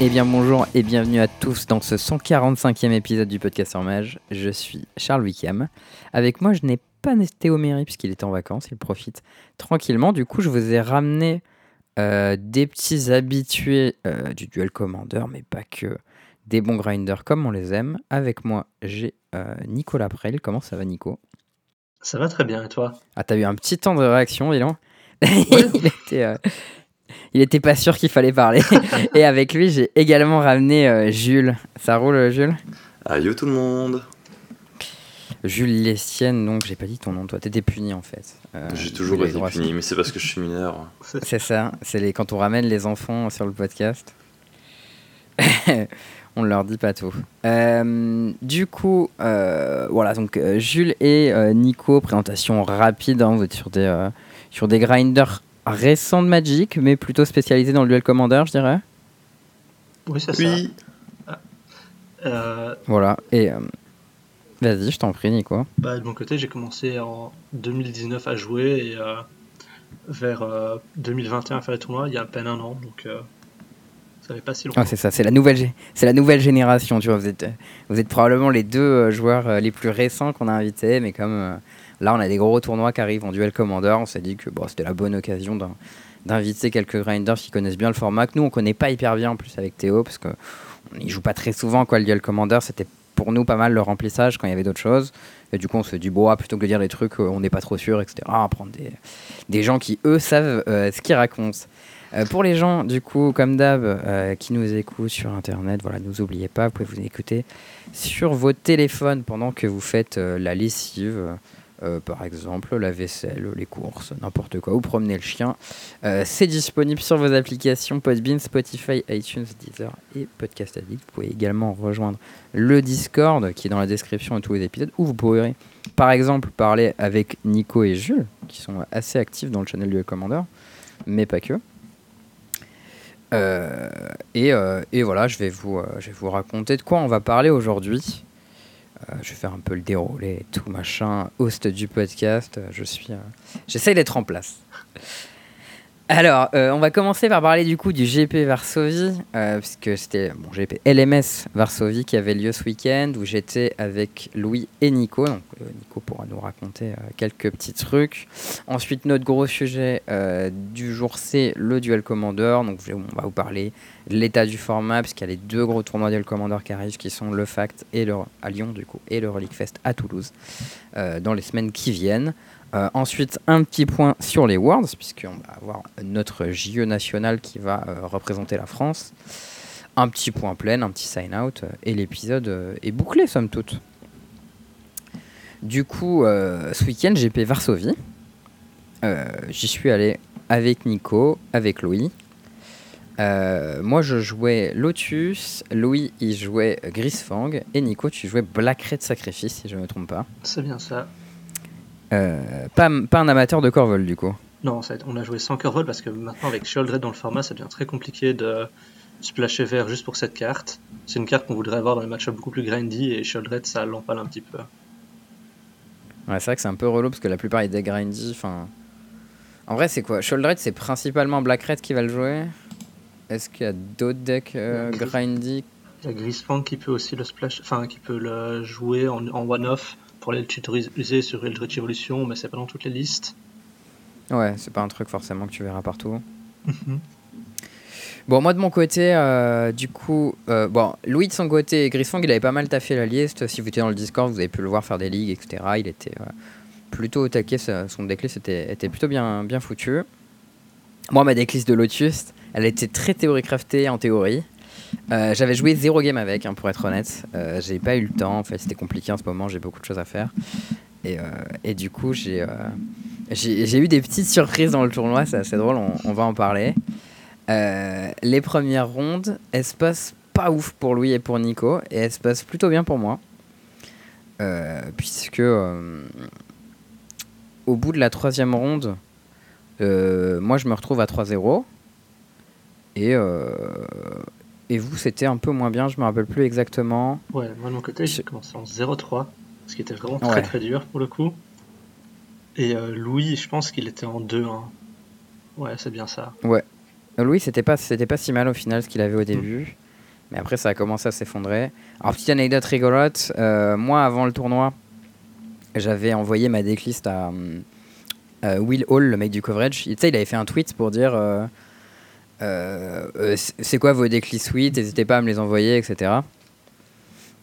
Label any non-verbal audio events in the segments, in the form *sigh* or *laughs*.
Eh bien bonjour et bienvenue à tous dans ce 145e épisode du podcast en mage. Je suis Charles Wickham. Avec moi je n'ai pas Théo Méry puisqu'il était en vacances, il profite tranquillement. Du coup je vous ai ramené euh, des petits habitués euh, du duel commander, mais pas que des bons grinders comme on les aime. Avec moi j'ai euh, Nicolas Prel. Comment ça va Nico? Ça va très bien et toi? Ah t'as eu un petit temps de réaction, dis *laughs* il était il était pas sûr qu'il fallait parler. *laughs* et avec lui, j'ai également ramené euh, Jules. Ça roule, euh, Jules? Yo tout le monde Jules Lestienne, donc j'ai pas dit ton nom, toi t'étais puni en fait. Euh, j'ai toujours été puni, mais c'est parce que je suis mineur. C'est ça, c'est les... quand on ramène les enfants sur le podcast. *laughs* on leur dit pas tout. du coup, voilà, donc Jules et Nico, présentation rapide, hein, vous êtes sur des, sur des grinders récent de Magic, mais plutôt spécialisé dans le duel commander, je dirais. Oui, c'est oui. ça. Euh, voilà, et euh, vas-y, je t'en prie, Nico. Bah, de mon côté, j'ai commencé en 2019 à jouer et euh, vers 2021 à faire les tournois, il y a à peine un an, donc ça fait pas si longtemps. Ah, c'est ça, c'est la, nouvelle, c'est la nouvelle génération, tu vois. Vous êtes, vous êtes probablement les deux joueurs les plus récents qu'on a invités, mais comme Là, on a des gros tournois qui arrivent en duel commander. On s'est dit que bon, c'était la bonne occasion d'inviter quelques grinders qui connaissent bien le format. Que nous, on connaît pas hyper bien en plus avec Théo, parce qu'on ne joue pas très souvent. Quoi, le duel commander, c'était pour nous pas mal le remplissage quand il y avait d'autres choses. Et du coup, on se dit, bon, ah, plutôt que de dire des trucs, on n'est pas trop sûr, etc. On va prendre des, gens qui, eux, savent euh, ce qu'ils racontent. Euh, pour les gens, du coup, comme d'hab, euh, qui nous écoutent sur Internet, voilà, ne vous oubliez pas, vous pouvez vous écouter sur vos téléphones pendant que vous faites la lessive. Euh, par exemple la vaisselle, les courses, n'importe quoi, ou promener le chien. Euh, c'est disponible sur vos applications Podbean, Spotify, iTunes, Deezer et Podcast Addict. Vous pouvez également rejoindre le Discord qui est dans la description de tous les épisodes, où vous pourrez par exemple parler avec Nico et Jules, qui sont assez actifs dans le channel du Commander, mais pas que. Euh, et, et, voilà, je vais, vous, je vais vous raconter de quoi on va parler aujourd'hui. Euh, je vais faire un peu le déroulé tout machin. Host du podcast, je suis. Euh, j'essaye d'être en place. Alors, euh, on va commencer par parler du coup du GP Varsovie, puisque c'était bon GP LMS Varsovie qui avait lieu ce week-end, où j'étais avec Louis et Nico. Donc, Nico pourra nous raconter quelques petits trucs. Ensuite, notre gros sujet du jour, c'est le Duel Commander. Donc, on va vous parler l'état du format, puisqu'il y a les deux gros tournois le Commander qui arrivent, qui sont le Fact et le, à Lyon, du coup, et le Relic Fest à Toulouse, euh, dans les semaines qui viennent. Euh, ensuite, un petit point sur les Worlds, puisqu'on va avoir notre JE national qui va euh, représenter la France. Un petit point plein, un petit sign-out, et l'épisode est bouclé, somme toute. Du coup, ce week-end, GP Varsovie. J'y suis allé avec Nico, avec Louis, euh, moi, je jouais Lotus, Louis, il jouait Grisfang, et Nico, tu jouais Black Red Sacrifice, si je ne me trompe pas. C'est bien ça. Euh, pas, pas, un amateur de Corvol, du coup Non, on a joué sans Corvol parce que maintenant, avec Shieldred dans le format, ça devient très compliqué de splasher vert juste pour cette carte. C'est une carte qu'on voudrait avoir dans les matchs beaucoup plus grindy, et Shieldred, ça l'empale un petit peu. Ouais, c'est vrai que c'est un peu relou parce que la plupart des grindy, enfin. En vrai, c'est quoi? Shieldred, c'est principalement Black Red qui va le jouer est-ce qu'il y a d'autres decks euh, grindy Il y a Grisfang qui peut aussi le splash, enfin qui peut le jouer en, one-off pour aller le tutoriser sur Eldritch Evolution, mais c'est pas dans toutes les listes. Ouais, c'est pas un truc forcément que tu verras partout. Mhm. Bon, moi de mon côté, euh, du coup, euh, bon, Louis de son côté, Grisfang, il avait pas mal taffé la liste. Si vous étiez dans le Discord, vous avez pu le voir faire des ligues, etc. Il était plutôt au taquet, son decklist était, était plutôt bien, bien foutu. Moi, ma decklist de Lotus, elle était très théorie-craftée en théorie. Euh, j'avais joué zéro game avec, hein, pour être honnête. Euh, j'ai pas eu le temps, en fait, c'était compliqué en ce moment, j'ai beaucoup de choses à faire. Et, euh, du coup, j'ai eu des petites surprises dans le tournoi, c'est assez drôle, on, va en parler. les premières rondes, elles se passent pas ouf pour Louis et pour Nico, et elles se passent plutôt bien pour moi. puisque au bout de la troisième ronde, moi je me retrouve à 3-0. Et, et vous, c'était un peu moins bien, je me rappelle plus exactement. Ouais, moi de mon côté, j'ai commencé en 0-3, ce qui était vraiment très très dur pour le coup. Et euh, Louis, je pense qu'il était en 2-1. Ouais, c'est bien ça. Ouais. Euh, Louis, c'était pas, c'était pas si mal au final ce qu'il avait au début. Mais après, ça a commencé à s'effondrer. Alors, petite anecdote rigolote. moi, avant le tournoi, j'avais envoyé ma decklist à Will Hall, le mec du coverage. Tu sais, il avait fait un tweet pour dire c'est quoi vos decklists suite N'hésitez pas à me les envoyer, etc.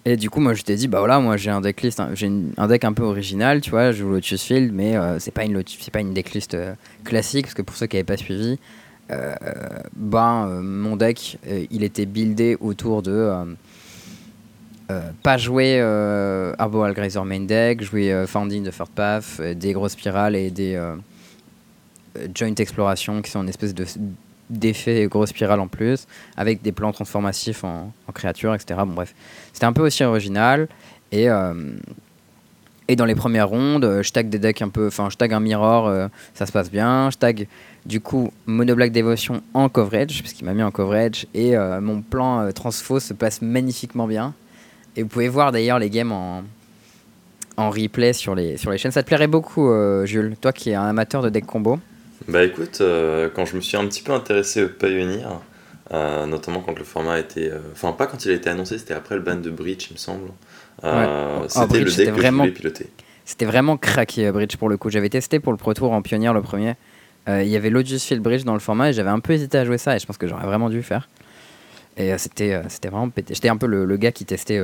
Et du coup, moi, je t'ai dit, bah voilà, moi j'ai un decklist, hein, j'ai un deck un peu original, tu vois, je joue Lotus Field, mais euh, c'est pas une c'est pas une decklist euh, classique, parce que pour ceux qui n'avaient pas suivi, euh, ben mon deck, il était buildé autour de pas jouer Arboreal Grazer main deck, jouer Founding de Third Path, des grosses spirales et des Joint Exploration qui sont une espèce de d'effets gros spirale en plus, avec des plans transformatifs en, créatures, etc. Bon, bref, c'était un peu aussi original. Et, euh, et dans les premières rondes, je tag des decks un peu. Enfin, je tag un mirror, euh, ça se passe bien. Je tag du coup Mono Black Devotion en coverage, parce qu'il m'a mis en coverage. Et euh, mon plan transfo se passe magnifiquement bien. Et vous pouvez voir d'ailleurs les games en, en replay sur les, sur les chaînes. Ça te plairait beaucoup, Jules, toi qui es un amateur de deck combo. Bah écoute, euh, quand je me suis un petit peu intéressé au Pioneer, euh, notamment quand le format était. Euh, enfin, pas quand il a été annoncé, c'était après le ban de Breach, il me semble. C'était le deck que vraiment... je voulais piloter. C'était vraiment craqué Breach pour le coup. J'avais testé pour le Pro Tour en Pioneer le premier. Il y avait Lotus Field Bridge dans le format et j'avais un peu hésité à jouer ça et je pense que j'aurais vraiment dû faire. Et c'était c'était vraiment pété. J'étais un peu le, le, gars qui testait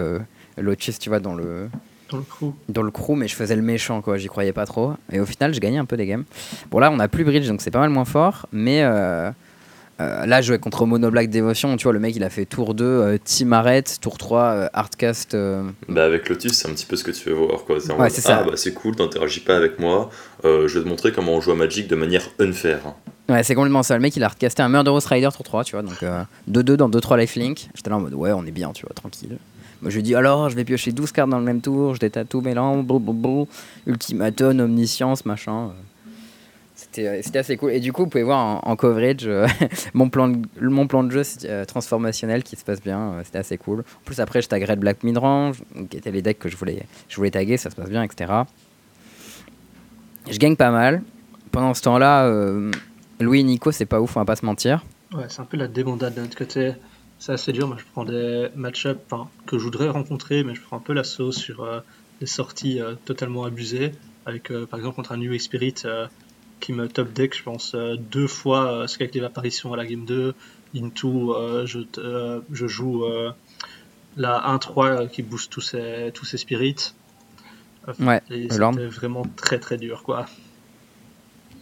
Lotus, tu vois, dans le, dans le crew. Dans le crew, mais je faisais le méchant, quoi. J'y croyais pas trop. Et au final, je gagnais un peu des games. Bon, là, on a plus Bridge, donc c'est pas mal moins fort. Mais euh, euh, là, je jouais contre Mono Black Devotion. Tu vois, le mec, il a fait tour 2, euh, Team Arrête, tour 3, Hardcast. Bah, avec Lotus, c'est un petit peu ce que tu veux voir, quoi. C'est ouais, ça. Ah, bah, c'est cool, t'interagis pas avec moi. je vais te montrer comment on joue à Magic de manière unfair. Ouais, c'est complètement ça. Le mec, il a hardcasté un Murderous Rider tour 3, tu vois. Donc 2-2 dans 2-3 lifelink. J'étais là en mode, ouais, on est bien, tu vois, tranquille. Je dis alors, je vais piocher 12 cartes dans le même tour, je détatoue mélange, ultimaton, omniscience, machin. Euh, c'était assez cool. Et du coup, vous pouvez voir en, coverage euh, *laughs* mon, plan de, mon plan de jeu euh, transformationnel qui se passe bien. c'était assez cool. En plus, après, je taguerai le Black Midrange, qui étaient les decks que je voulais, je voulais taguer, ça se passe bien, etc. Je gagne pas mal. Pendant ce temps-là, Louis et Nico, c'est pas ouf, on va pas se mentir. Ouais, c'est un peu la débandade de notre côté c'est assez dur. Moi, je prends des match-ups que je voudrais rencontrer, mais je prends un peu la sauce sur euh, des sorties euh, totalement abusées. Avec, euh, par exemple, contre un New Spirit qui me top deck, je pense, deux fois ce qu'avec les apparitions à la game 2. Into, je, je, joue la 1-3 qui booste tous ces, tous ces spirits. Ouais, c'était vraiment très très dur, quoi.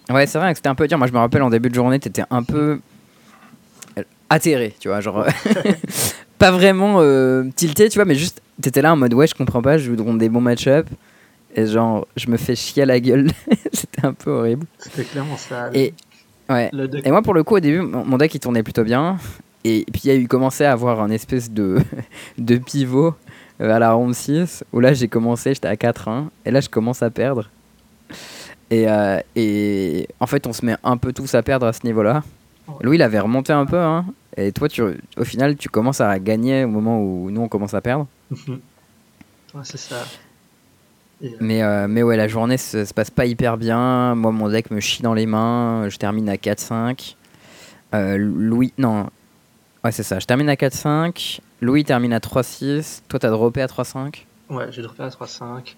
Ouais, c'est vrai que c'était un peu dur. Moi, je me rappelle en début de journée, t'étais un peu atterré, tu vois, genre *laughs* pas vraiment euh, tilté, tu vois, mais juste t'étais là en mode ouais, je comprends pas, je voudrais des bons match-up et genre je me fais chier à la gueule, *laughs* c'était un peu horrible. C'était clairement ça. Et ouais. Et moi pour le coup au début mon deck il tournait plutôt bien et puis il y a eu commencé à avoir un espèce de *laughs* de pivot euh, à la ronde 6 où là j'ai commencé, j'étais à 4-1 et là je commence à perdre. Et, euh, et en fait on se met un peu tous à perdre à ce niveau-là. Louis, il avait remonté un peu, hein. Et toi, tu, au final, tu commences à gagner au moment où nous, on commence à perdre. *laughs* ouais, c'est ça. Euh, mais, euh, mais ouais, la journée se, se, passe pas hyper bien. Moi, mon deck me chie dans les mains. Je termine à 4-5. Euh, Louis, non. Ouais, c'est ça. Je termine à 4-5. Louis termine à 3-6. Toi, t'as droppé à 3-5 Ouais, j'ai droppé à 3-5.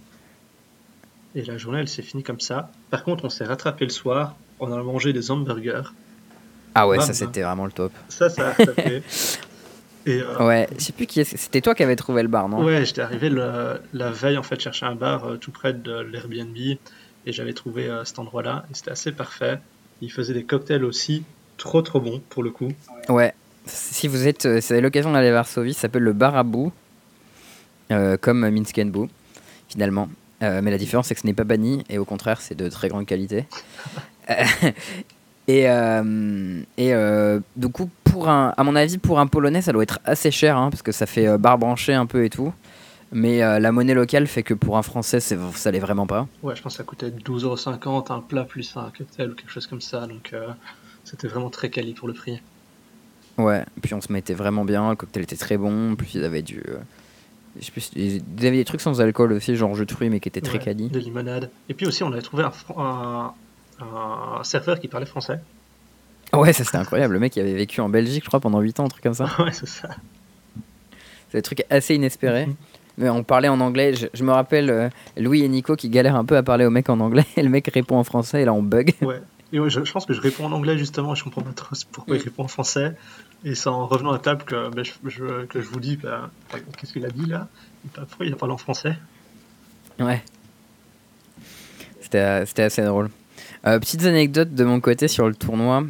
Et la journée, elle s'est finie comme ça. Par contre, on s'est rattrapé le soir. On a mangé des hamburgers. Ah ouais, ça c'était vraiment le top. Ça, ça a *laughs* tapé. Et euh, ouais, je sais plus qui C'était toi qui avais trouvé le bar, non? Ouais, j'étais arrivé la veille en fait chercher un bar euh, tout près de l'Airbnb et j'avais trouvé euh, cet endroit-là et c'était assez parfait. Il faisait des cocktails aussi, trop trop bons pour le coup. Ouais, si vous êtes, avez l'occasion d'aller à Varsovie, ça s'appelle le bar à bout, comme Minsk Boo, finalement. mais la différence c'est que ce n'est pas banni et au contraire c'est de très grande qualité. *laughs* *laughs* Et, euh, et euh, du coup, pour un, à mon avis, pour un Polonais, ça doit être assez cher, hein, parce que ça fait euh, barre branchée un peu et tout. Mais la monnaie locale fait que pour un Français, ça l'est vraiment pas. Ouais, je pense que ça coûtait 12,50€ un plat plus un cocktail ou quelque chose comme ça. Donc c'était vraiment très quali pour le prix. Ouais, puis on se mettait vraiment bien, le cocktail était très bon, plus ils avaient du... je sais plus, ils avaient des trucs sans alcool aussi, genre jus de fruits, mais qui étaient très quali. De limonade. Et puis aussi, on avait trouvé un, un serveur qui parlait français. Ouais, ça c'était incroyable. Le mec il avait vécu en Belgique, je crois, pendant 8 ans, un truc comme ça. *laughs* ouais, c'est ça. C'est des trucs assez inespérés. Mhm. Mais on parlait en anglais. Je, me rappelle euh, Louis et Nico qui galèrent un peu à parler au mec en anglais. *laughs* Et le mec répond en français et là on bug. Ouais. Et je, pense que je réponds en anglais justement. Je comprends pas trop pourquoi il répond en français. Et c'est en revenant à table que, ben, je, que je vous dis ben, qu'est-ce qu'il a dit là? Pourquoi il a parlé en français? Ouais. C'était assez drôle. Euh, petites anecdotes de mon côté sur le tournoi.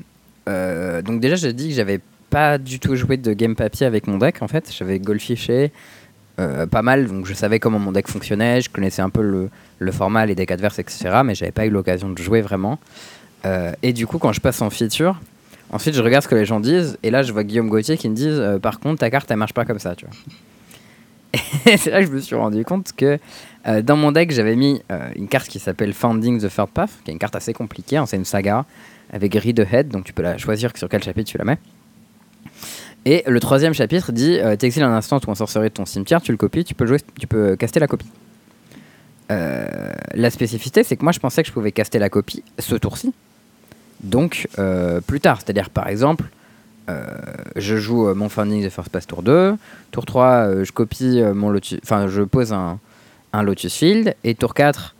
Euh, donc déjà, j'ai dit que j'avais pas du tout joué de game papier avec mon deck en fait. J'avais goldfiché euh, pas mal, donc je savais comment mon deck fonctionnait, je connaissais un peu le, le format, les decks adverses, etc. Mais j'avais pas eu l'occasion de jouer vraiment. et du coup, quand je passe en feature, ensuite je regarde ce que les gens disent, et là je vois Guillaume Gauthier qui me disent Par contre, ta carte elle marche pas comme ça, tu vois. *laughs* Et c'est là que je me suis rendu compte que euh, dans mon deck, j'avais mis euh, une carte qui s'appelle Founding the Third Path, qui est une carte assez compliquée. Hein, c'est une saga avec Read Ahead, donc tu peux la choisir sur quel chapitre tu la mets. Et le troisième chapitre dit euh, T'exiles un instant ou un sorcerie de ton cimetière, tu le copies, tu peux, jouer, tu peux caster la copie. la spécificité, c'est que moi je pensais que je pouvais caster la copie ce tour-ci, donc plus tard. C'est-à-dire par exemple, je joue mon Founding the First Path tour 2, tour 3, je copie mon enfin je pose un, un Lotus Field. Et tour 4,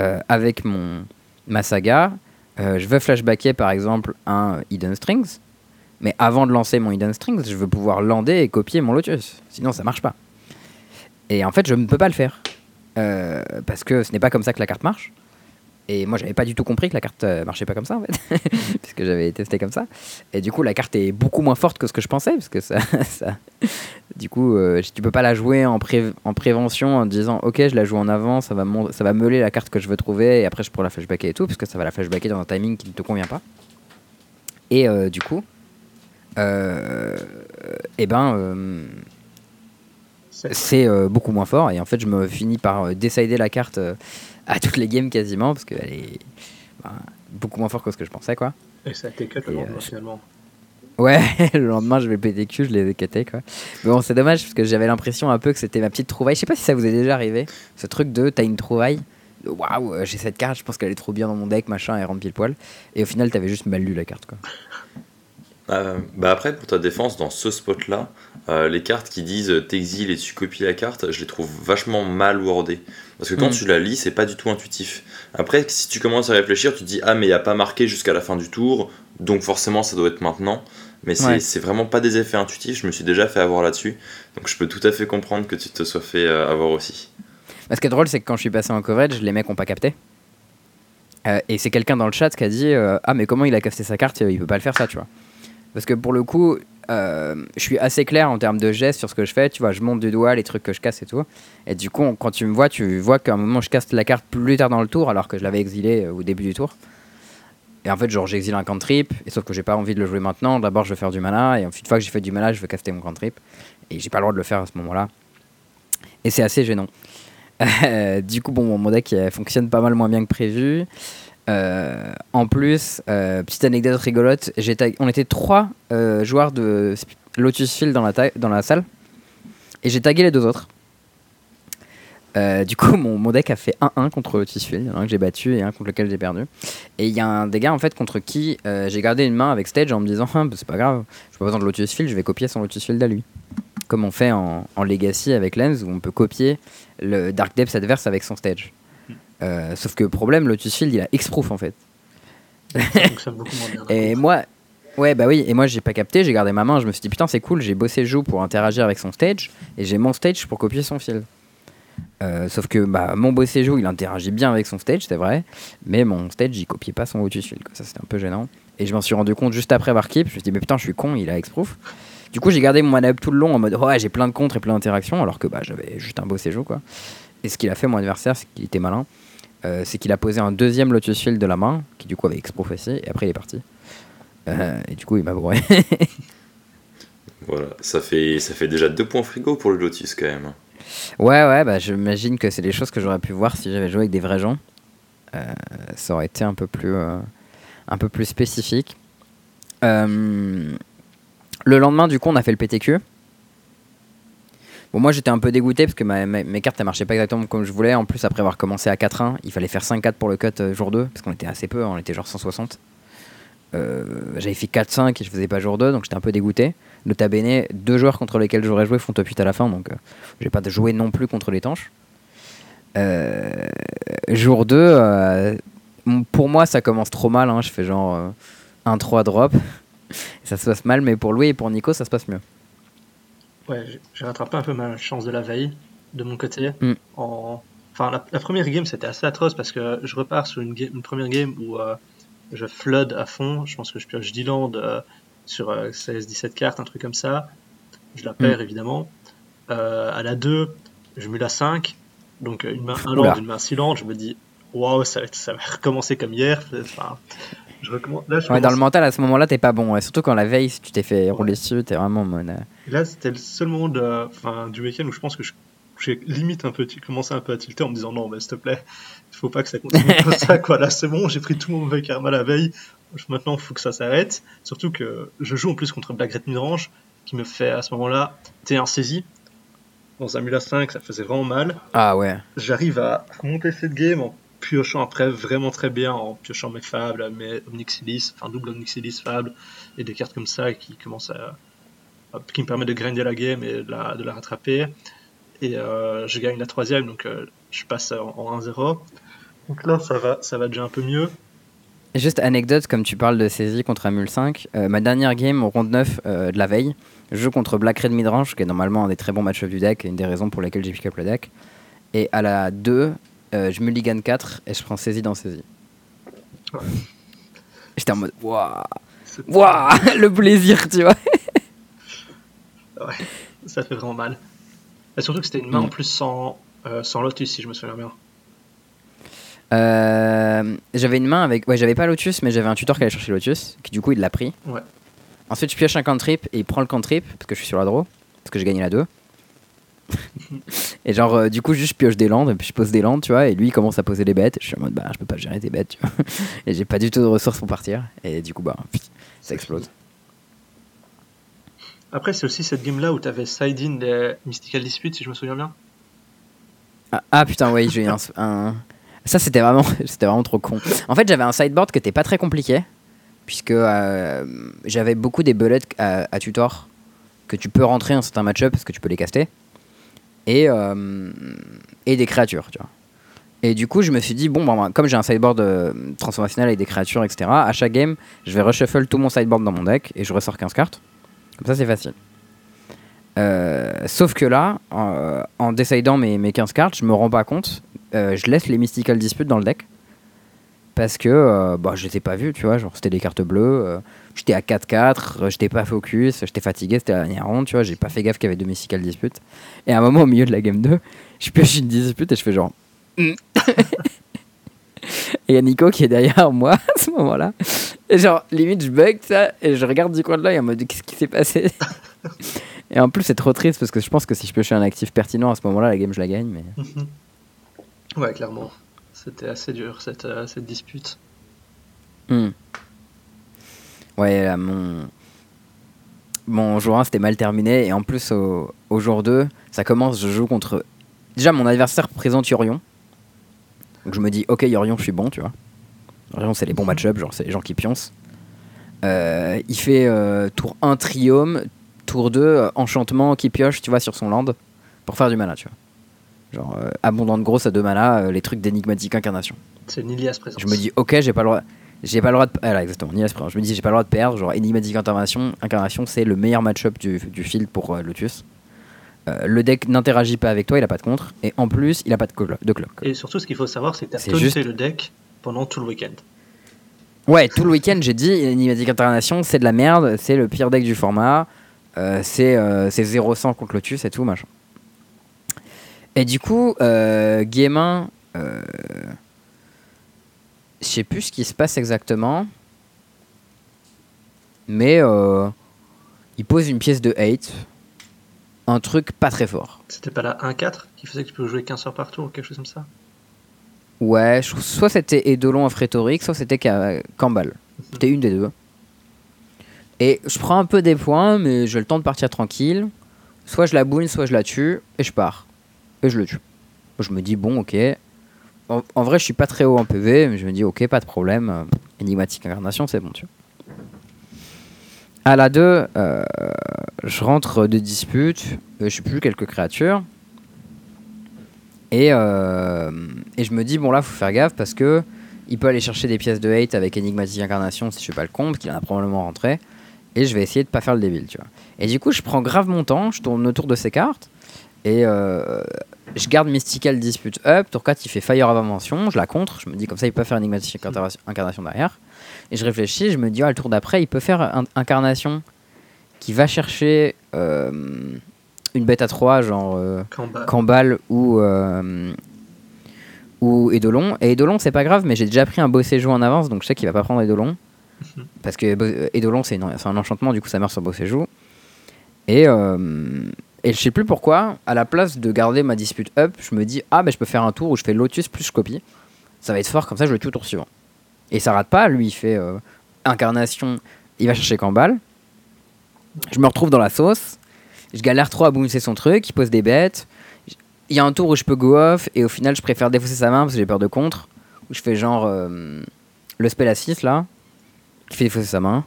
euh, avec mon, ma saga, euh, je veux flashbacker par exemple un Hidden Strings. Mais avant de lancer mon Hidden Strings, je veux pouvoir lander et copier mon Lotus. Sinon, ça marche pas. Et en fait, je ne peux pas le faire. Euh, parce que ce n'est pas comme ça que la carte marche. Et moi, j'avais pas du tout compris que la carte euh, marchait pas comme ça, en fait, *laughs* puisque j'avais testé comme ça. Et du coup, la carte est beaucoup moins forte que ce que je pensais, parce que ça, *laughs* ça... du coup, euh, tu peux pas la jouer en, en prévention en disant, ok, je la joue en avant, ça va, ça va meuler la carte que je veux trouver, et après je pourrai la flashbacker et tout, parce que ça va la flashbacker dans un timing qui ne te convient pas. Et euh, du coup, et eh ben, c'est beaucoup moins fort, et en fait, je me finis par décider la carte à toutes les games quasiment, parce qu'elle est bah, beaucoup moins forte que ce que je pensais, quoi. Et ça a été cut le lendemain, euh, finalement. Ouais, *laughs* le lendemain, je vais péter cul, je les ai cutés, quoi. Mais bon, c'est dommage, parce que j'avais l'impression un peu que c'était ma petite trouvaille. Je sais pas si ça vous est déjà arrivé, ce truc de t'as une trouvaille, waouh, euh, j'ai cette carte, je pense qu'elle est trop bien dans mon deck, machin, elle rentre pile poil. Et au final, t'avais juste mal lu la carte, quoi. Euh, *laughs* bah après, pour ta défense, dans ce spot-là, les cartes qui disent t'exile et tu copies la carte, je les trouve vachement mal wordées. Parce que quand mm. tu la lis, c'est pas du tout intuitif. Après, si tu commences à réfléchir, tu te dis Ah, mais il n'y a pas marqué jusqu'à la fin du tour, donc forcément ça doit être maintenant. Mais c'est vraiment pas des effets intuitifs, je me suis déjà fait avoir là-dessus. Donc je peux tout à fait comprendre que tu te sois fait euh, avoir aussi. Ce qui est drôle, c'est que quand je suis passé en coverage, les mecs ont pas capté. Euh, et c'est quelqu'un dans le chat qui a dit euh, Ah, mais comment il a casté sa carte? Il peut pas le faire ça, tu vois. Parce que pour le coup, euh, je suis assez clair en termes de gestes sur ce que je fais. Tu vois, je monte du doigt les trucs que je casse et tout. Et du coup, quand tu me vois, tu vois qu'à un moment, je casse la carte plus tard dans le tour, alors que je l'avais exilé euh, au début du tour. Et en fait, genre, j'exile un cantrip, et sauf que j'ai pas envie de le jouer maintenant. D'abord, je veux faire du mana, et une fois que j'ai fait du mana, je veux caster mon cantrip. Et j'ai pas le droit de le faire à ce moment-là. Et c'est assez gênant. *laughs* du coup, bon, mon deck fonctionne pas mal moins bien que prévu. Euh, en plus, euh, petite anecdote rigolote, on était trois euh, joueurs de Lotus Field dans la, salle et j'ai tagué les deux autres. du coup, *laughs* mon, deck a fait 1-1 contre Lotus Field, un que j'ai battu et un contre lequel j'ai perdu. Et il y a un des gars en fait contre qui j'ai gardé une main avec Stage en me disant ah, bah, c'est pas grave, je pas besoin de Lotus Field, je vais copier son Lotus Field à lui. Comme on fait en, en Legacy avec Lens où on peut copier le Dark Depths adverse avec son Stage. Euh, sauf que problème, Lotus Field, il a X-Proof en fait. *laughs* et moi, ouais, bah oui, et moi j'ai pas capté, j'ai gardé ma main, je me suis dit putain, c'est cool, j'ai bossé le jeu pour interagir avec son stage et j'ai mon stage pour copier son field. Euh, sauf que bah, mon bossé joue, il interagit bien avec son stage, c'est vrai, mais mon stage, il copiait pas son Lotus Field, ça c'était un peu gênant. Et je m'en suis rendu compte juste après avoir keep, je me suis dit, mais putain, je suis con, il a X-Proof. Du coup, j'ai gardé mon up tout le long en mode, ouais, j'ai plein de contres et plein d'interactions, alors que bah, j'avais juste un bossé jeu, quoi. Et ce qu'il a fait, mon adversaire, c'est qu'il était malin. Euh, c'est qu'il a posé un deuxième Lotus Field de la main, qui du coup avait exprofessé, et après il est parti. Euh, et du coup, il m'a broyé. *laughs* voilà, ça fait, ça fait déjà deux points frigo pour le Lotus quand même. Ouais, ouais, bah, j'imagine que c'est des choses que j'aurais pu voir si j'avais joué avec des vrais gens. Euh, ça aurait été un peu plus, un peu plus spécifique. le lendemain, du coup, on a fait le PTQ. Bon, moi j'étais un peu dégoûté parce que mes cartes elles marchaient pas exactement comme je voulais. En plus, après avoir commencé à 4-1, il fallait faire 5-4 pour le cut euh, jour 2 parce qu'on était assez peu, on était genre 160. Euh, j'avais fait 4-5 et je faisais pas jour 2 donc j'étais un peu dégoûté. Le Tabene, deux joueurs contre lesquels j'aurais joué font top 8 à la fin, donc euh, j'ai pas jouer non plus contre les tanches. jour 2, pour moi ça commence trop mal, hein. je fais genre 1-3 drop, *laughs* ça se passe mal, mais pour Louis et pour Nico ça se passe mieux. Ouais, j'ai rattrapé un peu ma chance de la veille de mon côté. Mm. En... Enfin, la, première game c'était assez atroce parce que je repars sur une, une première game où je flood à fond. Je pense que je pioche 10 landes euh, sur 16-17 euh, cartes, un truc comme ça. Je la perds mm. évidemment. Euh, à la 2, je mets la 5. Donc une main 1 land, une main 6 land. Je me dis, waouh, ça, ça, va recommencer comme hier. Enfin, je ouais, dans le mental, à ce moment-là, t'es pas bon. Surtout quand la veille, si tu t'es fait rouler dessus, t'es vraiment mon. Là, c'était le seul moment de, enfin, du week-end où je pense que j'ai limite un peu commencé un peu à tilter en me disant non mais s'il te plaît il faut pas que ça continue comme *laughs* ça quoi. Là c'est bon j'ai pris tout mon mauvais karma la veille. Maintenant il faut que ça s'arrête. Surtout que je joue en plus contre Black Red Midrange qui me fait à ce moment là T1 saisie dans un Mula 5 ça faisait vraiment mal. Ah ouais. J'arrive à monter cette game en piochant après vraiment très bien en piochant mes fables mes Omnixilis enfin double Omnixilis fables et des cartes comme ça qui commencent à qui me permet de grinder la game et de la, de la rattraper et euh, je gagne la troisième, donc euh, je passe en, 1-0. Donc là, ça va, ça va déjà un peu mieux. Juste anecdote, comme tu parles de saisie contre Amul 5, euh, ma dernière game au round 9 de la veille, je joue contre Black Red Midrange, qui est normalement un des très bons match-ups du deck, et une des raisons pour lesquelles j'ai pick up le deck. Et à la 2, je mulligan 4 et je prends saisie dans saisie. J'étais en mode, waouh, waouh, *laughs* le plaisir, tu vois. ouais, ça fait vraiment mal. Et surtout que c'était une main en plus sans, euh, sans Lotus, si je me souviens bien. Euh, j'avais une main avec. Ouais, j'avais pas Lotus, mais j'avais un tuteur qui allait chercher Lotus, qui du coup il l'a pris. Ouais. Ensuite, je pioche un cantrip et il prend le cantrip, parce que je suis sur la draw, parce que j'ai gagné la 2. Et genre, euh, du coup, juste je pioche des landes, et puis je pose des landes, tu vois, et lui il commence à poser des bêtes. Je suis en mode, bah, je peux pas gérer tes bêtes, tu vois. *laughs* et j'ai pas du tout de ressources pour partir, et du coup, bah, ça explose. Après, c'est aussi cette game-là où tu avais side-in des Mystical Dispute, si je me souviens bien. Ah, ah putain, ouais, j'ai eu un, Ça, c'était vraiment, *laughs* c'était vraiment trop con. En fait, j'avais un sideboard qui était pas très compliqué, puisque euh, j'avais beaucoup des bullets à, tutor que tu peux rentrer en certains match-up parce que tu peux les caster, et, euh, et des créatures, tu vois. Et du coup, je me suis dit, bon, bah, comme j'ai un sideboard euh, transformationnel avec des créatures, etc., à chaque game, je vais reshuffle tout mon sideboard dans mon deck et je ressors 15 cartes. Comme ça, c'est facile. Euh, sauf que là, en, décidant mes, mes 15 cartes, je me rends pas compte. Je laisse les Mystical Disputes dans le deck. Parce que euh, bah, je les ai pas vus, tu vois. Genre, c'était des cartes bleues. j'étais à 4-4, j'étais pas focus, j'étais fatigué, c'était la dernière ronde, tu vois. J'ai pas fait gaffe qu'il y avait deux Mystical Disputes. Et à un moment, au milieu de la game 2, *laughs* je pioche une dispute et je fais genre. Mm. *laughs* et il y a Nico qui est derrière moi *laughs* à ce moment-là. Et genre, limite, je bug ça, et je regarde du coin de l'œil en mode qu'est-ce qui s'est passé? Et en plus, c'est trop triste parce que je pense que si je piochais un actif pertinent à ce moment-là, la game, je la gagne. Mais... ouais, clairement. C'était assez dur cette, euh, cette dispute. Hmm. Ouais, mon. Mon jour 1 c'était mal terminé, et en plus, au, jour 2, ça commence, je joue contre. Déjà, mon adversaire présente Yorion. Donc je me dis, ok, Yorion, je suis bon, tu vois. Vraiment, c'est les bons match-up, genre c'est les gens qui pioncent. Euh, il fait euh, tour 1 Triome, tour 2 euh, Enchantement qui pioche, tu vois, sur son land pour faire du mana, tu vois. Genre abondant de grosse à 2 mana, les trucs d'énigmatique incarnation. C'est Nilias présent. Je me dis, ok, j'ai pas le droit. J'ai pas le droit de. Ah, exactement, Nilias présent. Je me dis, j'ai pas le droit de perdre. Genre, énigmatique incarnation, incarnation c'est le meilleur match-up du, du field pour Lotus. le deck n'interagit pas avec toi, il a pas de contre, et en plus, il a pas de, de clock. Et surtout, ce qu'il faut savoir, c'est que tu as juste... le deck pendant tout le week-end. Ouais, tout le week-end, j'ai dit Enigmatic Internation, c'est de la merde, c'est le pire deck du format, euh, c'est euh, 0-100 contre Lotus et tout, machin. Et du coup, euh, euh, je sais plus ce qui se passe exactement, mais euh, il pose une pièce de 8, un truc pas très fort. C'était pas la 1-4 qui faisait que tu peux jouer 15 heures par tour ou quelque chose comme ça? Ouais, soit c'était Edolon à Frétorique, soit c'était Cambal. C'était une des deux. Et je prends un peu des points, mais j'ai le temps de partir tranquille. Soit je la boune, soit je la tue, et je pars. Et je le tue. Je me dis, bon, ok. En, vrai, je suis pas très haut en PV, mais je me dis, ok, pas de problème. Énigmatique incarnation, c'est bon, tu vois. À la 2, je rentre de dispute, je sais plus, quelques créatures. Et, et je me dis, bon là, faut faire gaffe parce que il peut aller chercher des pièces de hate avec Enigmatic Incarnation si je fais pas le compte, qu'il en a probablement rentré. Et je vais essayer de pas faire le débile, tu vois. Et du coup, je prends grave mon temps, je tourne autour de ces cartes. Et euh, je garde Mystical Dispute up. Tour 4, il fait Fire of Invention. Je la contre. Je me dis comme ça, il peut faire Enigmatic Incarnation derrière. Et je réfléchis. Je me dis, ah, le tour d'après, il peut faire Incarnation qui va chercher euh, une bête à 3, genre euh, Kambal ou, ou Edolon. Et Edolon, c'est pas grave, mais j'ai déjà pris un beau séjour en avance, donc je sais qu'il va pas prendre Edolon. Mhm. Parce que Edolon, c'est un enchantement, du coup, ça meurt sur beau séjour. Et, euh, et je sais plus pourquoi, à la place de garder ma dispute up, je me dis, ah, mais je peux faire un tour où je fais Lotus plus je copie. Ça va être fort, comme ça, je le tue au tour suivant. Et ça rate pas, lui, il fait euh, incarnation, il va chercher Kambal. Je me retrouve dans la sauce. Je galère trop à bouncer son truc, il pose des bêtes il y a un tour où je peux go off et au final je préfère défausser sa main parce que j'ai peur de contre. Où je fais genre euh, le spell à 6 là, qui fait défausser sa main.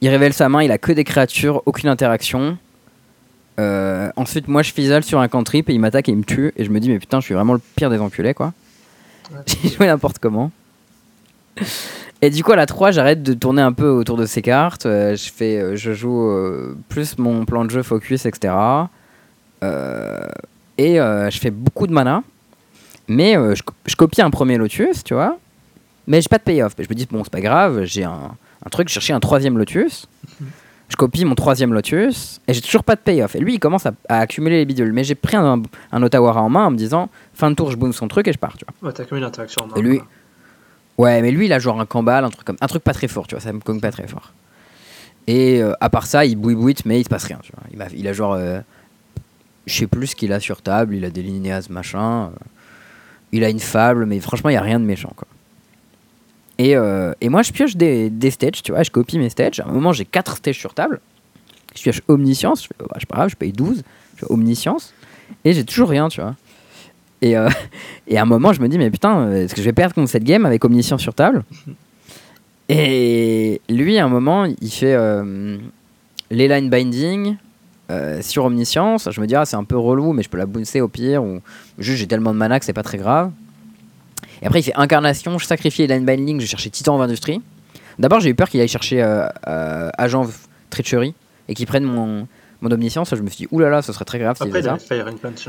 Il révèle sa main, il a que des créatures, aucune interaction. Euh, ensuite, moi je fisale sur un cantrip et il m'attaque et il me tue. Et je me dis, mais putain, je suis vraiment le pire des enculés quoi. *laughs* j'ai joué n'importe comment. Et du coup, à la 3, j'arrête de tourner un peu autour de ces cartes. Euh, je, fais, je joue plus mon plan de jeu focus, etc. Euh, et euh, je fais beaucoup de mana. Mais euh, je, copie un premier Lotus, tu vois. Mais j'ai pas de payoff. Je me dis, bon, c'est pas grave, j'ai un, un, truc, je cherchais un troisième Lotus. Je copie mon troisième Lotus et j'ai toujours pas de payoff. Et lui, il commence à, accumuler les bidules. Mais j'ai pris un, un, Otawara en main en me disant, fin de tour, je boom son truc et je pars, tu vois. Ouais, t'as comme une interaction en main. Et lui, ouais, mais lui, il a genre un Kambal, un truc, comme, un truc pas très fort, tu vois. Ça me cogne pas très fort. Et euh, à part ça, il bouille mais il se passe rien, tu vois. Il a, il a genre je sais plus ce qu'il a sur table, il a des linéas machin. Euh, il a une fable, mais franchement, il n'y a rien de méchant. Quoi. Et, euh, et, moi, je pioche des, des, stages, tu vois, je copie mes stages. À un moment, j'ai 4 stages sur table. Je pioche Omniscience, je fais, bah, pas grave, je paye 12, je fais Omniscience, et j'ai toujours rien, tu vois. Et, euh, *laughs* et à un moment, je me dis, mais putain, est-ce que je vais perdre contre cette game avec Omniscience sur table? Et lui, à un moment, il fait les line binding, euh, sur Omniscience, je me dis, ah, c'est un peu relou, mais je peux la bouncer au pire, ou juste j'ai tellement de mana que c'est pas très grave. Et après, il fait Incarnation, je sacrifie Line Binding, je cherchais Titan of Industrie. D'abord, j'ai eu peur qu'il aille chercher euh, euh, Agent Treachery et qu'il prenne mon, mon Omniscience. Je me suis dit, oulala, ce serait très grave. Après, il avait Fire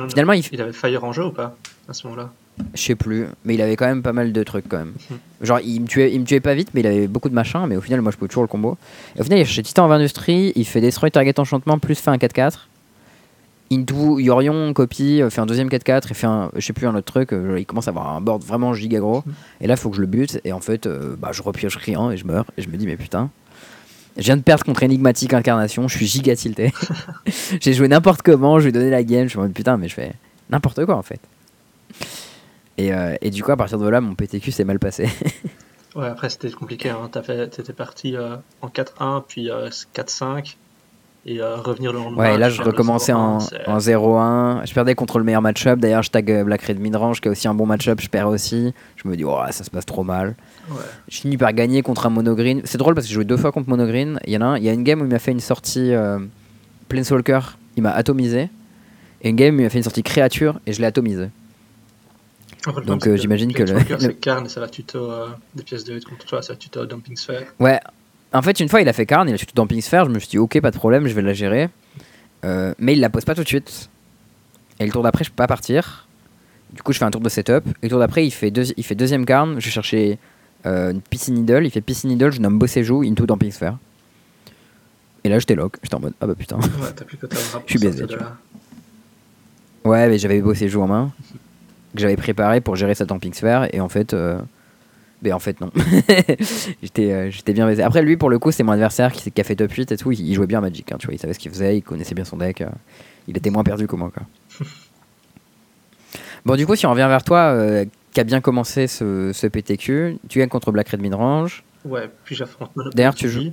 Finalement, il... il avait Fire en jeu ou pas à ce moment-là? Je sais plus, mais il avait quand même pas mal de trucs quand même. Mhm. *laughs* Genre, il me, tuait, il me tuait pas vite, mais il avait beaucoup de machin, mais au final, moi je pouvais toujours le combo. Et au final, il cherche Titan of Industrie, il fait Destroy Target Enchantement, plus fait un 4-4. Into Yorion copie, euh, fait un deuxième 4-4 et fait un, je sais plus, un autre truc. Euh, il commence à avoir un board vraiment giga gros. Mhm. Et là, il faut que je le bute, et en fait, euh, bah, je repioche rien et je meurs. Et je me dis, mais putain. Je viens de perdre contre Enigmatic Incarnation, je suis giga tilté. *laughs* *laughs* J'ai joué n'importe comment, je lui ai donné la game, je me dis putain, mais je fais n'importe quoi en fait. Et, euh, et, du coup, à partir de là, mon PTQ s'est mal passé. *laughs* ouais, après, c'était compliqué. Hein. T'étais parti euh, en 4-1, puis 4-5. Euh, et revenir le lendemain. Ouais, et là, je recommençais en, en 0-1. Je perdais contre le meilleur match-up. D'ailleurs, je tag Black Red Midrange, qui a aussi un bon match-up. Je perds aussi. Je me dis, oh, ça se passe trop mal. Ouais. Je finis par gagner contre un monogreen. C'est drôle parce que j'ai joué deux fois contre monogreen. Il y en a un, il y a une game où il m'a fait une sortie Planeswalker. Il m'a atomisé. Et une game où il m'a fait une sortie créature et je l'ai atomisé. Donc euh, j'imagine que *laughs* le. C'est Karn et ça va tuto euh, des pièces de contre toi, ça va tuto Dumping Sphere. Ouais. En fait, une fois il a fait Karn, il a tuto Dumping Sphere, je me suis dit ok, pas de problème, je vais la gérer. Euh, mais il la pose pas tout de suite. Et le tour d'après, je peux pas partir. Du coup, je fais un tour de setup. Et le tour d'après, il, fait il fait deuxième Karn, je cherchais une PC Needle, il fait PC Needle, je nomme Bossejou into Dumping Sphere. Et là, j'étais lock, j'étais en mode ah bah putain. Ouais, t'as plus que *laughs* Je suis baisé. Ouais, mais j'avais Bossejou en main. *laughs* que j'avais préparé pour gérer cette Tamping Sphere et en fait euh, ben en fait non. *laughs* J'étais euh, j'étais bien baisé. Après lui pour le coup c'est mon adversaire qui, qui, a fait top 8 et tout. Il, jouait bien Magic hein, tu vois. Il savait ce qu'il faisait il connaissait bien son deck euh, il était moins perdu que moi quoi. *laughs* Bon du coup si on revient vers toi qui a bien commencé ce, ce, PTQ tu gagnes contre Black Red Midrange. Ouais puis j'affronte d'ailleurs tu joues.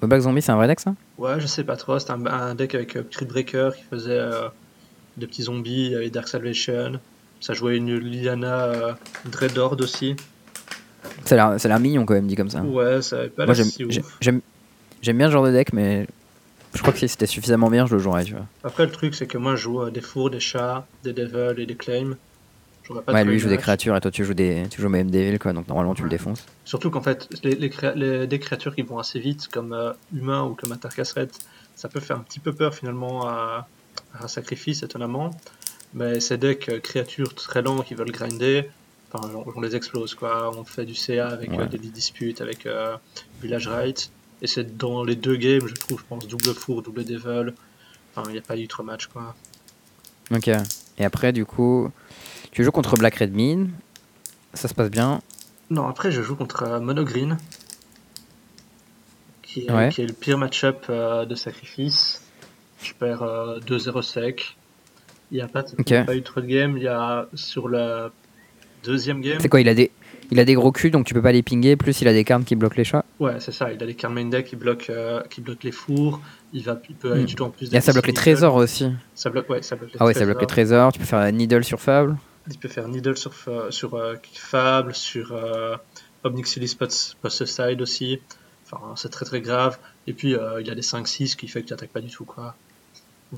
Black Zombie c'est un vrai deck ça? Ouais je sais pas trop. C'était un, deck avec Crit Breaker qui faisait des petits zombies, avait Dark Salvation, ça jouait une Liliana euh, Dreadhorde aussi. Ça a l'air mignon quand même, dit comme ça. Ouais, ça pas Moi, j'aime bien ce genre de deck, mais je crois que si c'était suffisamment bien, je le jouerais, tu vois. Après, le truc, c'est que moi, je joue des fours, des chats, des devils et des claims. Pas ouais, lui, il joue des créatures et toi, tu joues, des... tu joues même devils, quoi. Donc, normalement, tu le défonces. Surtout qu'en fait, les, les, des créatures qui vont assez vite, comme euh, humain ou comme Atarkasret, ça peut faire un petit peu peur finalement à, un sacrifice, étonnamment. Mais ces decks euh, créatures très lents qui veulent grinder, enfin, on, les explose, quoi. On fait du CA avec euh, des disputes, avec Village Right. Et c'est dans les deux games, je trouve, je pense, double four, double devil. Enfin, il n'y a pas eu trop match, quoi. Ok. Et après, du coup, tu joues contre Black Red Mine. Ça se passe bien. Non, après, je joue contre euh, Mono Green. Qui est, qui est le pire match-up euh, de sacrifice. Je perds 2-0 euh, sec. Il n'y a, pas, a pas eu trop de game. Il y a sur la deuxième game. C'est quoi Il a des il a des gros culs, donc tu peux pas les pinguer. Plus, il a des cartes qui bloquent les chats. Ouais, c'est ça. Il a des cartes main deck qui bloquent, euh, qui bloquent les fours. Il, va, il peut aller du tout en plus. Et ça bloque les trésors aussi. Ça bloque, ouais, ça bloque les ah ouais, ça bloque les trésors. Tu peux faire Needle sur Fable. Il peut faire Needle sur, sur euh, Fable, sur euh, Obnixilis Post Side aussi. Enfin, c'est très très grave. Et puis, euh, il a des 5-6 qui fait que tu n'attaques pas du tout, quoi.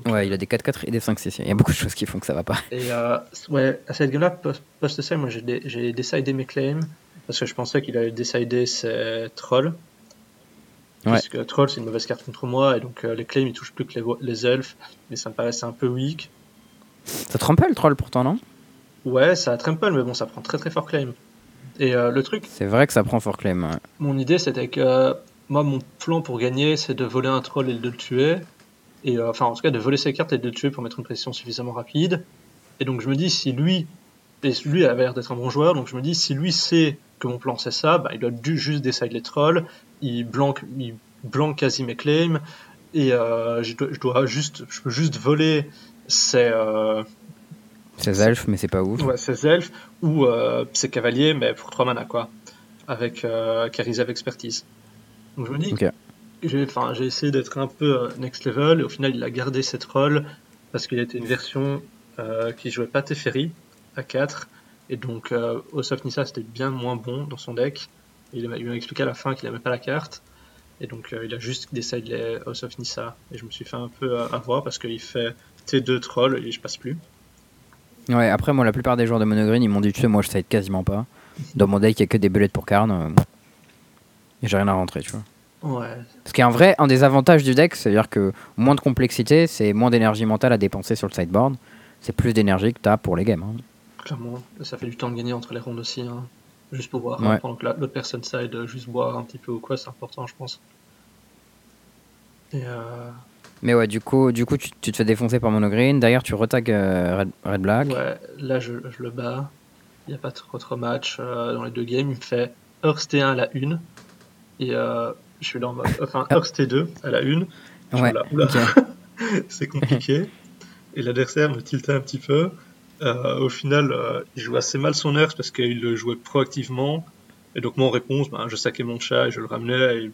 Ouais, il a des 4-4 et des 5-6. Il y a beaucoup de choses qui font que ça va pas. Et euh, ouais, à cette game-là, post-side, moi j'ai décidé mes claims parce que je pensais qu'il allait décider ses trolls. Ouais. Parce que troll c'est une mauvaise carte contre moi et donc euh, les claims ils touchent plus que les, les, elfes, mais ça me paraissait un peu weak. Ça trample le troll pourtant, non? Ouais, ça trample, mais bon, ça prend très très fort claim. Et euh, le truc. C'est vrai que ça prend fort claim. Mon idée c'était que moi, mon plan pour gagner c'est de voler un troll et de le tuer et euh, enfin en tout cas de voler ses cartes et de le tuer pour mettre une pression suffisamment rapide. Et donc je me dis si lui, et lui a l'air d'être un bon joueur, donc je me dis si lui sait que mon plan c'est ça, bah, il doit juste décider les trolls, il blanque, il blanque quasi mes claims, et euh, je, dois, juste, je peux juste voler ses, euh, ses elfes, mais c'est pas ouf. Ouais, ses elfes, ou euh, ses cavaliers, mais pour 3 mana quoi, avec euh, avec Expertise. Donc je me dis, j'ai enfin, essayé d'être un peu euh, next level et au final il a gardé cette rôle parce qu'il était une version euh, qui jouait pas Teferi à 4 et donc euh, Osof Nissa c'était bien moins bon dans son deck. Il m'a expliqué à la fin qu'il n'aimait pas la carte et donc euh, il a juste décidé les Osof Nissa et je me suis fait un peu avoir parce qu'il fait T2 troll et je passe plus. Ouais, après moi la plupart des joueurs de Monogreen ils m'ont dit tu sais moi je side quasiment pas. Dans mon deck il y a que des bullets pour Karn et j'ai rien à rentrer tu vois. Ouais. Ce qui est un vrai, un des avantages du deck, c'est-à-dire que moins de complexité, c'est moins d'énergie mentale à dépenser sur le sideboard. C'est plus d'énergie que tu as pour les games. Hein. Clairement, ça fait du temps de gagner entre les rondes aussi. Hein. Juste pour voir, hein, pendant que l'autre personne side, euh, juste boire un petit peu ou quoi, c'est important, je pense. Euh, Mais ouais, du coup, du coup tu, te fais défoncer par monogreen. D'ailleurs, tu retags euh, red, Black. Ouais, là, je, le bats. Il n'y a pas trop, trop match dans les deux games. Il me fait Hearst T1 à la 1. Et je suis là en mode. Enfin, Hearst T2 à la une. Ouais, *laughs* c'est compliqué. Et l'adversaire me tiltait un petit peu. Euh, au final, euh, il jouait assez mal son Hearst parce qu'il le jouait proactivement. Et donc, mon réponse, ben, je saquais mon chat et je le ramenais. Et,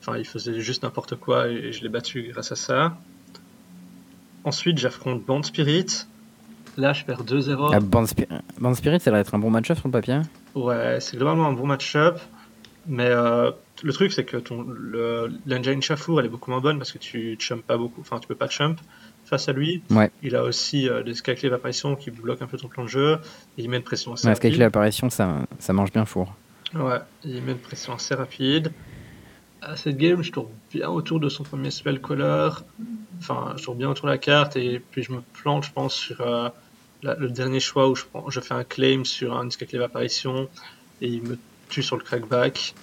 enfin, il faisait juste n'importe quoi et, je l'ai battu grâce à ça. Ensuite, j'affronte Band Spirit. Là, je perds 2-0. Ah, Band, Spirit, ça va être un bon match-up sur le papier Ouais, c'est globalement un bon match-up. Mais euh, le truc, c'est que ton l'engine Chafour, elle est beaucoup moins bonne parce que tu chump pas beaucoup, enfin, tu peux pas chump face à lui. Ouais. Il a aussi euh, des Skyclave apparition qui bloquent un peu ton plan de jeu. Et il met une pression assez ouais, rapide. Skyclave apparition, ça, ça mange bien four. Ouais, il met une pression assez rapide. À cette game, je tourne bien autour de son premier spell color. Enfin, je tourne bien autour de la carte et puis je me plante, je pense, sur euh, le dernier choix où je, prends, je fais un claim sur un Skyclave apparition et il me tue sur le crackback.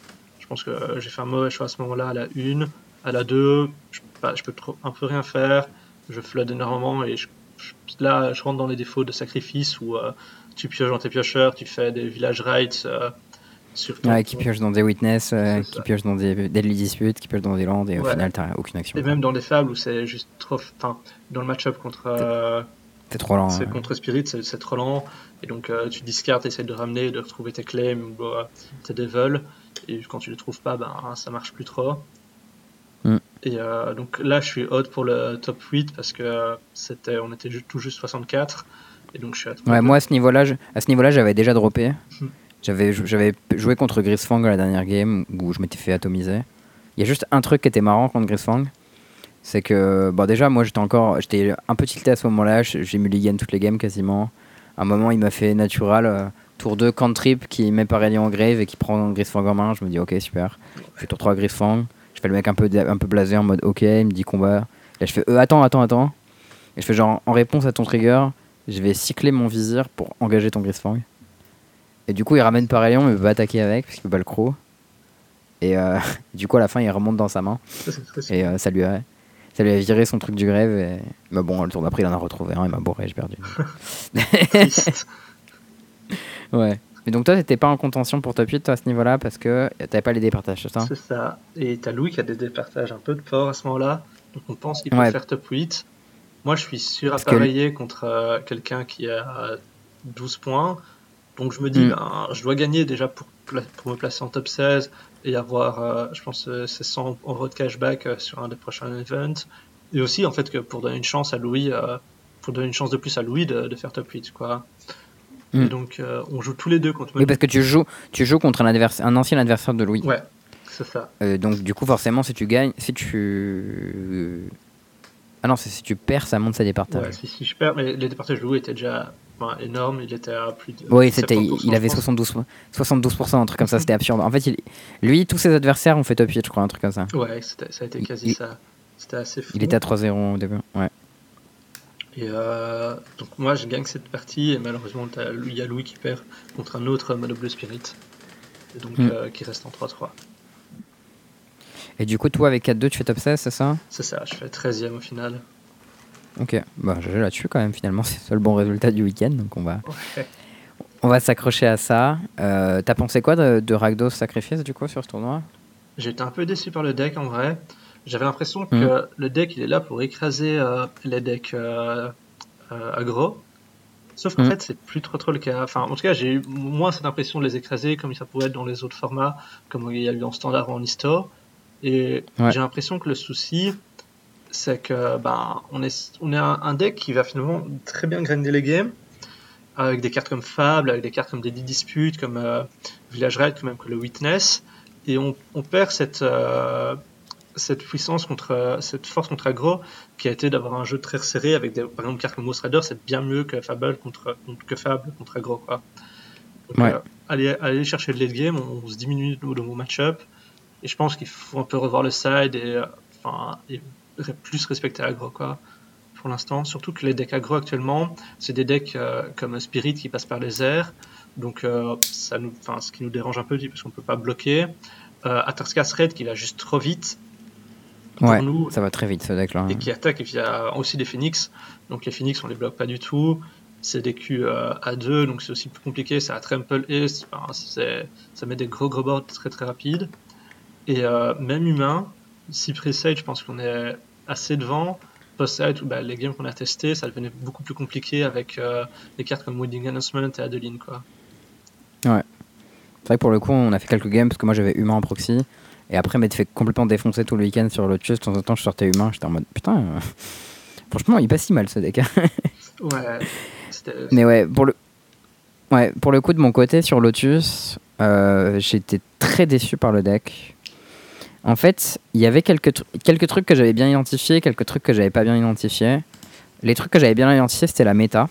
Je pense que euh, j'ai fait un mauvais choix à ce moment-là à la 1. À la 2, je, je peux trop, un peu rien faire. Je flood énormément et là, je rentre dans les défauts de sacrifice où euh, tu pioches dans tes piocheurs, tu fais des village rights. Euh, sur ouais, qui pioche dans des witness, qui pioche dans des deadly disputes, qui pioche dans des landes et au final t'as aucune action. Et même dans des fables où c'est juste trop. Enfin, dans le match-up contre. c'est trop lent. C'est contre Spirit, c'est trop lent. Et donc tu discartes, essaies de ramener, de retrouver tes claims ou tes devils et quand tu les trouves pas, ben, ça marche plus trop. Mm. Et euh, donc là, je suis haute pour le top 8 parce que c'était, on était tout juste 64. Et donc je suis à Ouais, moi à ce niveau-là, à ce niveau-là, j'avais déjà droppé. Mm. J'avais joué contre Grisfang à la dernière game où je m'étais fait atomiser. Il y a juste un truc qui était marrant contre Grisfang. C'est que, bon, déjà, moi j'étais encore. J'étais un peu tilté à ce moment-là. J'ai mulligan toutes les games quasiment. À un moment, il m'a fait natural. Euh, tour 2, cantrip qui met Parelion en grave et qui prend Grisfang en main. Je me dis, ok, super. Je fais tour 3 Grisfang. Je fais le mec un peu, un peu blasé en mode, ok, il me dit combat. Là, je fais, euh, attends, attends, attends. Et je fais genre, en réponse à ton trigger, je vais cycler mon vizir pour engager ton Grisfang. Et du coup, il ramène Parelion, mais il peut pas attaquer avec, parce qu'il peut pas le croc. Et euh, *laughs* du coup, à la fin, il remonte dans sa main. et euh, ça, lui a, ça lui a viré son truc du grève. Et... Mais bon, le tour d'après, il en a retrouvé un, il m'a bourré, j'ai perdu. *laughs* *laughs* ouais. Mais donc toi, t'étais pas en contention pour top 8 toi, à ce niveau-là parce que t'avais pas les départages, c'est ça C'est ça. Et t'as Louis qui a des départages un peu de fort à ce moment-là. Donc on pense qu'il peut faire top 8. Moi, je suis sûr à que... contre euh, quelqu'un qui a 12 points. Donc je me dis, hmm. ben, je dois gagner déjà pour, pour, me placer en top 16 et avoir, euh, je pense, euh, ces 100 euros de cashback sur un des prochains events. Et aussi, en fait, que pour donner une chance à Louis, pour donner une chance de plus à Louis de, de faire top 8, quoi. Et hmm. donc, on joue tous les deux contre Oui, parce que tu joues, tu joues contre un, adversaire, un ancien adversaire de Louis. Ouais, c'est ça. donc, du coup, forcément, si tu gagnes, si tu ah non, si tu perds, ça monte sa départage. Ouais, si, si je perds, mais les départages de Louis étaient déjà énormes, il était à plus de. Oui, c'était, il avait 72%, 72%, un truc comme ça, c'était absurde. En fait, lui, tous ses adversaires ont fait top 8, je crois, un truc comme ça. Ouais, ça a été quasi ça. C'était assez fou. Il était à 3-0 au début, ouais. Et euh, donc moi, je gagne cette partie, et malheureusement, il y a Louis qui perd contre un autre Mono Bleu Spirit, et donc hmm. euh, qui reste en 3-3. Et du coup, toi, avec 4-2, tu fais top 16, c'est ça? C'est ça, je fais 13ème au final. Ok, bah j'ai là-dessus quand même, finalement, *laughs* c'est le bon résultat du week-end, donc on va, on va s'accrocher à ça. Euh, T'as pensé quoi de, de Ragdos Sacrifice, du coup, sur ce tournoi? J'étais un peu déçu par le deck, en vrai. J'avais l'impression que hmm. le deck, il est là pour écraser euh, les decks euh, euh aggro. Sauf qu'en hmm. fait, c'est plus trop trop le cas. Enfin, en tout cas, j'ai eu moins cette impression de les écraser comme ça pourrait être dans les autres formats, comme il y a eu en standard ou en histoire. Et j'ai l'impression que le souci, c'est que ben, on est, on est un, deck qui va finalement très bien grinder les games, avec des cartes comme Fable, avec des cartes comme Deadly Dispute, comme euh, Village Raid, même que le Witness, et on, on perd cette, cette puissance contre cette force contre aggro qui a été d'avoir un jeu très serré avec des, par exemple une carte comme Ghost Rider, c'est bien mieux que Fable contre, que Fable contre aggro quoi. Donc, euh, aller, aller chercher le late game, on, se diminue de mon match-up et je pense qu'il faut un peu revoir le side et, euh, enfin, plus respecter l'aggro, quoi. Pour l'instant, surtout que les decks aggro actuellement, c'est des decks euh, comme Spirit qui passent par les airs. Donc, euh, ça nous, ce qui nous dérange un peu, parce qu'on peut pas bloquer. Euh, Atarskas Red qui va juste trop vite. Ouais, nous, ça va très vite ce deck-là. Et qui attaque, et il y a aussi des Phoenix. Donc les Phoenix, on les bloque pas du tout. C'est des Q à 2, donc c'est aussi plus compliqué. C'est à Trample et ça met des gros gros boards très très rapides. Et euh, même humain, si Presage, je pense qu'on est assez devant. Post-side, bah, les games qu'on a testés, ça devenait beaucoup plus compliqué avec euh, les cartes comme Wedding Announcement et Adeline. Quoi. Ouais. C'est vrai que pour le coup, on a fait quelques games parce que moi j'avais humain en proxy. Et après, m'être fait complètement défoncer tout le week-end sur le De temps en temps, je sortais humain. J'étais en mode putain, euh, *laughs* franchement, il passe si mal ce deck. Ouais. *laughs* Mais ouais, pour le, ouais, pour le coup, de mon côté, sur Lotus, j'étais très déçu par le deck. En fait, il y avait quelques, quelques trucs que j'avais bien identifiés, quelques trucs que j'avais pas bien identifiés. Les trucs que j'avais bien identifiés, c'était la méta.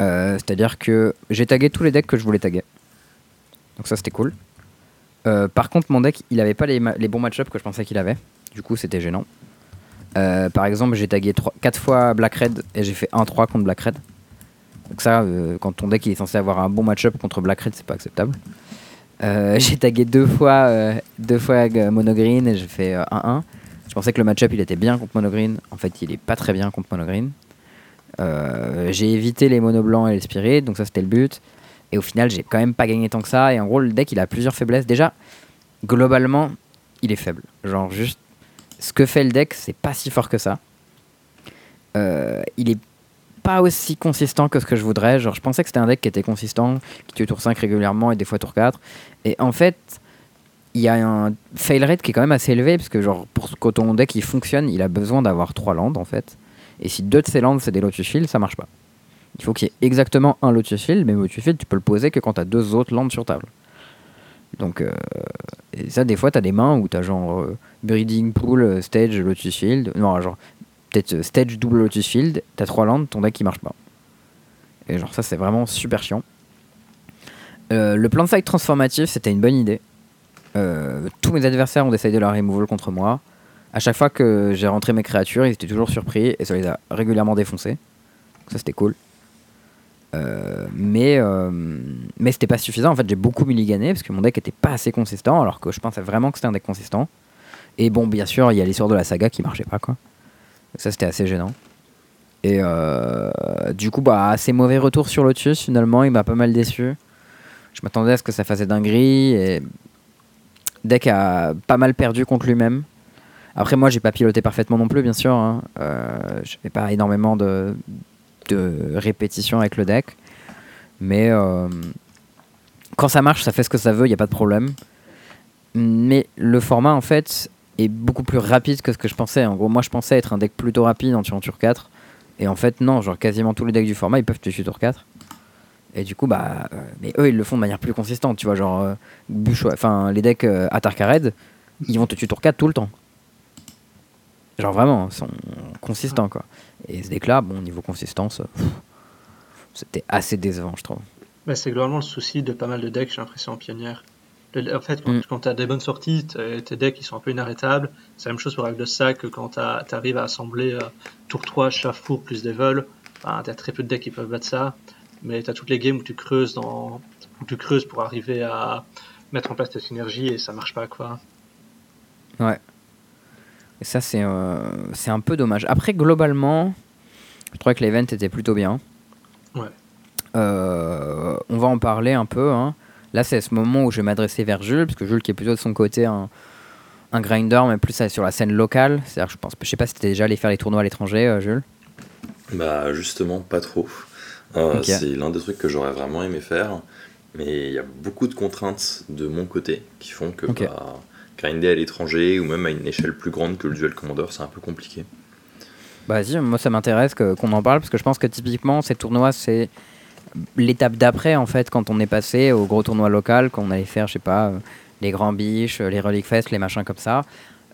Euh, c'est-à-dire que j'ai tagué tous les decks que je voulais taguer. Donc ça, c'était cool. Euh, par contre, mon deck, il avait pas les, bons match-ups que je pensais qu'il avait. Du coup, c'était gênant. Euh, par exemple, j'ai tagué 4 fois Black Red et j'ai fait 1-3 contre Black Red. Donc ça, quand ton deck il est censé avoir un bon match-up contre Black Red, c'est pas acceptable. Euh, *laughs* j'ai tagué deux fois, euh, deux fois Monogreen et j'ai fait 1-1. Euh, je pensais que le match-up il était bien contre Monogreen. En fait, il est pas très bien contre Monogreen. j'ai évité les mono blancs et les spirits, donc ça c'était le but. Et au final, j'ai quand même pas gagné tant que ça. Et en gros, le deck il a plusieurs faiblesses. Déjà, globalement, il est faible. Genre, juste ce que fait le deck, c'est pas si fort que ça. il est pas aussi consistant que ce que je voudrais. Genre, je pensais que c'était un deck qui était consistant, qui tue tour 5 régulièrement et des fois tour 4. Et en fait, il y a un fail rate qui est quand même assez élevé, parce que genre, pour que ton deck il fonctionne, il a besoin d'avoir 3 landes en fait. Et si deux de ces landes c'est des Lotus Field, ça marche pas. Il faut qu'il y ait exactement un Lotus Field, mais Lotus Field, tu peux le poser que quand tu as deux autres landes sur table. Donc, et ça, des fois, tu as des mains où tu as genre Breeding Pool, Stage, Lotus Field. Non, genre, peut-être Stage, double Lotus Field, tu as trois landes, ton deck qui marche pas. Et genre, ça, c'est vraiment super chiant. le plan de fight transformatif, c'était une bonne idée. tous mes adversaires ont décidé de la removal contre moi à chaque fois que j'ai rentré mes créatures, ils étaient toujours surpris et ça les a régulièrement défoncés. Ça c'était cool. Euh, mais euh, mais c'était pas suffisant. En fait, j'ai beaucoup milligané parce que mon deck était pas assez consistant, alors que je pensais vraiment que c'était un deck consistant. Et bon, bien sûr, il y a l'histoire de la saga qui marchait pas quoi. ça c'était assez gênant. Et euh, du coup, bah, assez mauvais retour sur Lotus finalement. Il m'a pas mal déçu. Je m'attendais à ce que ça fasse dinguerie et deck a pas mal perdu contre lui-même. Après, moi, j'ai pas piloté parfaitement non plus, bien sûr. Hein. Je pas énormément de, de répétitions avec le deck. Mais euh, quand ça marche, ça fait ce que ça veut, il n'y a pas de problème. Mais le format, en fait, est beaucoup plus rapide que ce que je pensais. En gros, moi, je pensais être un deck plutôt rapide en tuant tour 4. Et en fait, non, genre quasiment tous les decks du format, ils peuvent tuer tour 4. Et du coup, bah, euh, mais eux, ils le font de manière plus consistante. Tu vois, genre, euh, enfin, les decks euh, Atarkared, ils vont te tuer tour 4 tout le temps. Genre vraiment, ils sont consistants quoi. Et ce deck-là, bon, niveau consistance, c'était assez décevant, je trouve. mais c'est globalement le souci de pas mal de decks, j'ai l'impression, en pionnière. en fait, quand, mm. tu as des bonnes sorties, tes decks ils sont un peu inarrêtables. C'est la même chose pour Règle de Sac, quand tu arrives à assembler euh, tour 3, Chafour plus des vols. Enfin, tu as très peu de decks qui peuvent battre ça. Mais tu as toutes les games où tu creuses dans où tu creuses pour arriver à mettre en place tes synergies et ça marche pas quoi. Ouais. Et ça, c'est euh, c'est un peu dommage. Après, globalement, je trouvais que l'event était plutôt bien. Ouais. Euh, on va en parler un peu. Hein. Là, c'est ce moment où je vais m'adresser vers Jules, parce que Jules, qui est plutôt de son côté un, un grinder, mais plus sur la scène locale. C'est-à-dire, je pense, je sais pas si tu déjà allé faire les tournois à l'étranger, euh, Jules. Bah, justement, pas trop. C'est l'un des trucs que j'aurais vraiment aimé faire, mais il y a beaucoup de contraintes de mon côté qui font que bah, grinder à l'étranger ou même à une échelle plus grande que le duel Commander, c'est un peu compliqué. Bah vas-y, moi ça m'intéresse qu'on en parle parce que je pense que typiquement ces tournois c'est l'étape d'après en fait quand on est passé au gros tournoi local, quand on allait faire je sais pas euh, les grands biches, les Relic Fest, les machins comme ça.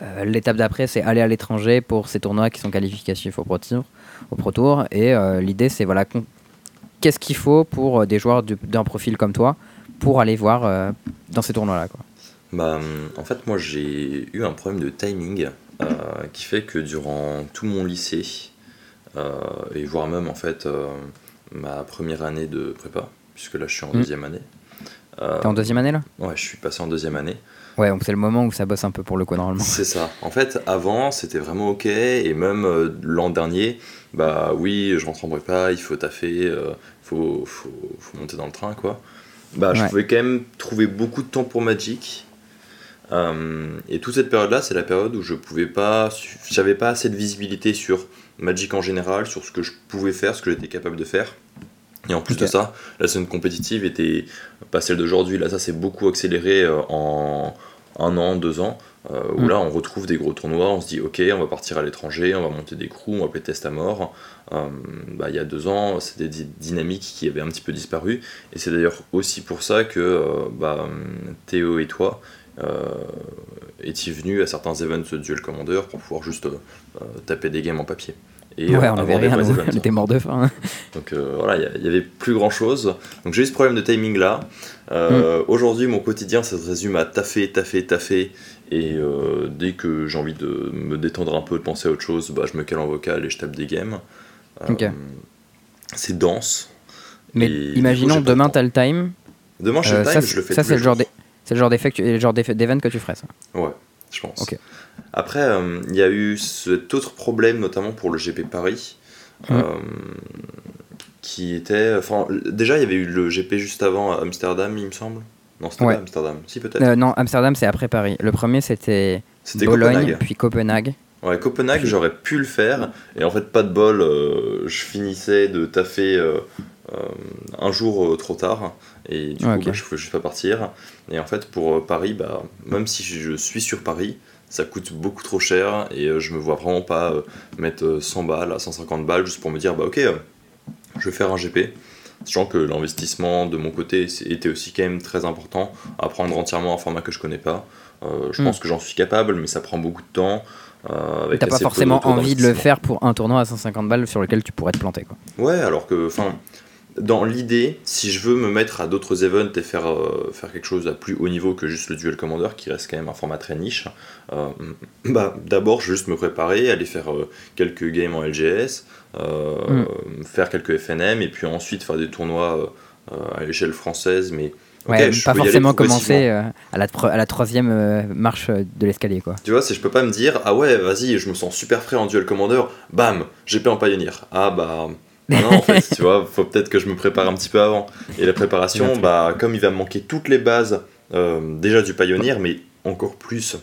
Euh, l'étape d'après c'est aller à l'étranger pour ces tournois qui sont qualificatifs au Pro Tour. Au Pro Tour et euh, l'idée c'est voilà qu'est-ce qu'il faut pour des joueurs d'un profil comme toi pour aller voir dans ces tournois là quoi. Bah, en fait, moi j'ai eu un problème de timing euh, qui fait que durant tout mon lycée, euh, et voire même en fait euh, ma première année de prépa, puisque là je suis en hmm. deuxième année. T'es en deuxième année là? Ouais, je suis passé en deuxième année. Ouais, donc c'est le moment où ça bosse un peu pour le coup normalement. C'est ça. En fait, avant c'était vraiment ok, et même l'an dernier, bah oui, je rentre en prépa, il faut taffer, il faut, faut, faut, monter dans le train quoi. Bah, je pouvais quand même trouver beaucoup de temps pour Magic euh, et toute cette période-là, c'est la période où je pouvais pas, j'avais pas assez de visibilité sur Magic en général, sur ce que je pouvais faire, ce que j'étais capable de faire. Et en plus de ça, la scène compétitive était pas celle d'aujourd'hui. Là, ça s'est beaucoup accéléré euh, en un an, deux ans, euh, où mm. là, on retrouve des gros tournois. On se dit, ok, on va partir à l'étranger, on va monter des crews, on va péter test à mort. bah, il y a deux ans, c'était des dynamiques qui avaient un petit peu disparu. Et c'est d'ailleurs aussi pour ça que bah, Théo et toi, est-il venu à certains events Duel Commander pour pouvoir juste euh, taper des games en papier et ouais, on avait rien, on était mort de faim. Donc euh, voilà, il y, avait plus grand chose. Donc j'ai eu ce problème de timing là. Mm. Aujourd'hui, mon quotidien, ça se résume à taffer, taffer, taffer. Et dès que j'ai envie de me détendre un peu, de penser à autre chose, bah, je me cale en vocal et je tape des games. C'est dense. Mais imaginons demain, t'as le time. Demain, j'ai le time, je le fais Ça, c'est le genre c'est le genre d'événement que tu ferais, ça Ouais, je pense. Après, euh, il y a eu cet autre problème, notamment pour le GP Paris, mmh. euh, qui était. Enfin, déjà, il y avait eu le GP juste avant à Amsterdam, il me semble. Non, c'était pas Amsterdam. Si, peut-être. Euh, non, Amsterdam, c'est après Paris. Le premier, c'était Bologne, puis Copenhague. Ouais, Copenhague, j'aurais pu le faire. Et en fait, pas de bol, je finissais de taffer un jour trop tard. Et du coup, bah, je ne pouvais juste pas partir. Et en fait, pour euh, Paris, bah, même si je suis sur Paris, ça coûte beaucoup trop cher et euh, je me vois vraiment pas euh, mettre 100 balles à 150 balles juste pour me dire, bah ok, je vais faire un GP. Sachant que l'investissement de mon côté était aussi quand même très important, apprendre entièrement un format que je connais pas. Euh, je hmm. pense que j'en suis capable, mais ça prend beaucoup de temps. Euh, T'as pas forcément envie de le faire pour un tournoi à 150 balles sur lequel tu pourrais te planter. Quoi. Ouais, alors que, enfin, dans l'idée, si je veux me mettre à d'autres events et faire, euh, faire quelque chose à plus haut niveau que juste le Duel Commander, qui reste quand même un format très niche, euh, bah, d'abord, juste me préparer, aller faire quelques games en LGS, hmm. faire quelques FNM, et puis ensuite faire des tournois à l'échelle française, mais Ouais, pas forcément commencer euh, à, la à la troisième euh, marche de l'escalier. quoi. Tu vois, si je peux pas me dire, ah ouais, vas-y, je me sens super frais en Duel Commander, bam, GP en Pioneer. Ah bah. Non, en fait, *laughs* tu vois, faut peut-être que je me prépare un petit peu avant. Et la préparation, bah, comme il va me manquer toutes les bases euh, déjà du Pioneer, mais encore plus,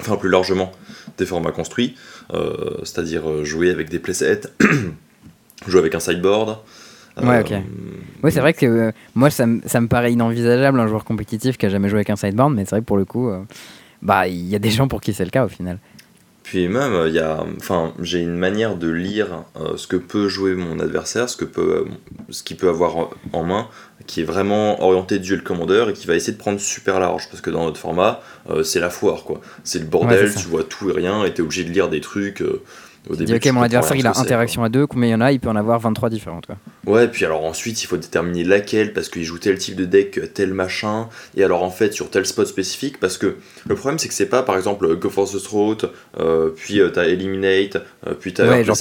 enfin plus largement, des formats construits, c'est-à-dire jouer avec des playsets, *coughs* jouer avec un sideboard, Ouais, ok. Oui, c'est vrai que euh, moi, ça, ça, me paraît inenvisageable un joueur compétitif qui a jamais joué avec un sideboard, mais c'est vrai que pour le coup, euh, bah, il y a des gens pour qui c'est le cas au final. Puis même, il y a, enfin, j'ai une manière de lire euh, ce que peut jouer mon adversaire, ce que peut, ce qu'il peut avoir en, main, qui est vraiment orienté duel commander et qui va essayer de prendre super large, parce que dans notre format, c'est la foire, quoi. C'est le bordel, tu vois tout et rien, et t'es obligé de lire des trucs. Au début, ok, mon adversaire il a interaction à deux, combien il y en a Il peut en avoir 23 différentes. Quoi. Ouais, puis alors ensuite il faut déterminer laquelle parce qu'il joue tel type de deck, tel machin, et alors en fait sur tel spot spécifique parce que le problème c'est que c'est pas par exemple Go for the Throat, euh, puis euh, t'as Eliminate, euh, puis t'as ouais, genre,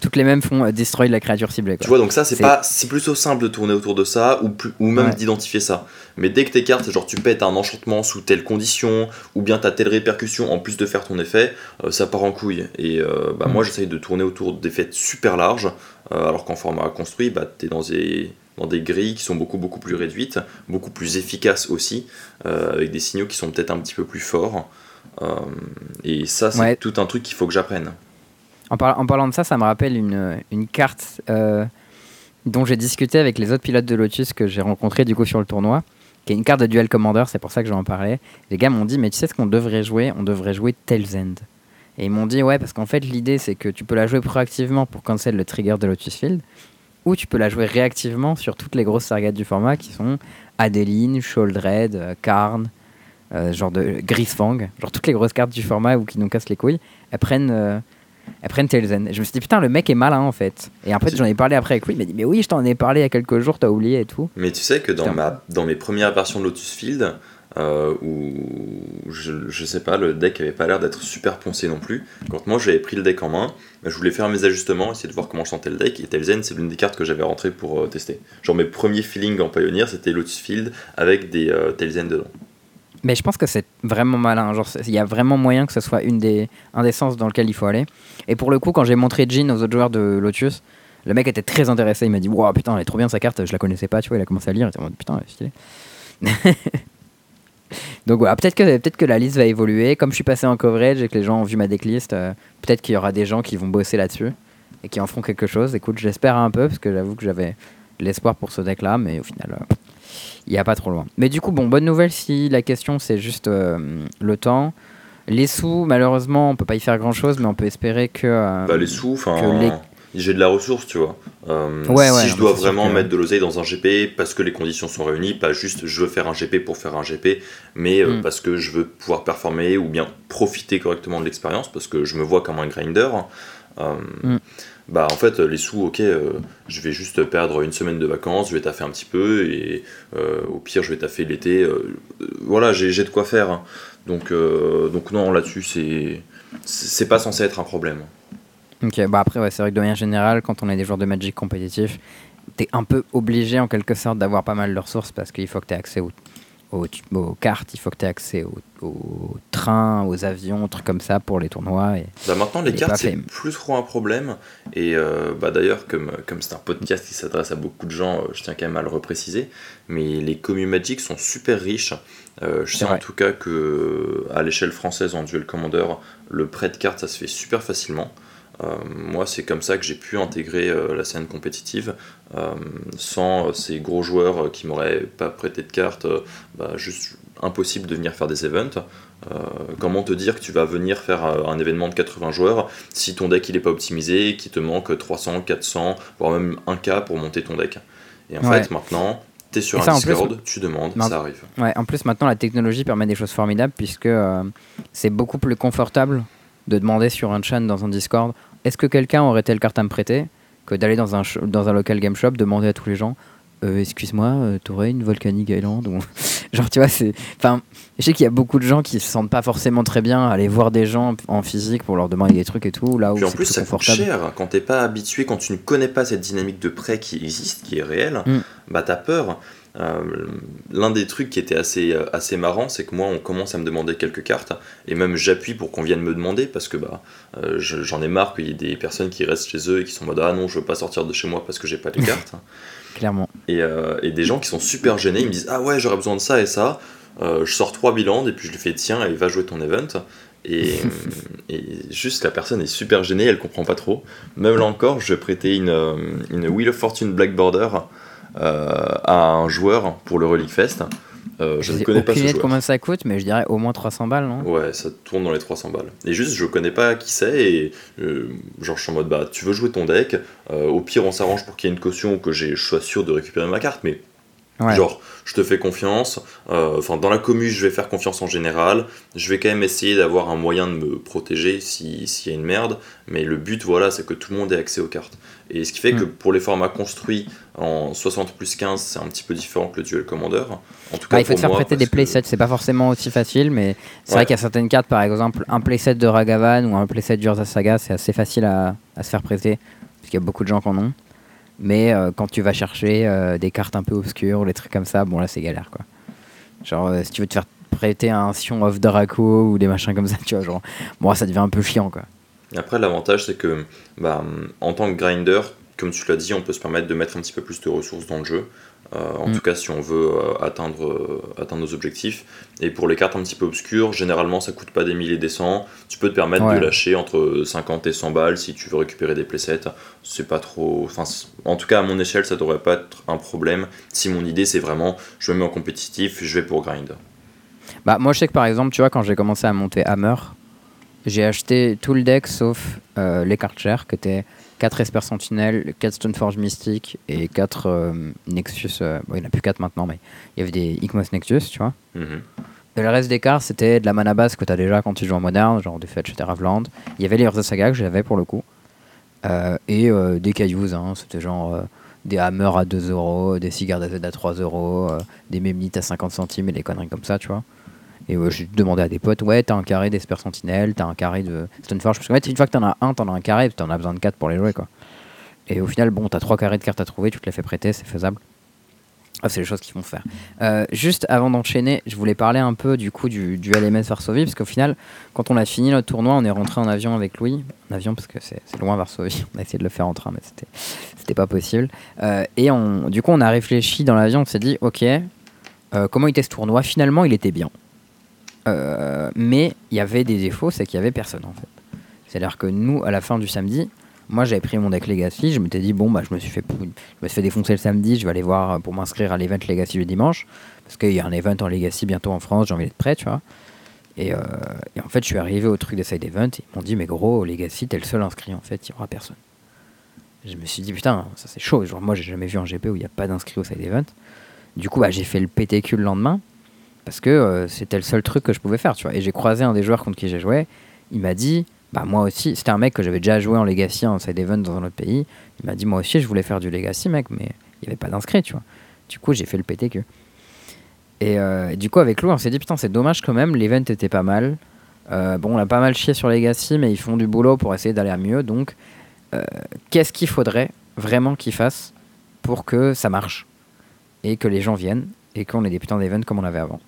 Toutes les mêmes font Destroy la créature ciblée. Quoi. Tu vois, donc ça c'est pas c'est plutôt simple de tourner autour de ça ou, ou même d'identifier ça. Mais dès que tes cartes, genre tu pètes un enchantement sous telle condition, ou bien t'as telle répercussion en plus de faire ton effet, ça part en couille. Et bah, mm. moi j'essaye de tourner autour d'effets super larges, euh, alors qu'en format construit, bah, tu es dans des, dans des grilles qui sont beaucoup beaucoup plus réduites, beaucoup plus efficaces aussi, euh, avec des signaux qui sont peut-être un petit peu plus forts. Euh, et ça, c'est tout un truc qu'il faut que j'apprenne. En, en, parlant de ça, ça me rappelle une, une carte dont j'ai discuté avec les autres pilotes de Lotus que j'ai rencontrés du coup sur le tournoi, qui est une carte de Duel Commander, c'est pour ça que j'en parlais. Les gars m'ont dit, mais tu sais ce qu'on devrait jouer? On devrait jouer Tales End. Et ils m'ont dit, ouais, parce qu'en fait, l'idée, c'est que tu peux la jouer proactivement pour cancel le trigger de Lotus Field, ou tu peux la jouer réactivement sur toutes les grosses sargates du format qui sont Adeline, Sholdred, euh, Karn, euh, genre de Grisfang, genre toutes les grosses cartes du format ou qui nous cassent les couilles, elles prennent, Tailzen. Et je me suis dit, putain, le mec est malin en fait. Et en fait, j'en ai parlé après avec lui, il m'a dit, mais oui, je t'en ai parlé il y a quelques jours, t'as oublié et tout. Mais tu sais que dans, ma, dans mes premières versions de Lotus Field, euh, où je, je, sais pas, le deck avait pas l'air d'être super poncé non plus. Quand moi j'avais pris le deck en main, bah, je voulais faire mes ajustements, essayer de voir comment je sentais le deck, et Telzen c'est l'une des cartes que j'avais rentré pour euh, tester. Genre mes premiers feelings en Pioneer c'était Lotus Field avec des euh, Telzen dedans. Mais je pense que c'est vraiment malin. Genre, il y a vraiment moyen que ce soit une des, un des sens dans lequel il faut aller. Et pour le coup, quand j'ai montré Jean aux autres joueurs de Lotus, le mec était très intéressé. Il m'a dit Waouh, putain, elle est trop bien sa carte, je la connaissais pas, tu vois. Il a commencé à lire, il était en mode Putain, elle est stylée. *laughs* Donc voilà, peut-être que, peut que la liste va évoluer. Comme je suis passé en coverage et que les gens ont vu ma decklist, euh, peut-être qu'il y aura des gens qui vont bosser là-dessus et qui en feront quelque chose. Écoute, j'espère un peu parce que j'avoue que j'avais l'espoir pour ce deck-là, mais au final, euh, il n'y a pas trop loin. Mais du coup, bon, bonne nouvelle si la question c'est juste euh, le temps. Les sous, malheureusement, on peut pas y faire grand-chose, mais on peut espérer que... bah, les sous, enfin j'ai de la ressource, tu vois. Euh, si je dois vraiment mettre de l'oseille dans un GP parce que les conditions sont réunies, pas juste je veux faire un GP pour faire un GP, mais euh, mm. parce que je veux pouvoir performer ou bien profiter correctement de l'expérience parce que je me vois comme un grinder. Euh, mm. Bah en fait les sous ok je vais juste perdre une semaine de vacances, je vais taffer un petit peu et au pire je vais taffer l'été. voilà j'ai de quoi faire. Hein. Donc, donc non là-dessus c'est c'est pas censé être un problème. Ok, bah après, c'est vrai que de manière générale, quand on est des joueurs de Magic compétitifs, t'es un peu obligé en quelque sorte d'avoir pas mal de ressources parce qu'il faut que tu aies accès aux, aux, cartes, il faut que tu aies accès aux, trains, aux avions, trucs comme ça pour les tournois. Et, bah maintenant, les cartes, c'est plus trop un problème. Et euh, bah d'ailleurs, comme comme c'est un podcast qui s'adresse à beaucoup de gens, euh, je tiens quand même à le repréciser, mais les communes Magic sont super riches. Euh, je sais en tout cas que à l'échelle française en Duel Commander, le prêt de cartes, ça se fait super facilement. Moi, c'est comme ça que j'ai pu intégrer la scène compétitive. sans ces gros joueurs qui m'auraient pas prêté de cartes, bah, juste impossible de venir faire des events. comment te dire que tu vas venir faire un événement de 80 joueurs si ton deck il est pas optimisé, qu'il te manque 300, 400, voire même 1K pour monter ton deck? Et en fait, maintenant, tu es sur un Discord, tu demandes, ça arrive. Ouais, en plus, maintenant, la technologie permet des choses formidables puisque c'est beaucoup plus confortable de demander sur un chat dans un Discord est-ce que quelqu'un aurait telle carte à me prêter que d'aller dans un, dans un local game shop demander à tous les gens euh, excuse-moi, euh, t'aurais une Volcanic Island ou... *laughs* Genre, tu vois, c'est. Enfin, je sais qu'il y a beaucoup de gens qui se sentent pas forcément très bien à aller voir des gens en physique pour leur demander des trucs et tout. Là où en plus, ça coûte cher. Quand t'es pas habitué, quand tu ne connais pas cette dynamique de prêt qui existe, qui est réelle, mm. bah t'as peur. Euh, l'un des trucs qui était assez, euh, assez marrant, c'est que moi, on commence à me demander quelques cartes, et même j'appuie pour qu'on vienne me demander, parce que bah, euh, j'en ai marre qu'il y ait des personnes qui restent chez eux et qui sont en mode Ah non, je veux pas sortir de chez moi parce que j'ai pas les *laughs* cartes. Clairement. Et, et, des gens qui sont super gênés, ils me disent Ah ouais, j'aurais besoin de ça et ça. je sors trois bilans, et puis je lui fais Tiens, et va jouer ton event. Et, *laughs* et, juste la personne est super gênée, elle comprend pas trop. Même là encore, je vais prêter une, une Wheel of Fortune Black Border à un joueur pour le Relic Fest. Euh, je ne connais pas ce joueur. combien ça coûte, mais je dirais au moins 300 balles, non? Ouais, ça tourne dans les 300 balles. Et juste, je connais pas qui c'est, et euh, genre, je suis en mode, bah, tu veux jouer ton deck, au pire, on s'arrange pour qu'il y ait une caution, que je sois sûr de récupérer ma carte, mais Genre, je te fais confiance. Enfin, dans la commune, je vais faire confiance en général. Je vais quand même essayer d'avoir un moyen de me protéger s'il y a une merde. Mais le but, voilà, c'est que tout le monde ait accès aux cartes. Et ce qui fait que mm. pour les formats construits en 60 plus 15, c'est un petit peu différent que le Duel Commander. En tout cas, il faut te faire prêter des playsets, c'est pas forcément aussi facile, mais c'est vrai qu'il y a certaines cartes, par exemple, un playset de Ragavan ou un playset d'Urza Saga, c'est assez facile à, à, se faire prêter, parce qu'il y a beaucoup de gens qui en ont. Mais euh, quand tu vas chercher euh, des cartes un peu obscures ou des trucs comme ça, bon là c'est galère quoi. Genre, euh, si tu veux te faire prêter un Sion of Draco ou des machins comme ça, *laughs* tu vois, genre, moi ça devient un peu chiant quoi. Après, l'avantage, c'est que bah, en tant que grinder, comme tu l'as dit, on peut se permettre de mettre un petit peu plus de ressources dans le jeu. Euh, en mm. tout cas, si on veut euh, atteindre, euh, atteindre nos objectifs. Et pour les cartes un petit peu obscures, généralement, ça coûte pas des milliers des cents. Tu peux te permettre de lâcher entre 50 et 100 balles si tu veux récupérer des playsets. C'est pas trop. Enfin, en tout cas, à mon échelle, ça devrait pas être un problème. Si mon idée, c'est vraiment, je me mets en compétitif, je vais pour grind. Bah, moi, je sais que par exemple, tu vois, quand j'ai commencé à monter Hammer, j'ai acheté tout le deck sauf euh, les cartes chères, qui étaient 4 Esper Sentinel, 4 Stoneforge Mystique et 4 euh, Nexus. Euh, bon, il n'y en a plus 4 maintenant, mais il y avait des Igmos Nexus, tu vois. Mhm. Et le reste des cartes, c'était de la mana base que tu as déjà quand tu joues en moderne, genre du Fetch et Ravland. Il y avait les Urza Saga que j'avais pour le coup. et des cailloux, hein, c'était genre des hammers à 2 euros, des cigares à 3 euros, des memnites à 50 centimes et des conneries comme ça, tu vois. Et j'ai demandé à des potes, ouais, t'as un carré d'Esper Sentinel, t'as un carré de Stoneforge. Parce que une fois que t'en as un, t'en as un carré, t'en as besoin de 4 pour les jouer, quoi. Et au final, bon, t'as 3 carrés de cartes à trouver, tu te les fais prêter, c'est faisable. Ah, c'est les choses qu'ils vont faire. Euh, juste avant d'enchaîner, je voulais parler un peu du coup du, du LMS Varsovie, parce qu'au final, quand on a fini notre tournoi, on est rentré en avion avec Louis. En avion, parce que c'est loin Varsovie. *laughs* On a essayé de le faire en train, mais c'était pas possible. Euh, et du coup, on a réfléchi dans l'avion, on s'est dit, ok, euh, comment était ce tournoi? Finalement, il était bien. Euh, mais il y avait des défauts, c'est qu'il y avait personne en fait. C'est-à-dire que nous, à la fin du samedi, moi j'avais pris mon deck Legacy, je m'étais dit bon bah je me suis fait je me suis fait défoncer le samedi, je vais aller voir pour m'inscrire à l'event Legacy le dimanche parce qu'il y a un event en Legacy bientôt en France, j'ai envie d'être prêt, tu vois. Et, euh, en fait, je suis arrivé au truc des side event, ils m'ont dit mais gros, Legacy, t'es le seul inscrit en fait, il n'y aura personne. je me suis dit putain, ça c'est chaud, genre moi j'ai jamais vu un GP où il n'y a pas d'inscrit au side event. Du coup, bah, j'ai fait le PTQ le lendemain parce que euh, c'était le seul truc que je pouvais faire, tu vois. Et j'ai croisé un des joueurs contre qui j'ai joué, il m'a dit, bah moi aussi, c'était un mec que j'avais déjà joué en Legacy, en side event dans un autre pays, il m'a dit, moi aussi je voulais faire du Legacy, mec, mais il n'y avait pas d'inscrit, tu vois. Du coup, j'ai fait le PTQ. Et euh, du coup, avec Lou, on s'est dit, putain, c'est dommage quand même, l'event était pas mal. Euh, bon, on a pas mal chié sur Legacy, mais ils font du boulot pour essayer d'aller à mieux, donc qu'est-ce qu'il faudrait vraiment qu'ils fassent pour que ça marche et que les gens viennent et qu'on ait des putains d'events comme on avait avant?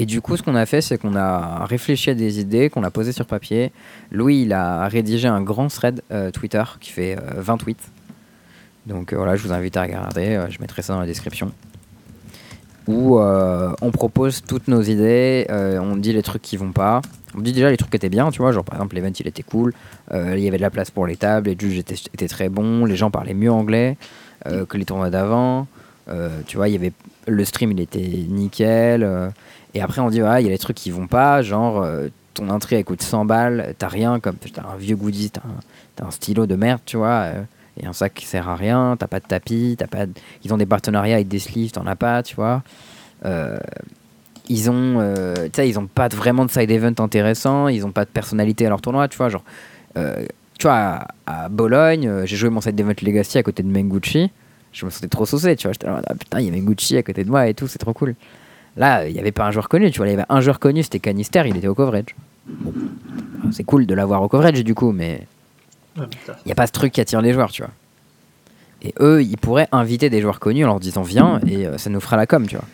Et du coup, ce qu'on a fait, c'est qu'on a réfléchi à des idées qu'on a posées sur papier. Louis, il a rédigé un grand thread euh, Twitter qui fait 20 euh, tweets. Donc euh, voilà, je vous invite à regarder. je mettrai ça dans la description. où on propose toutes nos idées, on dit les trucs qui vont pas. On dit déjà les trucs qui étaient bien, tu vois, genre par exemple l'event il était cool, il y avait de la place pour les tables, les juges étaient, étaient très bons, les gens parlaient mieux anglais que les tournois d'avant. tu vois, il y avait le stream il était nickel. Et après on dit ouais, il y a les trucs qui vont pas, genre ton entrée elle coûte 100 balles, t'as rien comme t'as un vieux goodie, t'as un, stylo de merde, tu vois, euh, et un sac qui sert à rien, t'as pas de tapis, t'as pas ils ont des partenariats avec des sleeves, t'en as pas, tu vois. Euh, ils ont, euh, ils ont pas vraiment de side event intéressant, ils ont pas de personnalité à leur tournoi, tu vois, genre, tu vois, à, Bologne, j'ai joué mon side event Legacy à côté de Mengucci, je me sentais trop saucé, tu vois, j'étais là, ah, putain, il y a Mengucci à côté de moi et tout, c'est trop cool. Là, il n'y avait pas un joueur connu, tu vois. Il y avait un joueur connu, c'était Canister, il était au coverage. c'est cool de l'avoir au coverage du coup, mais il n'y a pas ce truc qui attire les joueurs, tu vois. Et eux, ils pourraient inviter des joueurs connus en leur disant viens et euh, ça nous fera la com, tu vois.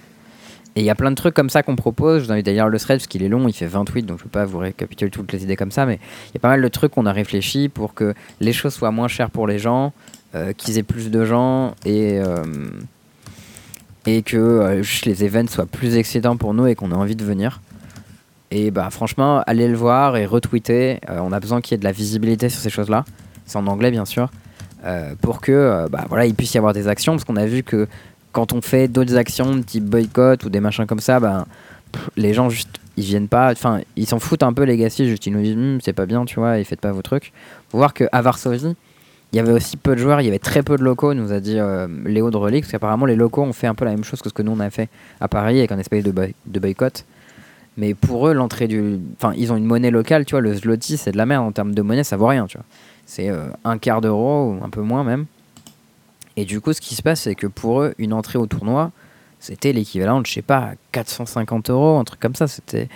Et il y a plein de trucs comme ça qu'on propose. Je vous invite à lire le thread parce qu'il est long, il fait 28, donc je ne vais pas vous récapituler toutes les idées comme ça, mais il y a pas mal de trucs qu'on a réfléchi pour que les choses soient moins chères pour les gens, euh, qu'ils aient plus de gens et, euh, et que euh, les events soient plus excitants pour nous et qu'on ait envie de venir. Et bah franchement, allez le voir et retweeter. Euh, on a besoin qu'il y ait de la visibilité sur ces choses-là. C'est en anglais bien sûr. Euh, pour que bah, voilà, il puisse y avoir des actions. Parce qu'on a vu que quand on fait d'autres actions, type boycott ou des machins comme ça, bah, les gens juste ils viennent pas. Enfin, ils s'en foutent un peu les juste ils nous disent hm, c'est pas bien, tu vois, et faites pas vos trucs. Faut voir qu'à Varsovie, il y avait aussi peu de joueurs, il y avait très peu de locaux, nous a dit euh, Léo de Relic, parce qu'apparemment les locaux ont fait un peu la même chose que ce que nous on a fait à Paris avec un espèce de, de boycott. Mais pour eux, l'entrée du. Enfin, ils ont une monnaie locale, tu vois, le zloty, c'est de la merde en termes de monnaie, ça vaut rien, tu vois. C'est euh, un quart d'euro, ou un peu moins même. Et du coup, ce qui se passe, c'est que pour eux, une entrée au tournoi, c'était l'équivalent de, je sais pas, 450 euros, un truc comme ça. C'était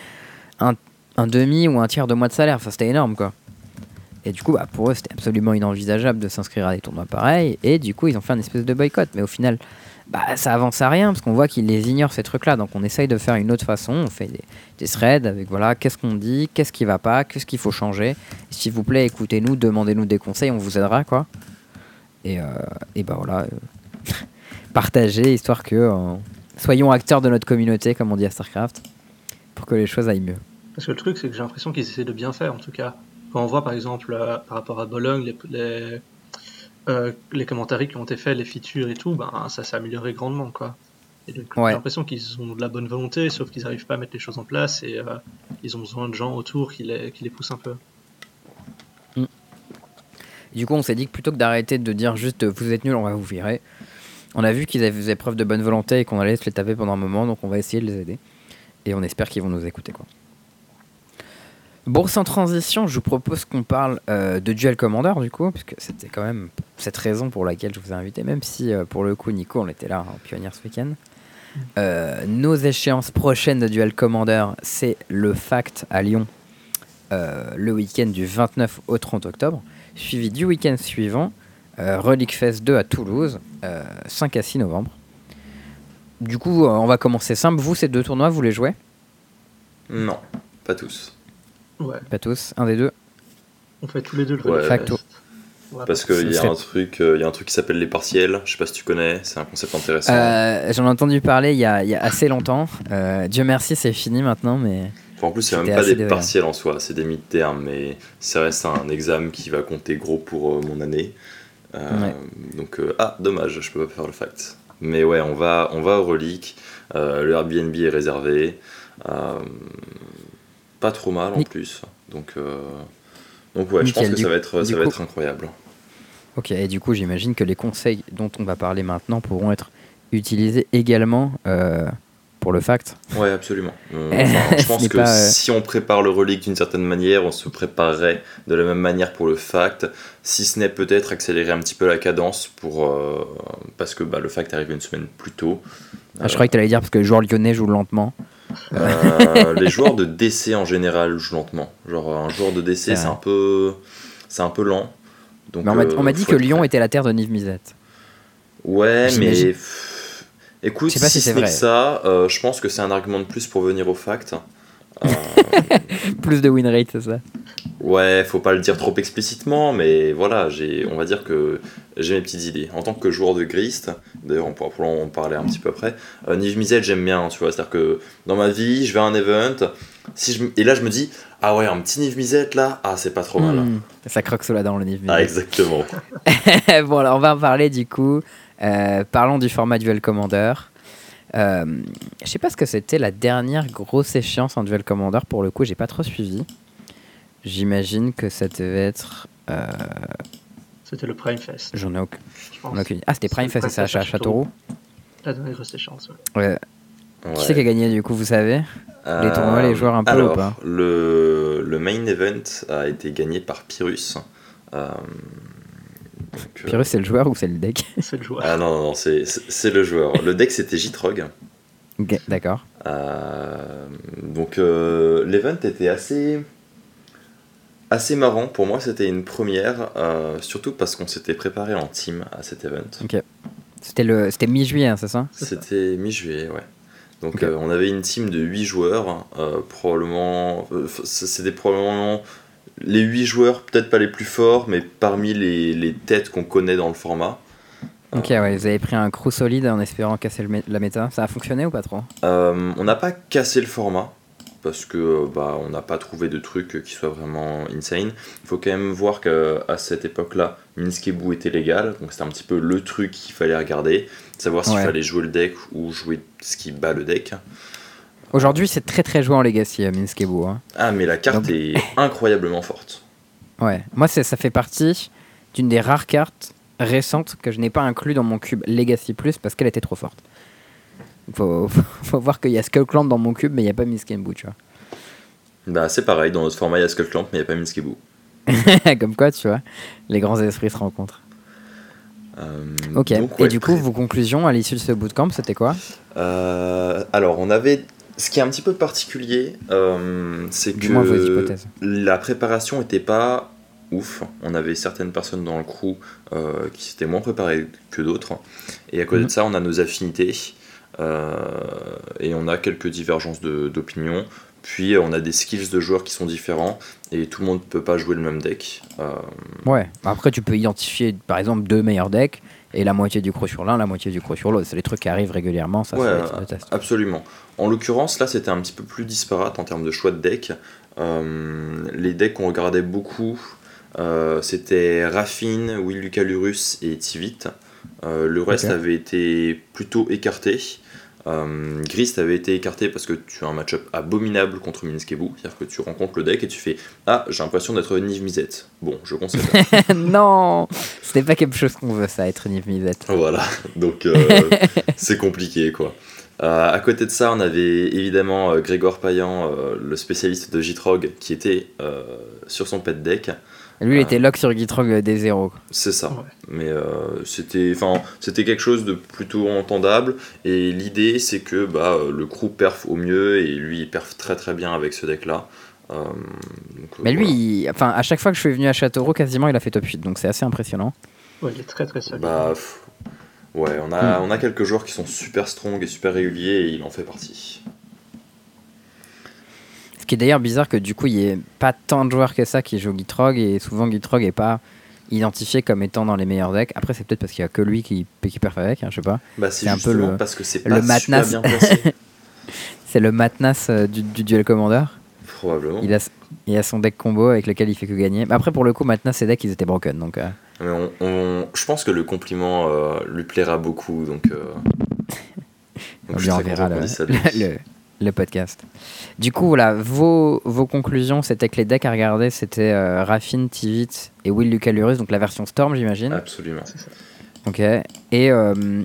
un, un demi ou un tiers de mois de salaire. Enfin, c'était énorme, quoi. Et du coup, bah, pour eux, c'était absolument inenvisageable de s'inscrire à des tournois pareils. Et du coup, ils ont fait un espèce de boycott. Mais au final, bah, ça avance à rien parce qu'on voit qu'ils les ignorent ces trucs-là. Donc on essaye de faire une autre façon. On fait des, threads avec voilà, qu'est-ce qu'on dit, qu'est-ce qui va pas, qu'est-ce qu'il faut changer. S'il vous plaît, écoutez-nous, demandez-nous des conseils, on vous aidera quoi. Et, euh, bah voilà, euh, *laughs* partagez histoire que euh, soyons acteurs de notre communauté, comme on dit à Starcraft, pour que les choses aillent mieux. Parce que le truc, c'est que j'ai l'impression qu'ils essaient de bien faire en tout cas. Quand on voit par exemple euh, par rapport à Bologne les, les, euh, les, commentaires qui ont été faits, les features et tout, ben, ça s'est amélioré grandement. Quoi. Et donc, j'ai l'impression qu'ils ont de la bonne volonté, sauf qu'ils n'arrivent pas à mettre les choses en place et euh, ils ont besoin de gens autour qui les, qui les poussent un peu. Mm. Du coup, on s'est dit que plutôt que d'arrêter de dire juste vous êtes nuls, on va vous virer, on a vu qu'ils avaient preuve de bonne volonté et qu'on allait se les taper pendant un moment, donc on va essayer de les aider. Et on espère qu'ils vont nous écouter. Quoi. Bourse en transition, je vous propose qu'on parle euh, de Duel Commander du coup, puisque c'était quand même cette raison pour laquelle je vous ai invité, même si euh, pour le coup Nico on était là en pionnière ce week-end. Euh, nos échéances prochaines de Duel Commander, c'est le Fact à Lyon le week-end du 29 au 30 octobre, suivi du week-end suivant, Relic Fest 2 à Toulouse, 5 à 6 novembre. Du coup, on va commencer simple. Vous, ces deux tournois, vous les jouez? Non, pas tous. Pas tous, un des deux. On fait tous les deux le Facto. Parce qu'il y, a un truc, euh, y a un truc qui s'appelle les partiels, je sais pas si tu connais, c'est un concept intéressant. Euh, j'en ai entendu parler il y a, y a assez longtemps. Euh, Dieu merci, c'est fini maintenant, mais. en plus, c'est même pas des partiels en soi, c'est des mi-termes, mais ça reste un examen qui va compter gros pour mon année. Donc, ah, dommage, je peux pas faire le fact. Mais ouais, on va, on va au relique, le Airbnb est réservé pas trop mal en plus. Donc, euh, donc ouais, je pense que ça va être, ça va être incroyable. Ok, et du coup, j'imagine que les conseils dont on va parler maintenant pourront être utilisés également euh, pour le fact. Ouais, absolument. Euh, *laughs* je pense que si on prépare le relique d'une certaine manière, on se préparerait de la même manière pour le fact, si ce n'est peut-être accélérer un petit peu la cadence pour, parce que bah, le fact arrive une semaine plus tôt. Ah, je croyais que tu allais dire parce que le joueur lyonnais joue lentement. Euh, *laughs* les joueurs de DC en général jouent lentement. Genre un joueur de DC c'est un peu c'est un peu lent. Donc, on m'a euh, dit que Lyon était la terre de Nive Misette. Ouais, mais écoute, si, c'est vrai. ça, euh, je pense que c'est un argument de plus pour venir au fact. *laughs* plus de win rate, c'est ça Ouais, faut pas le dire trop explicitement, mais voilà, j'ai, on va dire que j'ai mes petites idées. En tant que joueur de Grist, d'ailleurs on pourra en parler un petit peu après, euh, Niv Mizzet j'aime bien, tu vois, c'est-à-dire que dans ma vie, je vais à un event, si je, et là je me dis, ah ouais, un petit Niv Mizzet là, ah c'est pas trop mal. Hmm, ça croque sous la dent le Niv Ah exactement. *laughs* bon alors on va en parler du coup, euh, parlons du format Duel Commander. Euh, je sais pas ce que c'était la dernière grosse échéance en Duel Commander, pour le coup j'ai pas trop suivi. J'imagine que ça devait être. Euh... C'était le Prime Fest. J'en ai aucun. aucune. Ah, c'était Prime Fest, c'est ça, à Châteauroux La dernière grosse échéance, ouais. ouais. Qui c'est qui a gagné du coup, vous savez? Euh, Les tournois, les joueurs un peu alors, ou pas? le, le main event a été gagné par Pyrrhus. Euh, Pyrrhus, c'est le joueur ou c'est le deck *laughs* C'est le joueur. Ah non, non, non c'est le joueur. le deck, c'était Jitrog. Ok, d'accord. Euh, donc, l'event était assez assez marrant. Pour moi, c'était une première, euh, surtout parce qu'on s'était préparé en team à cet event. Ok. C'était le, c'était mi-juillet, hein, c'est ça C'était mi-juillet, ouais. Donc euh, on avait une team de 8 joueurs, euh, probablement, c'était probablement les 8 joueurs, peut-être pas les plus forts, mais parmi les, les têtes qu'on connaît dans le format. Ok, ouais, vous avez pris un crew solide en espérant casser le la méta. Ça a fonctionné ou pas trop? On n'a pas cassé le format parce que bah, on n'a pas trouvé de truc qui soit vraiment insane. Il faut quand même voir qu'à cette époque-là, Minskebu était légal, donc c'était un petit peu le truc qu'il fallait regarder, savoir s'il fallait jouer le deck ou jouer ce qui bat le deck. Aujourd'hui, c'est très très joué en Legacy, euh, Minskebu. Hein. Ah, mais la carte est *laughs* incroyablement forte. Ouais, moi ça fait partie d'une des rares cartes récentes que je n'ai pas inclus dans mon cube Legacy Plus parce qu'elle était trop forte. Faut, *laughs* faut, voir qu'il y a Skullclamp dans mon cube, mais il n'y a pas Minskebu, tu vois. Bah, c'est pareil, dans notre format, il y a Skullclamp, mais il n'y a pas Minskebu. *laughs* Comme quoi, tu vois, les grands esprits se rencontrent. Euh, ok, et du coup, vos conclusions à l'issue de ce bootcamp, c'était quoi? Euh, Alors, on avait. Ce qui est un petit peu particulier, euh, c'est que la préparation n'était pas ouf. On avait certaines personnes dans le crew qui s'étaient moins préparées que d'autres. Et à côté de mhm. ça, on a nos affinités. Euh, et on a quelques divergences d'opinion. Puis on a des skills de joueurs qui sont différents et tout le monde ne peut pas jouer le même deck. Euh, ouais, après tu peux identifier par exemple deux meilleurs decks et la moitié du croc sur l'un, la moitié du croc sur l'autre. C'est les trucs qui arrivent régulièrement, ça, ouais, Absolument. En l'occurrence, là c'était un petit peu plus disparate en termes de choix de deck. Euh, les decks qu'on regardait beaucoup, c'était Raffine, Will Lucalurus et Tivit. le reste avait été plutôt écarté. Euh, Grist avait été écarté parce que tu as un match-up abominable contre Minskebu, c'est-à-dire que tu rencontres le deck et tu fais Ah, j'ai l'impression d'être Niv Mizet. Bon, je conseille. *laughs* non C'était pas quelque chose qu'on veut, ça, être Niv Mizet. Voilà, donc euh, *laughs* c'est compliqué quoi. Euh, à côté de ça, on avait évidemment Grégor Payan, le spécialiste de Jitrog, qui était sur son pet deck. Lui, il était lock sur Gitrog des zéros. C'est ça. Mais euh, c'était, c'était quelque chose de plutôt entendable. Et l'idée, c'est que bah, le crew perf au mieux et lui, il perf très très bien avec ce deck-là. Euh, mais lui, enfin, à chaque fois que je suis venu à Châteauroux, quasiment, il a fait top 8. Donc c'est assez impressionnant. Ouais, il est très très solide. Bah, ouais, on a, hmm. on a quelques joueurs qui sont super strong et super réguliers et il en fait partie qui est d'ailleurs bizarre que du coup, il n'y ait pas tant de joueurs que ça qui jouent Gitrog et souvent Gitrog n'est pas identifié comme étant dans les meilleurs decks. Après, c'est peut-être parce qu'il n'y a que lui qui, qui perf avec, hein, je sais pas. Bah, c'est un peu le, parce que c'est le matnas. *laughs* c'est le matnas euh, du, duel commander. Probablement. Il a, il a son deck combo avec lequel il fait que gagner. Mais après, pour le coup, matnas, ses decks, ils étaient broken. Donc, euh. Mais on, je pense que le compliment euh, lui plaira beaucoup. Donc, *laughs* donc on verra le, *laughs* le podcast. Du coup, voilà, vos, vos conclusions, c'était que les decks à regarder, c'était euh, Raffin, Tivit et Will Lucalurus, donc la version Storm, j'imagine. Absolument. Ok. Et, euh,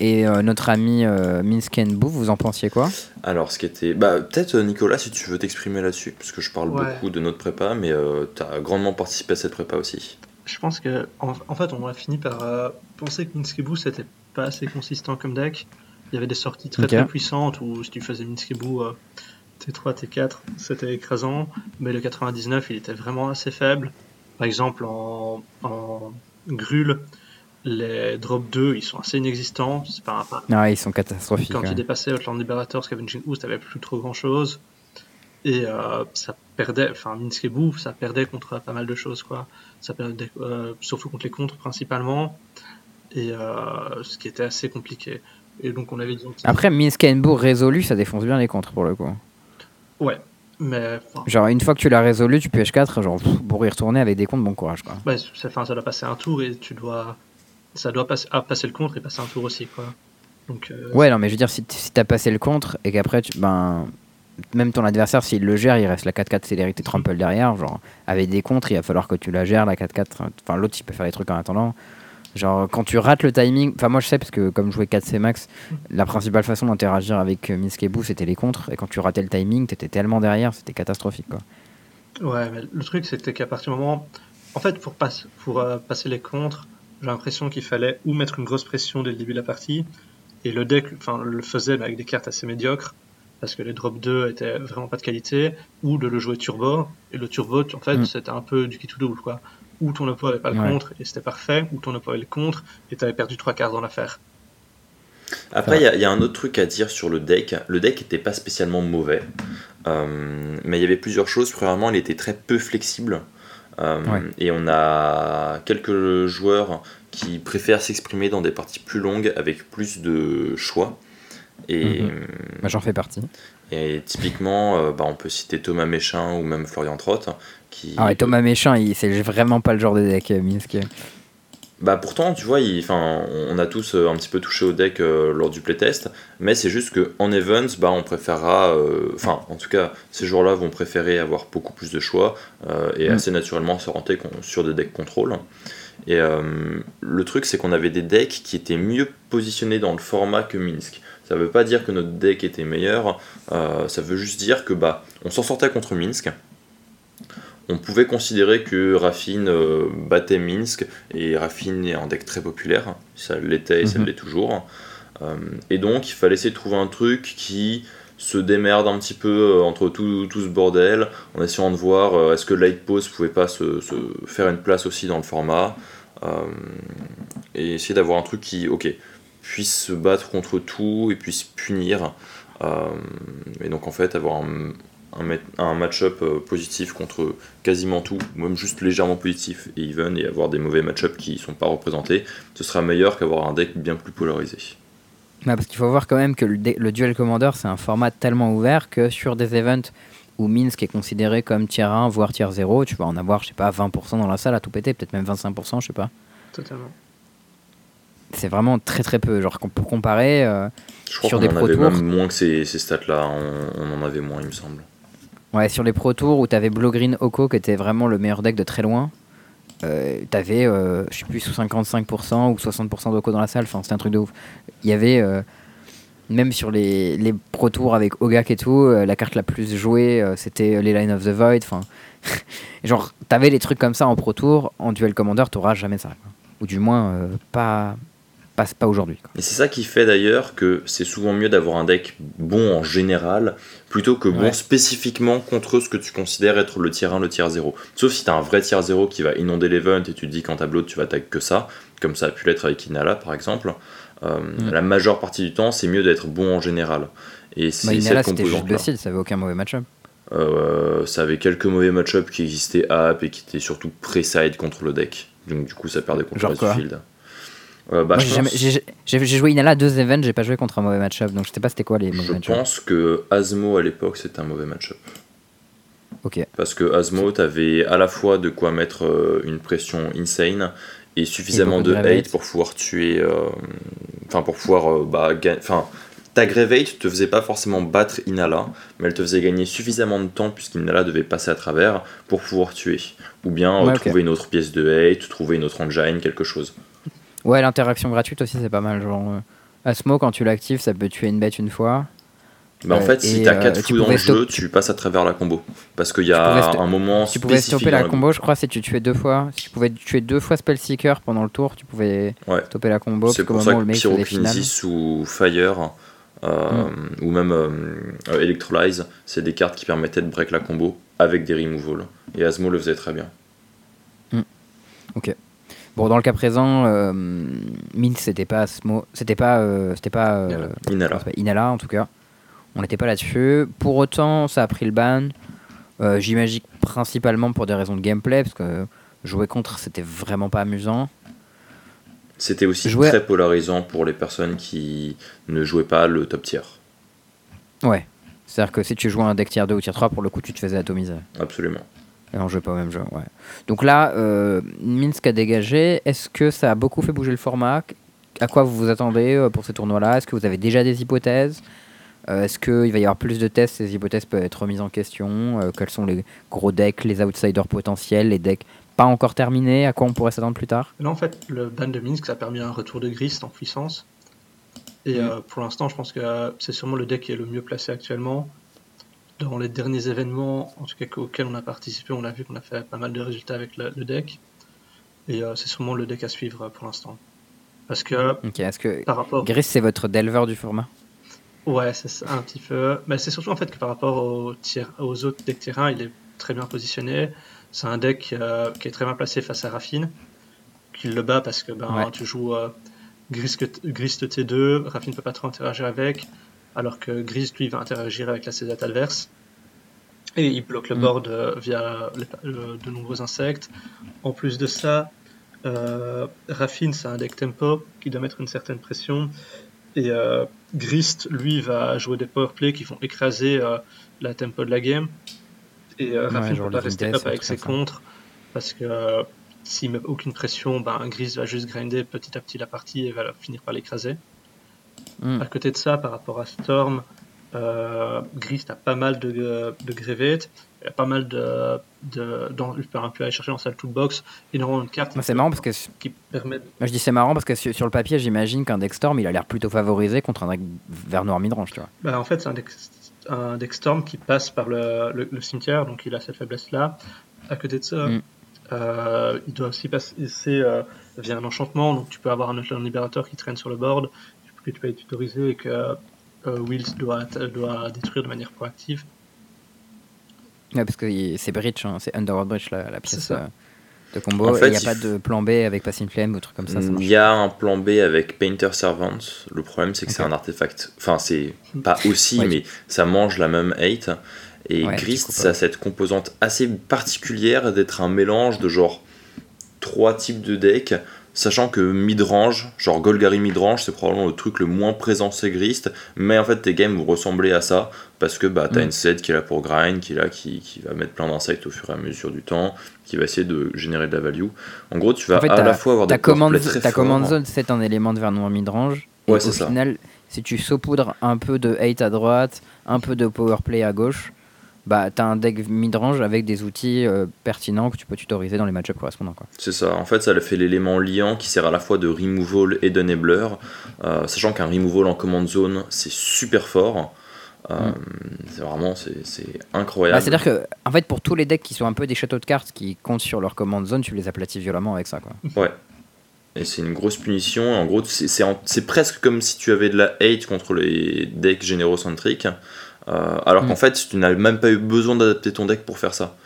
et euh, notre ami euh, Minsken vous en pensiez quoi? Alors, ce qui était. Bah, peut-être Nicolas, si tu veux t'exprimer là-dessus, parce que je parle beaucoup de notre prépa, mais tu as grandement participé à cette prépa aussi. Je pense que, en, fait, on a fini par penser que Minskebu, c'était pas assez consistant comme deck. Il y avait des sorties très très puissantes où si tu faisais Minskebu T3, T4, c'était écrasant, mais le 99 il était vraiment assez faible. Par exemple, en, en Grul, les drop 2 ils sont assez inexistants. C'est pas un... ils sont catastrophiques. Quand tu dépassais Outland Liberators, Scavenging Oost, t'avais plus trop grand chose. Et euh, ça perdait, enfin Minsk et Bou, ça perdait contre pas mal de choses, quoi. Ça perdait, euh, surtout contre les contres principalement, et euh, ce qui était assez compliqué. Et donc on avait dit. Après, Minsk et Bou résolu, ça défonce bien les contres pour le coup. Ouais, mais. Genre, une fois que tu l'as résolu, tu peux H4, genre, pour y retourner avec des comptes, bon courage, quoi. Ouais, ça, ça doit passer un tour et tu dois. Ça doit passer, ah, passer le contre et passer un tour aussi, quoi. Donc, euh, ouais, non, mais je veux dire, si, si t'as passé le contre et qu'après, tu, ben, même ton adversaire, s'il le gère, il reste la 4-4 célérité trample derrière. Genre, avec des contres, il va falloir que tu la gères, la 4-4. Enfin, l'autre, il peut faire des trucs en attendant. Genre, quand tu rates le timing, enfin, moi je sais parce que comme je jouais 4C max, la principale façon d'interagir avec euh, Miskebou c'était les contres. Et quand tu ratais le timing, t'étais tellement derrière, c'était catastrophique quoi. Ouais, mais le truc c'était qu'à partir du moment. En fait, pour, pour euh, passer les contres, j'ai l'impression qu'il fallait ou mettre une grosse pression dès le début de la partie, et le deck enfin, le faisait mais avec des cartes assez médiocres, parce que les drop 2 étaient vraiment pas de qualité, ou de le jouer turbo, et le turbo, en fait, mm. c'était un peu du kit to double, quoi. Ou ton oppo avait pas le contre, et c'était parfait, ou ton oppo avait le contre, et t'avais perdu trois quarts dans l'affaire. Après, il y, a un autre truc à dire sur le deck. Le deck était pas spécialement mauvais, euh, mais il y avait plusieurs choses. Premièrement, il était très peu flexible. Euh, et on a quelques joueurs qui préfèrent s'exprimer dans des parties plus longues avec plus de choix. Et mhm. bah, j'en fais partie. Et typiquement, euh, bah, on peut citer Thomas Méchin ou même Florian Trott. Qui... Ah ouais, Thomas Méchin, c'est vraiment pas le genre de deck euh, Minsk. Bah pourtant, tu vois, il, on a tous euh, un petit peu touché au deck lors du playtest, mais c'est juste qu'en Events, bah, on préférera, enfin en tout cas, ces joueurs-là vont préférer avoir beaucoup plus de choix et mm. assez naturellement se renter sur des decks contrôle. Et le truc, c'est qu'on avait des decks qui étaient mieux positionnés dans le format que Minsk. Ça veut pas dire que notre deck était meilleur, euh, ça veut juste dire que bah, on s'en sortait contre Minsk. On pouvait considérer que Raffine euh, battait Minsk, et Raffine est un deck très populaire, ça l'était et ça mhm. l'est toujours. Euh, et donc il fallait essayer de trouver un truc qui se démerde un petit peu entre tout, tout, ce bordel, en essayant de voir est-ce que Light Pose pouvait pas se, se, faire une place aussi dans le format, et essayer d'avoir un truc qui, ok, puisse se battre contre tout et puisse punir. Euh, et donc en fait avoir un, un, match-up euh, positif contre quasiment tout, même juste légèrement positif et even, et avoir des mauvais match-up qui ne sont pas représentés, ce sera meilleur qu'avoir un deck bien plus polarisé. parce qu'il faut voir quand même que le, le Duel Commander c'est un format tellement ouvert que sur des events où Minsk est considéré comme tier 1 voire tier 0, tu vas en avoir je sais pas 20% dans la salle à tout péter, peut-être même 25%, je sais pas. Totalement c'est vraiment très très peu. Genre pour comparer euh, Je crois sur des en Pro avait Même moins que ces, ces stats-là, on, en avait moins, il me semble. Ouais, sur les Pro Tours où t'avais Blue Green Oko qui était vraiment le meilleur deck de très loin. Euh, t'avais, euh, je sais plus, sous 55% ou 60% d'Oko dans la salle. Enfin, c'était un truc de ouf. Il y avait, euh, même sur les, les Pro Tours avec Ogak et tout, la carte la plus jouée, c'était les Line of the Void. *laughs* Genre, t'avais les trucs comme ça en Pro Tour. En Duel Commander, t'auras jamais ça. Ou du moins, pas, passe pas aujourd'hui. Et c'est ça qui fait d'ailleurs que c'est souvent mieux d'avoir un deck bon en général plutôt que bon spécifiquement contre ce que tu considères être le tiers 1, le tiers 0. Sauf si tu as un vrai tiers 0 qui va inonder l'event et tu te dis qu'en tableau tu vas attaquer que ça, comme ça a pu l'être avec Inala par exemple. Euh, mm. La majeure partie du temps, c'est mieux d'être bon en général. Et c'est bah, Inala, c'était juste docile, ça avait aucun mauvais match-up. Euh, ça avait quelques mauvais match-up qui existaient à app et qui étaient surtout pré-side contre le deck. Donc du coup, ça perdait contre le field. Euh, bah, j'ai joué Inala à deux events, j'ai pas joué contre un mauvais match-up, donc je sais pas c'était quoi les mauvais match-up. Je pense que Asmo à l'époque c'était un mauvais match-up. Ok. Parce que Asmo, t'avais à la fois de quoi mettre euh, une pression insane et suffisamment de hate pour pouvoir tuer. Euh, enfin, pour pouvoir. bah, enfin, ta Gravate te faisait pas forcément battre Inala, mais elle te faisait gagner suffisamment de temps puisqu'Inala devait passer à travers pour pouvoir tuer. Ou bien trouver une autre pièce de hate, trouver une autre engine, quelque chose. Ouais, l'interaction gratuite aussi, c'est pas mal. Genre, euh, Asmo, quand tu l'actives, ça peut tuer une bête une fois. Bah en fait, si t'as 4 euh, fous dans le jeu, tu passes à travers la combo. Parce qu'il y a un moment Tu pouvais stopper la combo, je crois, si tu tuais deux fois. Si tu pouvais tuer deux fois Spellseeker pendant le tour, tu pouvais stopper la combo. C'est pour ça que Pyrokinesis ou Fire, euh, mm. ou même Electrolyze, c'est des cartes qui permettaient de break la combo avec des removals. Et Asmo le faisait très bien. Mm. Ok. Bon, dans le cas présent, euh, Mint, c'était pas c'était pas, euh, c'était pas euh, Inala. Inala en tout cas. On n'était pas là-dessus. Pour autant, ça a pris le ban. J'imagine principalement pour des raisons de gameplay, parce que jouer contre, c'était vraiment pas amusant. C'était aussi très polarisant pour les personnes qui ne jouaient pas le top tier. Ouais. C'est-à-dire que si tu jouais un deck tier 2 ou tier 3, pour le coup, tu te faisais atomiser. Absolument. On jouait pas au même jeu, ouais. Donc là, euh, Minsk a dégagé. Est-ce que ça a beaucoup fait bouger le format? À quoi vous vous attendez euh, pour ces tournois-là? Est-ce que vous avez déjà des hypothèses? Euh, Est-ce qu'il va y avoir plus de tests? Ces hypothèses peuvent être remises en question Quels sont les gros decks, les outsiders potentiels, les decks pas encore terminés? À quoi on pourrait s'attendre plus tard? Là, en fait, le ban de Minsk, ça a permis un retour de Grist en puissance. Et mm. pour l'instant, je pense que c'est sûrement le deck qui est le mieux placé actuellement dans les derniers événements, en tout cas auxquels on a participé, on a vu qu'on a fait pas mal de résultats avec le, deck. Et euh, c'est sûrement le deck à suivre euh, pour l'instant. Parce que. Ok, est-ce que. Par rapport... Gris, c'est votre delver du format? Ouais, c'est un petit peu. Mais c'est surtout en fait que par rapport aux, aux autres decks terrain, il est très bien positionné. C'est un deck euh, qui est très bien placé face à Raffine, qui le bat parce que ben, tu joues Gris, T2, Raffine ne peut pas trop interagir avec alors que Gris, lui, va interagir avec la CZ adverse. Et il bloque le mm. board euh, via de nombreux insectes. En plus de ça, euh, Raffine, c'est un deck tempo qui doit mettre une certaine pression. Et euh, Grist, lui, va jouer des powerplays qui vont écraser euh, la tempo de la game. Et Raffine ne peut pas rester up avec ses contres parce que s'il met aucune pression, ben, Grist va juste grinder petit à petit la partie et va finir par l'écraser. Mm. À côté de ça, par rapport à Storm, euh, Grist a pas mal de, de il y a pas mal de. de dans, je peux aller chercher dans sa toolbox énormément de cartes. c'est marrant parce que. Qui permettent... Moi, je dis c'est marrant parce que sur, le papier, j'imagine qu'un deck Storm, il a l'air plutôt favorisé contre un deck vert noir midrange, tu vois. Bah, en fait, c'est un deck, un deck Storm qui passe par le, le, cimetière, donc il a cette faiblesse-là. À côté de ça, mm. euh, il doit aussi passer euh, via un enchantement, donc tu peux avoir un, un libérateur qui traîne sur le board que tu peux être tutorisé et que euh, Wills doit, doit détruire de manière proactive. Ouais, parce que c'est Bridge, hein, c'est Underworld Bridge la, la pièce euh, de combo. il n'y a pas de plan B avec Passing Flame ou truc comme ça. Il y a un plan B avec Painter Servant. Le problème, c'est que c'est un artefact. Enfin, c'est pas aussi, mais ça mange la même hate. Et Grist, ça a cette composante assez particulière d'être un mélange de genre trois types de decks Sachant que midrange, genre Golgari midrange, c'est probablement le truc le moins présent Grist, mais en fait tes games vont ressembler à ça, parce que bah, t'as mm. une set qui est là pour grind, qui est là, qui, qui va mettre plein d'insectes au fur et à mesure du temps, qui va essayer de générer de la value. En gros, tu vas à la fois avoir des command, très Ta command zone, c'est un élément de vernois midrange, ouais, et au final, si tu saupoudres un peu de hate à droite, un peu de power play à gauche, bah, tu as un deck midrange avec des outils euh, pertinents que tu peux tutoriser dans les matchups correspondants. C'est ça, en fait ça fait l'élément liant qui sert à la fois de removal et d'enabler, euh, sachant qu'un removal en command zone c'est super fort. Euh, mm. C'est vraiment c'est incroyable. Bah, C'est-à-dire que en fait pour tous les decks qui sont un peu des châteaux de cartes qui comptent sur leur command zone, tu les aplatis violemment avec ça. Quoi. Ouais. Et c'est une grosse punition. En gros, c'est presque comme si tu avais de la hate contre les decks générocentriques. Euh, alors qu'en mm. fait, tu n'as même pas eu besoin d'adapter ton deck pour faire ça.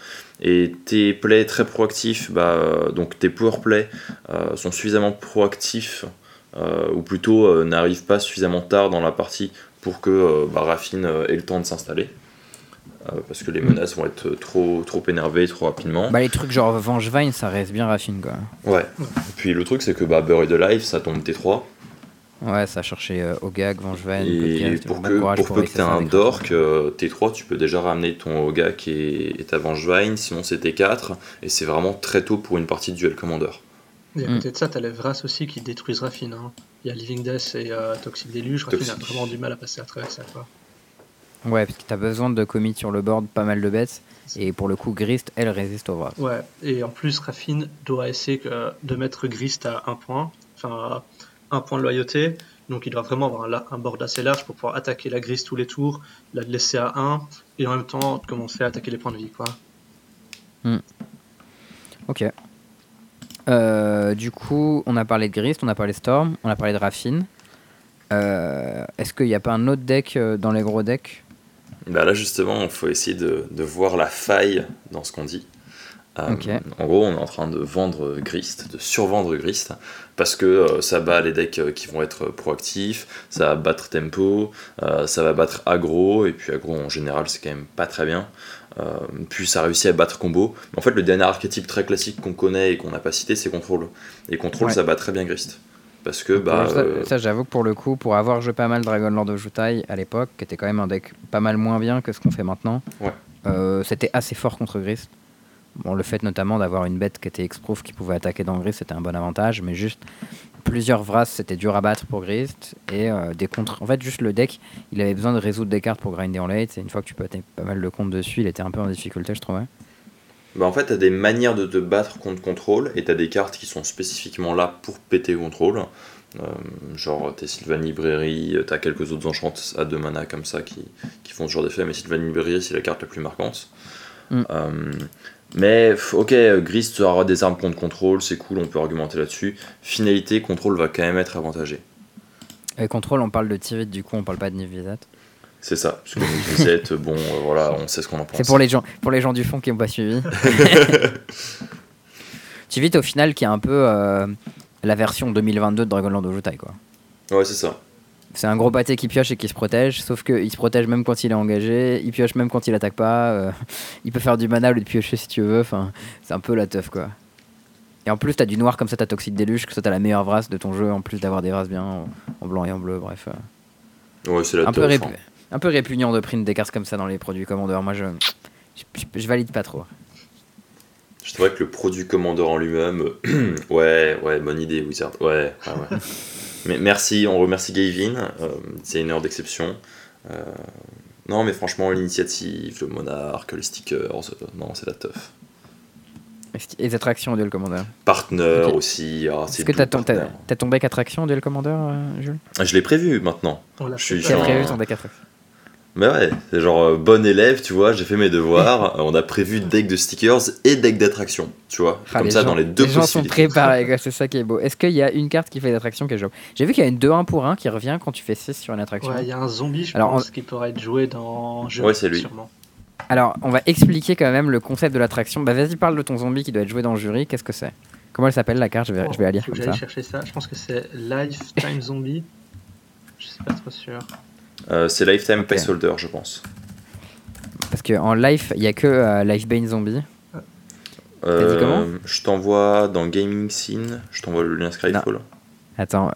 Et tes plays très proactifs, bah, euh, donc tes power plays euh, sont suffisamment proactifs, ou plutôt n'arrivent pas suffisamment tard dans la partie pour que bah, Raffine ait le temps de s'installer. parce que les mm. menaces vont être trop, trop énervées trop rapidement. Bah, les trucs genre Vengevine, ça reste bien Raffine quoi. Ouais. Et puis le truc, c'est que bah, Buried Alive, ça tombe T3. Ouais, ça a cherché euh, Ogak, Vengevin, Et pour, que, pour peu que tu aies un Dork, euh, T3, tu peux déjà ramener ton Ogak et, ta Vengevine, sinon c'est T4, et c'est vraiment très tôt pour une partie de Duel Commander. Et à côté de ça, t'as les Vras aussi qui détruisent Raffine. Hein. Il y a Living Death et euh, Toxic Deluge. Raffine a vraiment du mal à passer à travers ça. Quoi. Ouais, parce que t'as besoin de commit sur le board, pas mal de bêtes. Et pour le coup, Grist, elle résiste au Vras. Ouais, et en plus, Raffine doit essayer de mettre Grist à un point. Enfin, un point de loyauté. Donc il doit vraiment avoir un, board assez large pour pouvoir attaquer la grise tous les tours, la laisser à 1 et en même temps commencer à attaquer les points de vie. Quoi. Hmm. Ok. Euh, du coup, on a parlé de Grist, on a parlé de Storm, on a parlé de Raffine. Euh, est-ce qu'il n'y a pas un autre deck euh, dans les gros decks? Bah Là, justement, il faut essayer de, de, voir la faille dans ce qu'on dit. Euh, en gros, on est en train de vendre Grist, de survendre Grist, parce que euh, ça bat les decks euh, qui vont être proactifs, ça va battre tempo, ça va battre aggro, et puis aggro en général c'est quand même pas très bien. puis ça a réussi à battre combo. En fait, le dernier archétype très classique qu'on connaît et qu'on n'a pas cité, c'est contrôle. Et contrôle, ça bat très bien Grist. Parce que, bah. Ça, j'avoue que pour le coup, pour avoir joué pas mal Dragon Lord of Jutai à l'époque, qui était quand même un deck pas mal moins bien que ce qu'on fait maintenant, c'était assez fort contre Grist. Bon, le fait notamment d'avoir une bête qui était exproof qui pouvait attaquer dans Grist, c'était un bon avantage, mais juste plusieurs Vras, c'était dur à battre pour Grist. Et euh, des contre. En fait, juste le deck, il avait besoin de résoudre des cartes pour grinder en late. Et une fois que tu pétais pas mal de comptes dessus, il était un peu en difficulté, je trouvais. Bah en fait, tu as des manières de te battre contre contrôle et tu as des cartes qui sont spécifiquement là pour péter contrôle. Euh, genre, t'es Sylvan Librairie, t'as quelques autres enchantes à deux mana comme ça qui, qui font ce genre d'effet, mais Sylvan Librairie, c'est la carte la plus marquante. Mm. Euh, mais ok, Grist aura des armes contre contrôle, c'est cool, on peut argumenter là-dessus. Finalité, contrôle va quand même être avantagé. Et contrôle, on parle de Tivit, du coup on parle pas de Nivisat. C'est ça, parce que Nivisat, bon, euh, voilà, on sait ce qu'on en pense. C'est pour les, gens, pour les gens du fond qui n'ont pas suivi. *laughs* Tivit, au final, qui est un peu euh, la version 2022 de Dragonland Ojutai, quoi. Ouais, c'est ça. C'est un gros pâté qui pioche et qui se protège, sauf qu'il se protège même quand il est engagé, il pioche même quand il attaque pas, euh, *laughs* il peut faire du mana au lieu de piocher si tu veux, enfin, c'est un peu la teuf quoi. Et en plus, t'as du noir comme ça, t'as Toxic Deluge, que ça t'as la meilleure vrasse de ton jeu, en plus d'avoir des vrasses bien en, blanc et en bleu, bref. Euh. Ouais, c'est la un, peu hein. un peu répugnant de print des cartes comme ça dans les produits commandeurs, moi je, je, valide pas trop. Je trouvais que le produit commandeur en lui-même, *clears throat* ouais, ouais, bonne idée, Wizard, ouais, ouais. ouais. *laughs* Mais merci, on remercie Gavin, euh, c'est une heure d'exception. Euh, non, mais franchement, l'initiative, le monarque, les stickers, euh, non, c'est la teuf. Et les attractions en Duel Commander Partner aussi. Ah, Est-ce que t'as ton, as ton deck attraction en Duel Commander, Jules? Je l'ai prévu maintenant. Je suis, prévu ton deck attraction. Mais ouais, c'est genre euh, bon élève, tu vois, j'ai fait mes devoirs, *laughs* on a prévu deck de stickers et deck d'attraction, tu vois, ah, comme ça dans les deux Les gens sont préparés, *laughs* c'est ça qui est beau. Est-ce qu'il y a une carte qui fait d'attraction qui est jouable J'ai vu qu'il y a une 2-1 pour 1 qui revient quand tu fais 6 sur une attraction. Ouais, il y a un zombie, je Alors, pense, qui pourrait être joué dans jeu, ouais, c'est lui. Alors, on va expliquer quand même le concept de l'attraction. Bah vas-y, parle de ton zombie qui doit être joué dans le jury, qu'est-ce que c'est? Comment elle s'appelle la carte? Je vais, je vais la lire comme ça. chercher ça, je pense que c'est Lifetime Zombie. Je suis pas trop sûr. Euh, c'est Lifetime okay. Placeholder, je pense. Parce qu'en life, il n'y a que euh, Lifebane Zombie. Euh, dit comment je t'envoie dans Gaming Scene, je t'envoie le lien Skyfall. Attends,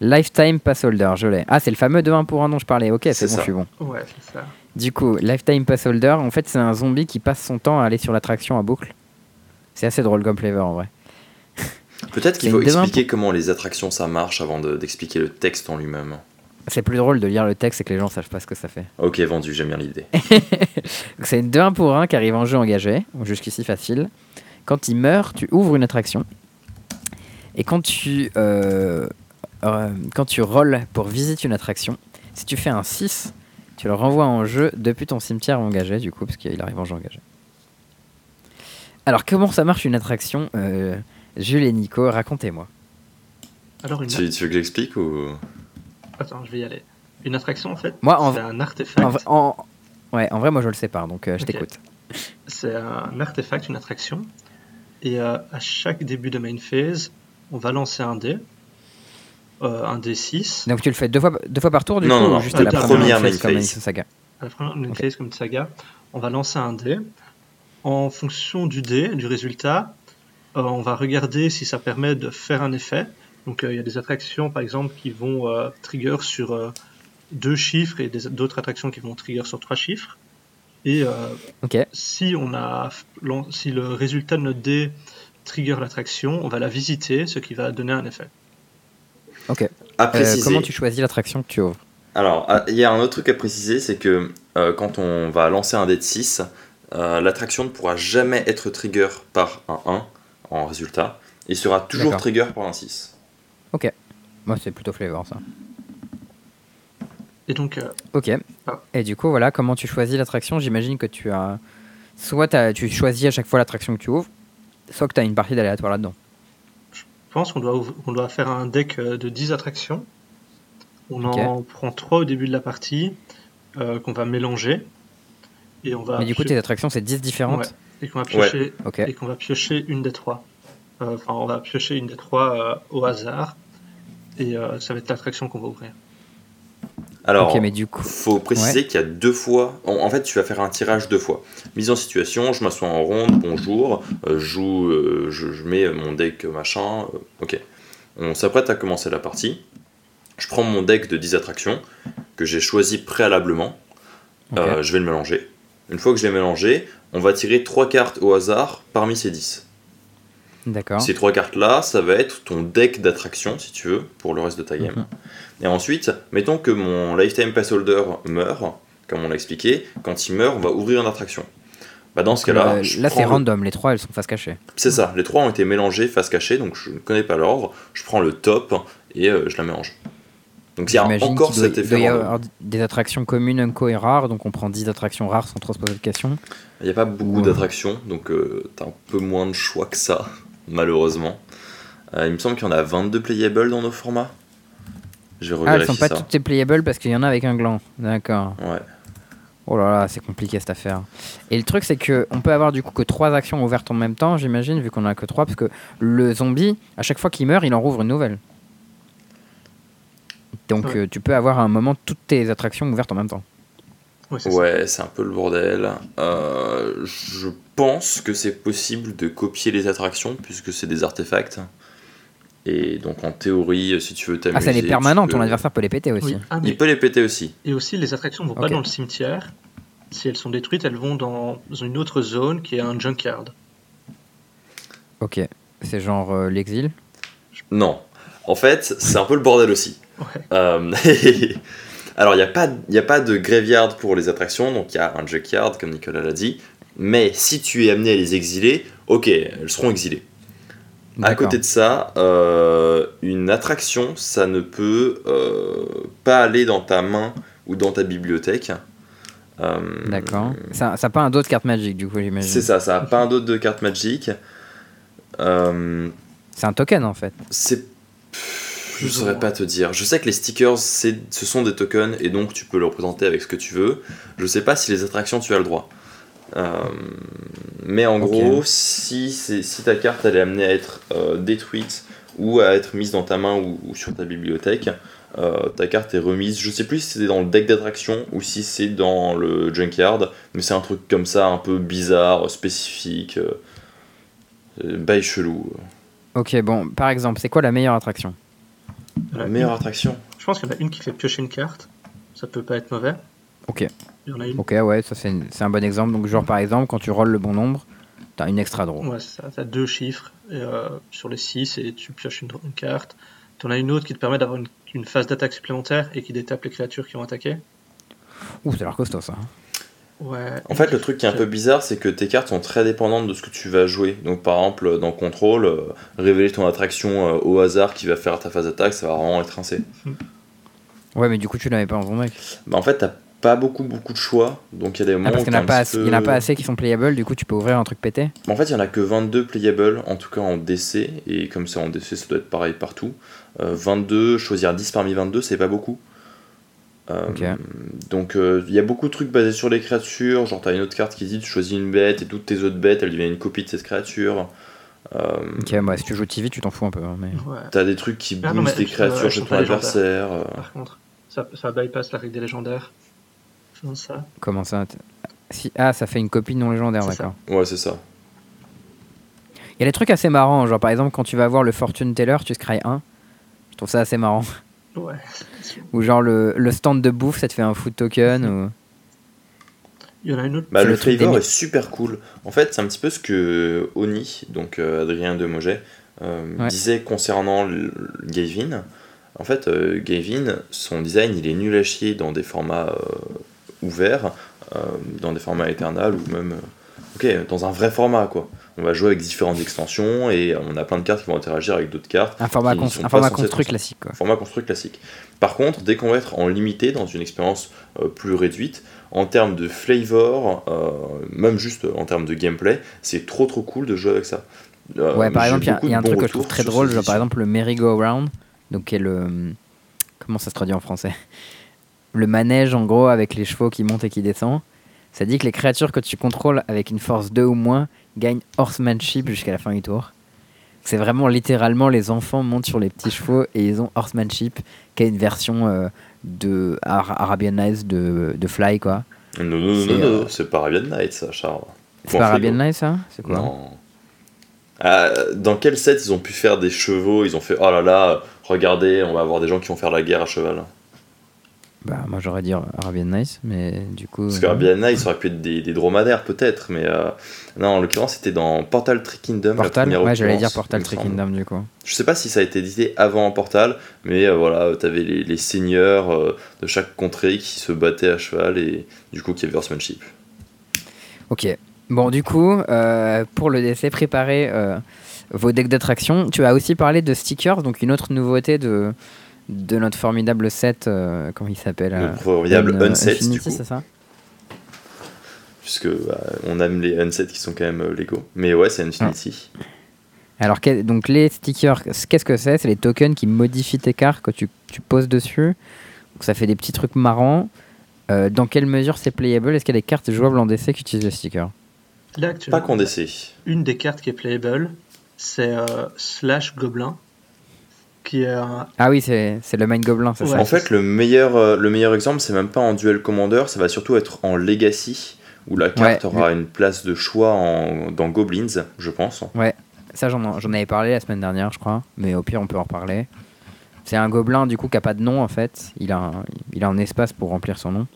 Lifetime Pass Holder, je l'ai. Ah, c'est le fameux 2 1 pour 1 dont je parlais. Ok, c'est bon, je suis bon. Ouais, c'est ça. Du coup, Lifetime Pass Holder, en fait, c'est un zombie qui passe son temps à aller sur l'attraction à boucle. C'est assez drôle comme flavor en vrai. Peut-être *laughs* qu'il faut expliquer comment les attractions ça marche avant d'expliquer le texte en lui-même. C'est plus drôle de lire le texte et que les gens savent pas ce que ça fait. Ok, vendu, j'aime bien l'idée. *laughs* c'est une 2-1 pour 1 qui arrive en jeu engagé, jusqu'ici facile. Quand il meurt, tu ouvres une attraction. Et quand tu, euh, euh, quand tu rolls pour visiter une attraction, si tu fais un 6, tu le renvoies en jeu depuis ton cimetière engagé, du coup, parce qu'il arrive en jeu engagé. Alors, comment ça marche une attraction euh, Jules et Nico, racontez-moi. Alors, une... tu, tu veux que j'explique ou? Attends, je vais y aller. Une attraction, en fait, c'est un artefact. En, Ouais, en vrai, moi, je le sais pas, donc euh, je t'écoute. C'est un artefact, une attraction. Et euh, à chaque début de main phase, on va lancer un dé. Euh, un dé 6. Donc tu le fais deux fois, deux fois par tour, du non, coup, non, juste à la, première main phase, comme Saga À la première main phase, comme Saga, on va lancer un dé. En fonction du dé, du résultat, on va regarder si ça permet de faire un effet. Donc euh, il y a des attractions par exemple qui vont euh, trigger sur euh, deux chiffres et d'autres attractions qui vont trigger sur trois chiffres. Et si, on a, si le résultat de notre dé trigger l'attraction, on va la visiter, ce qui va donner un effet. Ok. comment tu choisis l'attraction que tu ouvres? Alors, ah, il y a un autre truc à préciser, c'est que quand on va lancer un dé de 6, l'attraction ne pourra jamais être trigger par un 1 en résultat. Il sera toujours trigger par un 6. Ok. Moi, c'est plutôt flavor, ça. Et donc. Euh, ok. Ah. Et du coup, voilà, comment tu choisis l'attraction? J'imagine que tu as. Soit as, tu choisis à chaque fois l'attraction que tu ouvres, soit que tu as une partie d'aléatoire là-dedans. Je pense qu'on doit, on doit faire un deck euh, de 10 attractions. On en prend 3 au début de la partie, euh, qu'on va mélanger. Et on va Mais du coup, tes attractions, c'est 10 différentes? Et qu'on va, piocher... va piocher une des 3. Enfin, on va piocher une des 3 au hasard et euh, ça va être l'attraction qu'on va ouvrir. Alors, mais du coup... faut préciser qu'il y a deux fois. En, fait, tu vas faire un tirage deux fois. Mise en situation, je m'assois en ronde, bonjour, euh, joue, euh, je, mets mon deck machin. Euh, ok. On s'apprête à commencer la partie. Je prends mon deck de 10 attractions que j'ai choisi préalablement. je vais le mélanger. Une fois que je l'ai mélangé, on va tirer trois cartes au hasard parmi ces 10. Ces trois cartes-là, ça va être ton deck d'attraction, si tu veux, pour le reste de ta game. Mhm. Et ensuite, mettons que mon Lifetime Pass Holder meurt, comme on l'a expliqué. Quand il meurt, on va ouvrir une attraction. Bah dans ce cas-là. Là, c'est random, les trois elles sont face cachée. C'est ça, les trois ont été mélangés face cachée, donc je ne connais pas l'ordre. Je prends le top et euh, je la mélange. Donc il y a encore cet effet. Il y avoir des attractions communes, unco et rares, donc on prend 10 attractions rares sans trop se poser de questions. Il n'y a pas beaucoup d'attractions, donc euh, tu as un peu moins de choix que ça, malheureusement. il me semble qu'il y en a 22 playables dans nos formats. Je ah, elles sont pas toutes playables parce qu'il y en a avec un gland. D'accord. Ouais. Oh là là, c'est compliqué cette affaire. Et le truc, c'est que on peut avoir du coup que trois actions ouvertes en même temps, j'imagine, vu qu'on a que trois, parce que le zombie, à chaque fois qu'il meurt, il en rouvre une nouvelle. Donc euh, tu peux avoir à un moment toutes tes attractions ouvertes en même temps. Ouais, c'est un peu le bordel. Euh, je pense que c'est possible de copier les attractions puisque c'est des artefacts. Et donc en théorie, si tu veux t'amuser... Ah, ça est permanent, ton adversaire peut les péter aussi. Ah, Il peut les péter aussi. Et aussi, les attractions ne vont pas dans le cimetière. Si elles sont détruites, elles vont dans une autre zone qui est un junkyard. Ok. C'est genre euh, l'exil? Non. En fait, c'est un peu le bordel aussi. Euh, *laughs* alors, il n'y a, pas, a pas de graveyard pour les attractions, donc il y a un junkyard, comme Nicolas l'a dit. Mais si tu es amené à les exiler, ok, elles seront exilées. À côté de ça, euh, une attraction, ça ne peut euh, pas aller dans ta main ou dans ta bibliothèque. Euh, D'accord. Ça n'a pas un dos de carte magique, du coup, j'imagine. C'est ça, ça n'a pas un dos de carte magique. c'est un token, en fait. C'est. Je ne saurais pas te dire. Je sais que les stickers, ce sont des tokens et donc tu peux le représenter avec ce que tu veux. Je ne sais pas si les attractions, tu as le droit. Euh, mais en gros, si, si ta carte elle est amenée à être euh, détruite ou à être mise dans ta main ou, sur ta bibliothèque, euh, ta carte est remise. Je sais plus si c'est dans le deck d'attraction ou si c'est dans le junkyard, mais c'est un truc comme ça, un peu bizarre, spécifique, bail chelou. Ok, bon, par exemple, c'est quoi la meilleure attraction? La meilleure attraction Je pense qu'il y en a une qui fait piocher une carte. Ça peut pas être mauvais. Ok. Ok, ouais, ça c'est un bon exemple. Donc, genre par exemple, quand tu rolls le bon nombre, tu as une extra draw. Ouais, c'est ça. Tu as deux chiffres euh, sur les 6 et tu pioches une, carte. Tu en as une autre qui te permet d'avoir une, phase d'attaque supplémentaire et qui détape les créatures qui ont attaqué. Ouh, ça a l'air costaud ça. Ouais. En fait, le truc qui est un peu bizarre, c'est que tes cartes sont très dépendantes de ce que tu vas jouer. Donc, par exemple, dans Control, euh, révéler ton attraction euh, au hasard qui va faire ta phase d'attaque, ça va vraiment être rincé. Ouais, mais du coup, tu l'avais pas en ton deck. Bah, en fait, t'as pas beaucoup beaucoup de choix. Donc il y a des moments ah, parce qu'il n'y en, a pas il y en a pas assez qui sont playables, du coup tu peux ouvrir un truc pété En fait, il y en a que 22 playables, en tout cas en DC, et comme c'est en DC, ça doit être pareil partout. 22, euh, choisir 10 parmi 22, c'est pas beaucoup. Euh, donc euh, il y a beaucoup de trucs basés sur les créatures, genre t'as une autre carte qui dit tu choisis une bête et toutes tes autres bêtes elles deviennent une copie de cette créature. ok, bah, si tu joues TV, tu t'en fous un peu. Hein, mais... T'as des trucs qui ah, boostent des créatures chez ton adversaire. Par contre, ça, ça bypass la règle des légendaires. Comment ça? Si... Ah, ça fait une copie non légendaire, d'accord. Ouais, c'est ça. Il y a des trucs assez marrants, genre par exemple quand tu vas voir le Fortune Teller, tu scry 1. Je trouve ça assez marrant. Ouais. Ou genre le, le, stand de bouffe, ça te fait un food token. ou... Il y en a une autre. Bah, le, flavor est super cool. En fait, c'est un petit peu ce que Oni, donc euh, Adrien de Moget, euh, disait concernant Gavin. En fait, euh, Gavin, son design, il est nul à chier dans des formats euh, dans des formats éternels ou même euh, ok dans un vrai format quoi on va jouer avec différentes extensions et on a plein de cartes qui vont interagir avec d'autres cartes un format, un format construit classique quoi. format construit classique par contre dès qu'on va être en limité dans une expérience euh, plus réduite en termes de flavor même juste en termes de gameplay c'est trop trop cool de jouer avec ça ouais par exemple il y a, un truc que je trouve très drôle genre, par exemple le merry-go-round donc qui est le comment ça se traduit en français? Le manège en gros avec les chevaux qui montent et qui descendent. Ça dit que les créatures que tu contrôles avec une force 2 ou moins gagnent horsemanship jusqu'à la fin du tour. C'est vraiment littéralement les enfants montent sur les petits chevaux et ils ont Horsemanship, qui est une version euh, de Arabian Nights de, de Fly, quoi. Non, non, non, non, euh, c'est pas Arabian Nights, ça, Charles. C'est pas Arabian Nights, ça? C'est quoi? Non. Ah, dans quel set ils ont pu faire des chevaux? Ils ont fait oh là là, regardez, on va avoir des gens qui vont faire la guerre à cheval. Bah, moi j'aurais dit Arabian Nights, mais du coup. Parce qu'Arabian Nights, ça aurait pu être des, dromadaires peut-être, mais euh, non, en l'occurrence c'était dans Portal Trick Kingdom. Portal, ouais, j'allais dire Portal Trick Kingdom du coup. Je sais pas si ça a été édité avant Portal, mais euh, voilà, t'avais les, les seigneurs euh, de chaque contrée qui se battaient à cheval et du coup qui avaient horsemanship. Ok. Bon, du coup, pour le décès, préparez vos decks d'attraction. Tu as aussi parlé de stickers, donc une autre nouveauté de de notre formidable set, euh, comment il s'appelle Le formidable euh, Unset, du coup. c'est ça Puisque bah, on aime les Unset qui sont quand même euh, Lego. Mais ouais, c'est Infinity. Alors, donc les stickers, qu'est-ce que c'est? C'est les tokens qui modifient tes cartes que tu, tu poses dessus. Donc, ça fait des petits trucs marrants. dans quelle mesure c'est playable? Est-ce qu'il y a des cartes jouables en DC qui utilisent les stickers? Là, Pas qu'en DC. Une des cartes qui est playable, c'est Slash Goblin ah oui, c'est le Mind Goblin, c'est ça En fait, le meilleur, euh, le meilleur exemple, c'est même pas en Duel Commander, ça va surtout être en Legacy, où la carte aura une place de choix en, dans Goblins, je pense. Ouais, ça j'en avais parlé la semaine dernière, je crois, mais au pire, on peut en reparler. C'est un gobelin, du coup, qui n'a pas de nom, en fait. Il a, un, il a un espace pour remplir son nom.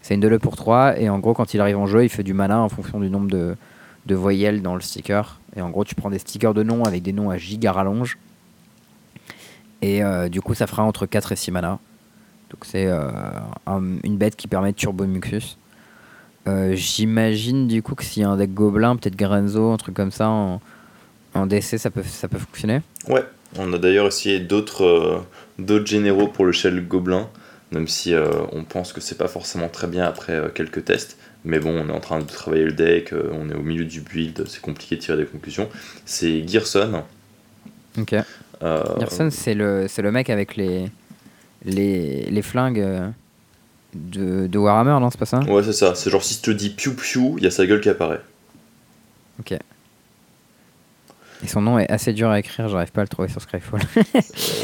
C'est une 2 pour 3, et en gros, quand il arrive en jeu, il fait du mana en fonction du nombre de, de voyelles dans le sticker. Et en gros, tu prends des stickers de noms avec des noms à giga rallonge et euh, du coup, ça fera entre 4 et 6 mana. Donc c'est euh, une bête qui permet de turbo Muxus. Euh, j'imagine du coup que s'il y a un deck gobelin, peut-être Garenzo, un truc comme ça, en, en, DC, ça peut, ça peut fonctionner Ouais, on a d'ailleurs essayé d'autres d'autres généraux pour le shell gobelin, même si on pense que c'est pas forcément très bien après quelques tests. Mais bon, on est en train de travailler le deck, on est au milieu du build, c'est compliqué de tirer des conclusions. C'est Gearson. Ok. Euh, c'est le, le mec avec les, les, les flingues euh, de, de Warhammer, non C'est pas ça? Ouais, c'est ça. C'est genre si je te dis piou piou, il y a sa gueule qui apparaît. Ok. Et son nom est assez dur à écrire, j'arrive pas à le trouver sur Skyfall. Euh, *laughs*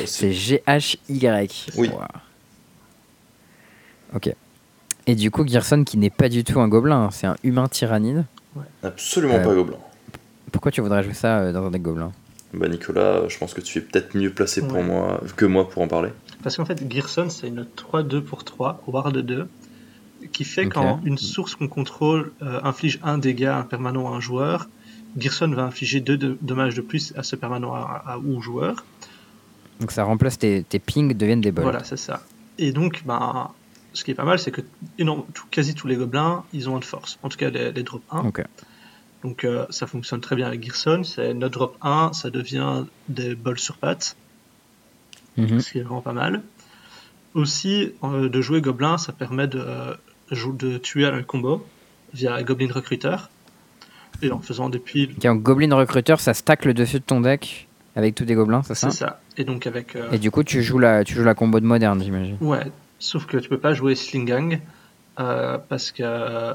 c'est G-H-Y. Oui. Ok. Et du coup, Gerson, qui n'est pas du tout un gobelin, hein, c'est un humain tyrannide. Ouais. Absolument pas gobelin. Pourquoi tu voudrais jouer ça dans un deck gobelin? Bah Nicolas, je pense que tu es peut-être mieux placé pour moi que moi pour en parler. Parce qu'en fait, Gearson, c'est une 3-2 pour 3, Ward 2, qui fait quand une source qu'on contrôle euh, inflige un dégât permanent à un joueur, Gearson va infliger deux dommages de plus à ce permanent à, ou joueur. Donc ça remplace tes, tes pings deviennent des bols. Voilà, c'est ça. Et donc, ben, ce qui est pas mal, c'est que quasi tous les gobelins, ils ont un de force. En tout cas, les, les drop 1. Ok. Donc euh, ça fonctionne très bien avec Gearson. C'est notre drop 1, ça devient des bols sur pattes. Mhm. Ce qui est vraiment pas mal. Aussi, euh, de jouer Goblin, ça permet de, euh, de tuer un combo via Goblin Recruiter. Et en faisant des piles. en Goblin Recruiter, ça stack le dessus de ton deck avec tous des gobelins, c'est ça? C'est ça. Et donc avec. Et du coup, tu joues la, tu joues la combo de moderne, j'imagine. Ouais. Sauf que tu peux pas jouer Slingang parce que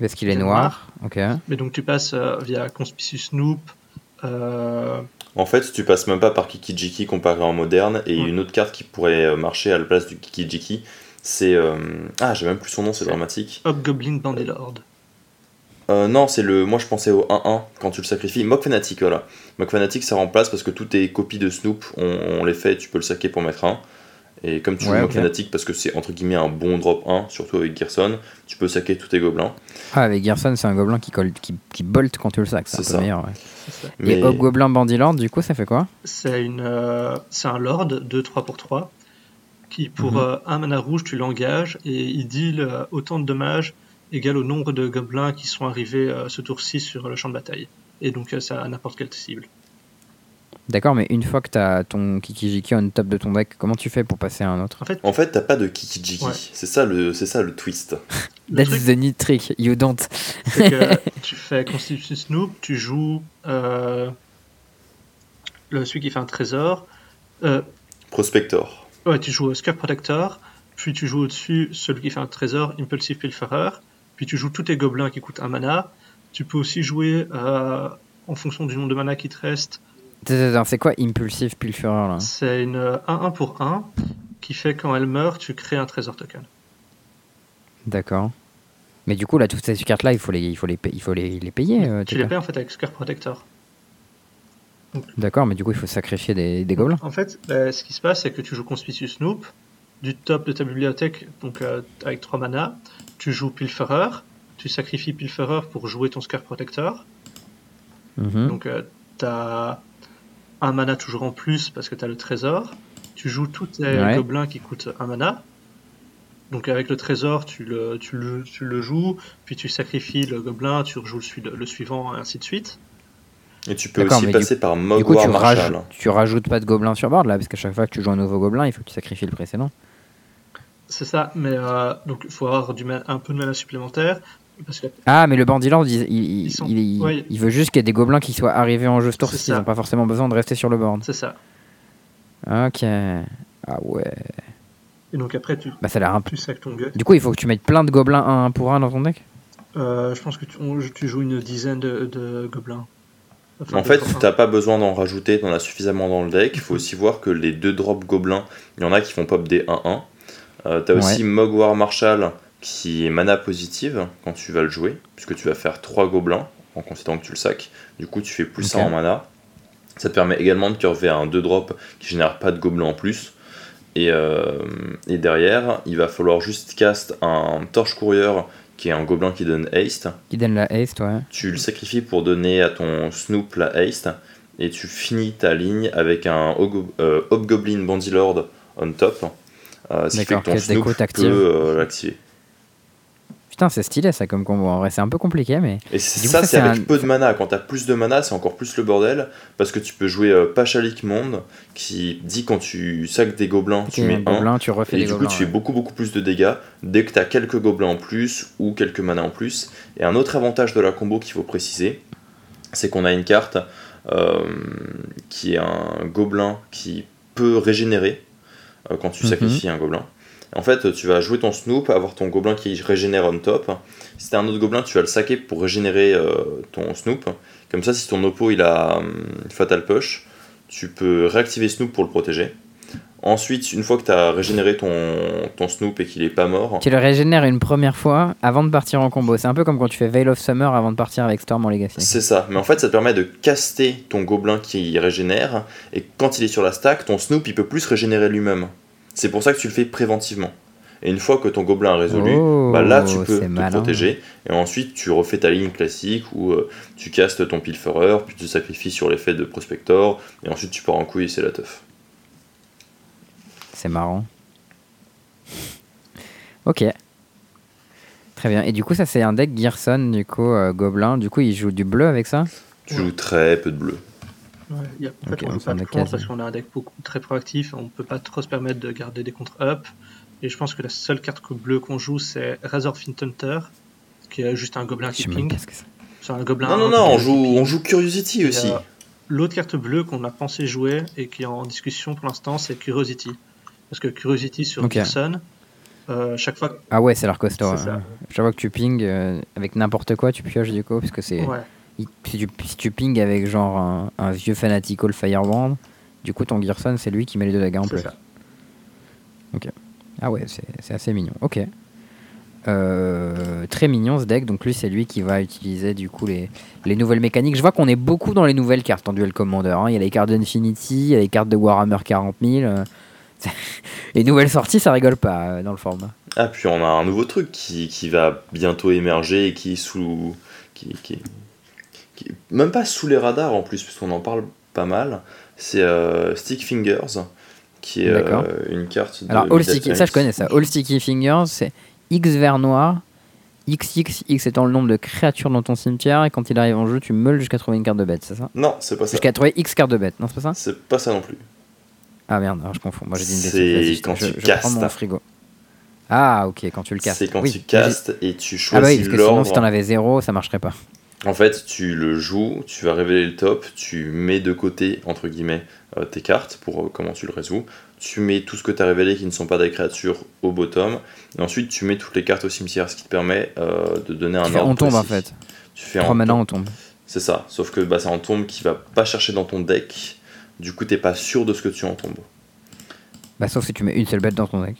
parce qu'il est noir. ok. Mais donc tu passes euh, via Conspicuous Snoop. Euh, en fait, tu passes même pas par Kikijiki comparé en moderne. Et une autre carte qui pourrait euh, marcher à la place du Kikijiki, c'est. Ah, j'ai même plus son nom, c'est dramatique. Hobgoblin Bandylord. Euh, non, c'est le. Moi je pensais au 1-1 quand tu le sacrifies. Mock Fanatic, voilà. Mock Fanatic ça remplace parce que toutes tes copies de Snoop, on, les fait, tu peux le saquer pour mettre un. Et comme tu joues Mock Fanatic parce que c'est entre guillemets un bon drop 1, surtout avec Gerson, tu peux saquer tous tes gobelins. Ah, avec Gerson, c'est un gobelin qui, colle, qui, qui bolt quand tu le sacs, c'est un peu meilleur. Ouais. Et Hobgoblin Bandylord, du coup, ça fait quoi C'est une, euh, c'est un Lord de 3 pour 3 qui, pour mhm. euh, un mana rouge, tu l'engages et il deal euh, autant de dommages égal au nombre de gobelins qui sont arrivés ce tour-ci sur le champ de bataille. Et donc, ça à n'importe quelle cible. D'accord, mais une fois que tu as ton Kikijiki on top de ton deck, comment tu fais pour passer à un autre? En fait, en fait t'as pas de Kikijiki. C'est ça le, c'est ça le twist. That's the neat trick. You don't. que *laughs* tu fais Constitution Snoop, tu joues euh, le, celui qui fait un trésor. Euh, Prospector. Ouais, tu joues Scare Protector, puis tu joues au-dessus celui qui fait un trésor, Impulsive Pilferer, puis tu joues tous tes gobelins qui coûtent un mana. Tu peux aussi jouer euh, en fonction du nombre de mana qui te reste C'est quoi impulsive pilfereur là C'est une 1-1 pour 1 qui fait quand elle meurt, tu crées un trésor token. D'accord. Mais du coup, là, toutes ces cartes-là, il faut les, il faut les, il faut les, les payer. Euh, tu les payes en fait avec Scar Protector. D'accord, mais du coup, il faut sacrifier des, des gobelins. En fait, bah, ce qui se passe, c'est que tu joues Conspicuous Snoop, du top de ta bibliothèque, donc euh, avec 3 mana, tu joues Pilferer, tu sacrifies Pilferer pour jouer ton Scar Protector. Mhm. Donc, euh, tu as un mana toujours en plus parce que tu as le trésor. Tu joues tous tes gobelins qui coûtent un mana. Donc avec le trésor, tu le, tu le, tu le joues, puis tu sacrifies le gobelin, tu rejoues le, le suivant, et ainsi de suite. Et tu peux aussi passer par Mogwai Marshall. tu rajoutes pas de gobelins sur board là, parce qu'à chaque fois que tu joues un nouveau gobelin, il faut que tu sacrifies le précédent. C'est ça, mais euh, donc il faut avoir du un peu de mana supplémentaire. Ah, mais le Bandiland, il, il, il, veut juste qu'il y ait des gobelins qui soient arrivés en jeu ce tour, ils n'ont pas forcément besoin de rester sur le board. C'est ça. Ok. Ah ouais. Et donc après, tu, bah, ça a l'air un peu. ton Du coup, il faut que tu mettes plein de gobelins un pour un dans ton deck? Euh, Je pense que tu, tu, joues une dizaine de, de gobelins. en fait, tu n'as pas besoin d'en rajouter, tu en as suffisamment dans le deck. Il faut aussi voir que les deux drops gobelins, il y en a qui font pop des 1-1. Euh, tu as aussi Mogwar Marshall qui est mana positive quand tu vas le jouer, puisque tu vas faire 3 gobelins en considérant que tu le sacs. Du coup, tu fais plus ça en mana. Ça te permet également de curver un 2 drop qui génère pas de gobelins en plus. Et, euh, et, derrière, il va falloir juste cast un torche courrier qui est un gobelin qui donne haste. Qui donne la haste, ouais. Tu le sacrifies pour donner à ton Snoop la haste. Et tu finis ta ligne avec un euh, Hobgoblin Bandylord on top. Euh, ce qui fait que ton Snoop peut euh, l'activer. Putain, c'est stylé ça comme combo. En vrai, c'est un peu compliqué, mais. Et ça, c'est avec peu de mana. Quand t'as plus de mana, c'est encore plus le bordel. Parce que tu peux jouer euh, Pachalik Monde, qui dit quand tu sacs des gobelins, tu mets un. tu refais et du coup, tu fais beaucoup, beaucoup plus de dégâts dès que t'as quelques gobelins en plus ou quelques mana en plus. Et un autre avantage de la combo qu'il faut préciser, c'est qu'on a une carte euh, qui est un gobelin qui peut régénérer euh, quand tu mhm. sacrifies un gobelin. En fait, tu vas jouer ton Snoop, avoir ton gobelin qui régénère on top. Si t'as un autre gobelin, tu vas le saquer pour régénérer euh, ton Snoop. Comme ça, si ton oppo il a hum, Fatal Push, tu peux réactiver Snoop pour le protéger. Ensuite, une fois que tu as régénéré ton, ton Snoop et qu'il est pas mort. Tu le régénères une première fois avant de partir en combo. C'est un peu comme quand tu fais Veil of Summer avant de partir avec Storm en Legacy. C'est ça, mais en fait ça te permet de caster ton gobelin qui régénère. Et quand il est sur la stack, ton Snoop il peut plus régénérer lui-même. C'est pour ça que tu le fais préventivement. Et une fois que ton gobelin est résolu, bah là tu peux te protéger. Et ensuite tu refais ta ligne classique où euh, tu castes ton pilferer, puis tu sacrifies sur l'effet de prospector, et ensuite tu pars en couille et c'est la teuf. C'est marrant. *laughs* ok. Très bien. Et du coup, ça c'est un deck Gearson, du coup, euh, Gobelin. Du coup, il joue du bleu avec ça? Tu joues très peu de bleu. Ouais, y a, en fait, on pas de parce qu'on a un deck beaucoup très proactif, on peut pas trop se permettre de garder des contre-up. Et je pense que la seule carte bleue qu'on joue, c'est Razor Hunter, qui est juste un gobelin qui ping. C'est un gobelin. Non, non, non, on joue, on joue Curiosity aussi. L'autre carte bleue qu'on a pensé jouer et qui est en discussion pour l'instant, c'est Curiosity. Parce que Curiosity sur okay. euh, chaque fois. Ah ouais, c'est leur costaud. Hein. Chaque fois que tu ping euh, avec n'importe quoi, tu pioches du coup, parce que c'est. Ouais si tu, ping avec genre un, un, vieux fanatical Firebrand, du coup ton Gearson c'est lui qui met les deux dégâts en plus. Ok. Ah ouais, c'est assez mignon. Ok. Euh, très mignon ce deck, donc lui c'est lui qui va utiliser du coup les, les nouvelles mécaniques. Je vois qu'on est beaucoup dans les nouvelles cartes en Duel Commander. Hein. Il y a les cartes d'Infinity, il y a les cartes de Warhammer 40 000. *laughs* les nouvelles sorties, ça rigole pas euh, dans le format. Ah, puis on a un nouveau truc qui, qui va bientôt émerger et qui est sous. Qui, qui, même pas sous les radars en plus, puisqu'on en parle pas mal, c'est euh, Stick Fingers, qui est euh, une carte de. Alors, All Sticky, ça je connais ça. All Sticky Fingers, c'est X vert noir, XX, X étant le nombre de créatures dans ton cimetière, et quand il arrive en jeu, tu meules jusqu'à trouver une carte de bête, c'est ça? Non, c'est pas ça. Jusqu'à trouver X cartes de bête, non, c'est pas ça? C'est pas ça non plus. Ah merde, alors je confonds. Moi j'ai dit une bêtise. C'est quand tu castes. mon frigo. Ah ok, quand tu le castes. C'est quand tu castes et tu choisis ah bah oui, parce que sinon si t'en avais zéro, ça marcherait pas. En fait, tu le joues, tu vas révéler le top, tu mets de côté, entre guillemets, euh, tes cartes pour euh, comment tu le résous. Tu mets tout ce que tu as révélé qui ne sont pas des créatures au bottom. Et ensuite, tu mets toutes les cartes au cimetière, ce qui te permet euh, de donner un tu ordre. on tombe en fait. Tu fais 3 maintenant, on tombe. C'est ça, sauf que bah, c'est un tombe qui va pas chercher dans ton deck, du coup t'es pas sûr de ce que tu en tombes. Bah sauf si tu mets une seule bête dans ton deck.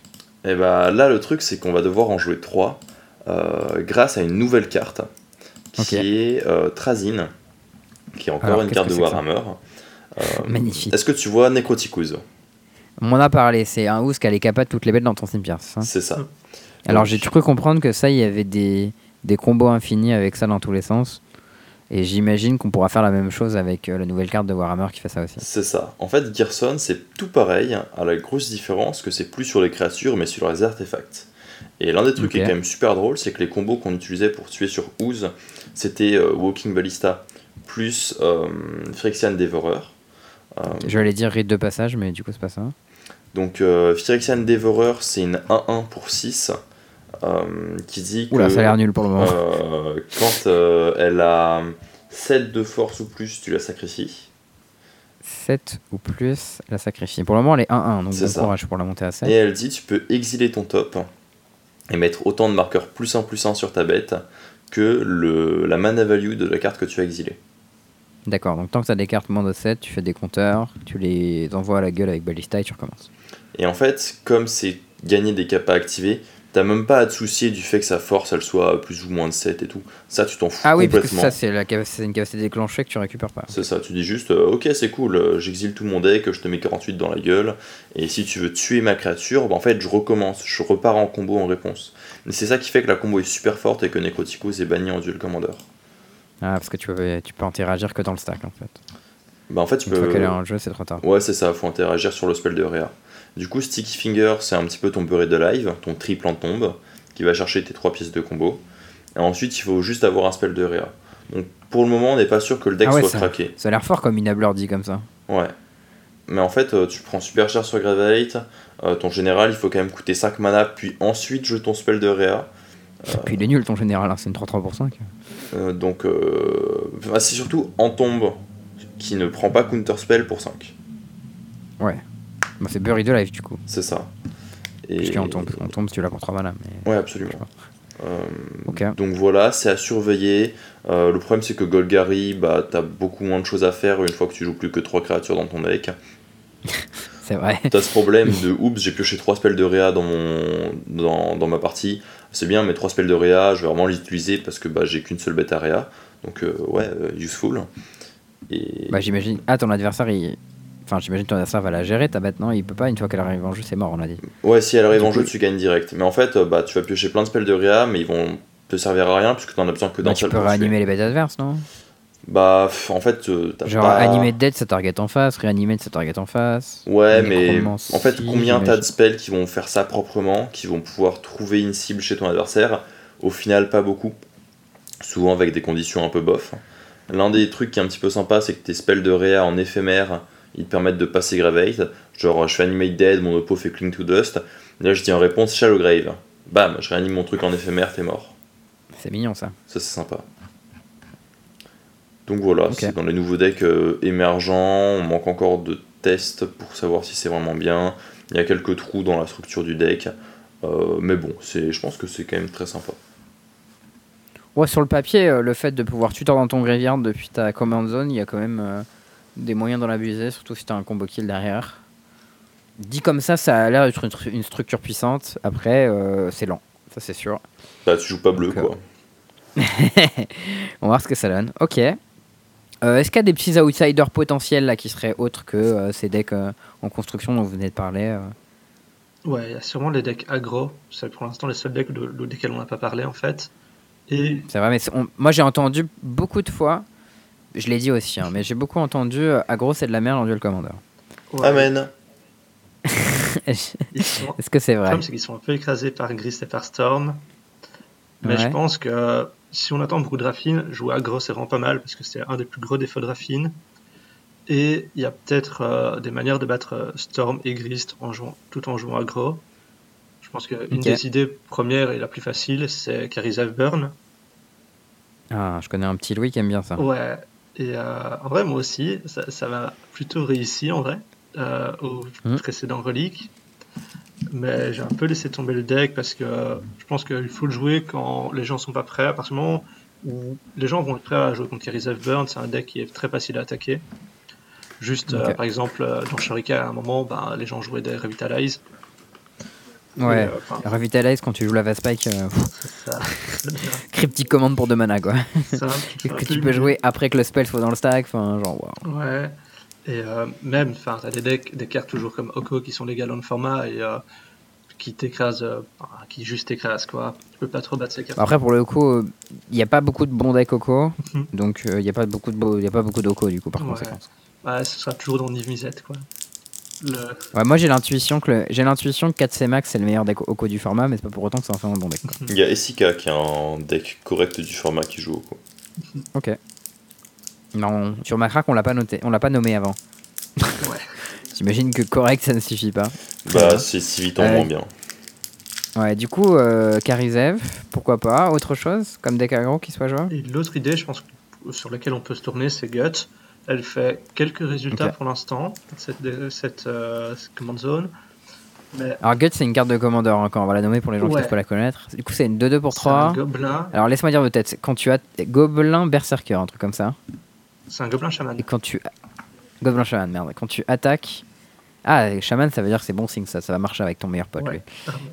Et bah là le truc c'est qu'on va devoir en jouer 3 euh, grâce à une nouvelle carte qui est euh, Trazin, qui est encore une carte de Warhammer. Euh, Magnifique. Est-ce que tu vois Necroticus? On m'en a parlé, c'est un house qui allait capable toutes les bêtes dans ton cimetière. C'est ça. Alors j'ai cru comprendre que ça, il y avait des, des combos infinis avec ça dans tous les sens. Et j'imagine qu'on pourra faire la même chose avec euh, la nouvelle carte de Warhammer qui fait ça aussi. C'est ça. En fait, Gerson, c'est tout pareil, à la grosse différence que c'est plus sur les créatures, mais sur les artefacts. Et l'un des trucs qui est quand même super drôle, c'est que les combos qu'on utilisait pour tuer sur Ooze, c'était euh, Walking Ballista plus euh, Phyrexian Devourer. Euh, J'allais dire rite de passage, mais du coup, c'est pas ça. Donc, Phyrexian Devourer, c'est une 1-1 pour 6. qui dit Oula, ça a l'air nul pour le moment. quand elle a 7 de force ou plus, tu la sacrifies. 7 ou plus, la sacrifie. Pour le moment, elle est 1-1, donc bon courage pour la monter à 7. Et elle dit tu peux exiler ton top et mettre autant de marqueurs plus 1 plus 1 sur ta bête que le, la mana value de la carte que tu as exilée. D'accord, donc tant que tu as des cartes moins de 7, tu fais des compteurs, tu les envoies à la gueule avec Ballista et tu recommences. Et en fait, comme c'est gagner des capas activés, T'as même pas à te soucier du fait que sa force elle soit plus ou moins de 7 et tout. Ça, tu t'en fous ah oui, complètement. Parce que ça, c'est une capacité déclenchée que tu récupères pas. C'est ça, tu dis juste, euh, ok, c'est cool, euh, j'exile tout mon deck, je te mets 48 dans la gueule, et si tu veux tuer ma créature, bah, en fait, je recommence, je repars en combo en réponse. Mais c'est ça qui fait que la combo est super forte et que Necroticus est banni en duel commander. Ah, parce que tu peux, tu peux interagir que dans le stack en fait. Bah, en fait, tu Une peux. Fois qu'elle est en jeu, c'est trop tard. Ouais, c'est ça, faut interagir sur le spell de Réa. Du coup, Sticky Finger, c'est un petit peu ton beurré de live, ton triple en tombe qui va chercher tes trois pièces de combo. Et ensuite, il faut juste avoir un spell de Réa. Donc pour le moment, on n'est pas sûr que le deck ah soit craqué. Ça a l'air fort comme Inabler dit comme ça. Ouais. Mais en fait, euh, tu prends super cher sur Gravate. Euh, ton général, il faut quand même coûter 5 mana, puis ensuite jouer ton spell de Réa. Euh, puis il est nul ton général, hein, c'est une 3-3 pour 5. donc, c'est surtout en tombe qui ne prend pas counter spell pour 5. Ouais. Bah, c'est Bury de Life du coup. C'est ça. Et... on tombe, on tombe si tu l'as contre mana. Mais... Ouais, absolument. Euh, donc voilà, c'est à surveiller. Euh, le problème, c'est que Golgari, bah, t'as beaucoup moins de choses à faire une fois que tu joues plus que 3 créatures dans ton deck. *laughs* c'est vrai. T'as ce problème *laughs* de oups, j'ai pioché 3 spells de Réa dans, mon, dans, dans ma partie. C'est bien, mais 3 spells de Réa, je vais vraiment les utiliser parce que bah, j'ai qu'une seule bête à Réa. Donc euh, ouais, useful. Et... Bah j'imagine. Ah, ton adversaire, il, Enfin, j'imagine que ton adversaire va la gérer, ta bête, non? Il peut pas, une fois qu'elle arrive en jeu, c'est mort, on a dit. Ouais, si elle arrive en jeu, tu gagnes direct. Mais en fait, euh, bah, tu vas piocher plein de spells de Réa, mais ils vont te servir à rien, puisque t'en as besoin que d'un bah, seul. Tu peux réanimer les bêtes adverses, non? Bah, en fait, euh, t'as Genre, animer de dead, ça target en face, réanimer de ça target en face. Ouais, mais en fait, combien t'as de spells qui vont faire ça proprement, qui vont pouvoir trouver une cible chez ton adversaire? Au final, pas beaucoup. Souvent avec des conditions un peu bof. L'un des trucs qui est un petit peu sympa, c'est que tes spells de Réa en éphémère ils te permettent de passer Gravate. Genre, je fais Animate Dead, mon oppo fait Cling to Dust. là, je dis en réponse Shallow Grave. Bam, je réanime mon truc en éphémère, t'es mort. C'est mignon ça. Ça, c'est sympa. Donc voilà, c'est dans les nouveaux decks euh, émergents. On manque encore de tests pour savoir si c'est vraiment bien. Il y a quelques trous dans la structure du deck. Euh, mais bon, je pense que c'est quand même très sympa. Ouais, sur le papier, euh, le fait de pouvoir tutor dans ton graveyard depuis ta command zone, il y a quand même des moyens d'en abuser, surtout si tu as un combo kill derrière. Dit comme ça, ça a l'air d'être une, structure puissante. Après, c'est lent, ça c'est sûr. Bah, tu joues pas bleu, quoi. *laughs* On va voir ce que ça donne. Ok. Euh, est-ce qu'il y a des petits outsiders potentiels là qui seraient autres que ces decks en construction dont vous venez de parler Ouais, il y a sûrement les decks aggro. C'est pour l'instant les seuls decks de, desquels on n'a pas parlé en fait. Et... C'est vrai, mais moi j'ai entendu beaucoup de fois je l'ai dit aussi, hein, mais j'ai beaucoup entendu euh, Agro c'est de la merde en duel commander. Amen. *laughs* Est-ce que c'est vrai? Le problème, c'est qu'ils sont un peu écrasés par Grist et par Storm. Mais je pense que si on attend beaucoup de Raffine, jouer Agro c'est vraiment pas mal parce que c'est un des plus gros défauts de Raffine. Et il y a peut-être euh, des manières de battre euh, Storm et Grist en jouant, tout en jouant Agro. Je pense qu'une des idées premières et la plus facile, c'est Carisav Burn. Ah, je connais un petit Louis qui aime bien ça. Ouais, et euh, en vrai, moi aussi, ça, ça m'a plutôt réussi en vrai euh, au mmh. précédent relique. Mais j'ai un peu laissé tomber le deck parce que je pense qu'il faut le jouer quand les gens sont pas prêts. À partir du moment où les gens vont être prêts à jouer contre Karizev Burn. C'est un deck qui est très facile à attaquer. Juste, euh, par exemple, euh, dans Shurika, à un moment, ben, les gens jouaient des Revitalize. Ouais, euh, Revitalize quand tu joues la Vaspike. Euh, *laughs* cryptique commande pour deux mana quoi. Ça, *laughs* que tu peux jouer après que le spell soit dans le stack, enfin genre wow. Ouais. Et euh, même, enfin, t'as des decks, des cartes toujours comme Oko qui sont légales dans le format et qui t'écrasent, qui juste t'écrasent quoi. Tu peux pas trop battre ces cartes. Après pour le Oko, il n'y a pas beaucoup de bons decks Oko, mhm. donc il n'y a pas beaucoup de, il y a pas beaucoup d'Oko du coup par conséquent. Ouais, ce sera toujours dans Niv quoi. Ouais, moi j'ai l'intuition que j'ai l'intuition que 4C Max c'est le meilleur deck Oko du format, mais c'est pas pour autant que c'est un bon deck. Il y a Essika qui est un deck correct du format qui joue Oko. Ok. Non, sur Macrac on l'a pas noté, on l'a pas nommé avant. Ouais. *laughs* J'imagine que correct ça ne suffit pas. Bah c'est si vite en moins bien. Ouais, du coup, euh, Karizev, pourquoi pas? Autre chose comme deck aggro qui soit jouable? Et l'autre idée, je pense, sur laquelle on peut se tourner, c'est Gut. Elle fait quelques résultats pour l'instant, cette, cette euh, command zone. Mais... Alors Gut c'est une carte de commandeur encore, on va la nommer pour les gens qui ne peuvent pas la connaître. Du coup c'est une 2-2 pour 3. Un gobelin. Alors laisse-moi dire peut-être, quand tu as gobelin berserker, un truc comme ça. C'est un gobelin chaman. Et quand tu... Gobelin chaman, merde. Quand tu attaques... Ah, chaman ça veut dire que c'est bon signe ça, ça va marcher avec ton meilleur pote lui.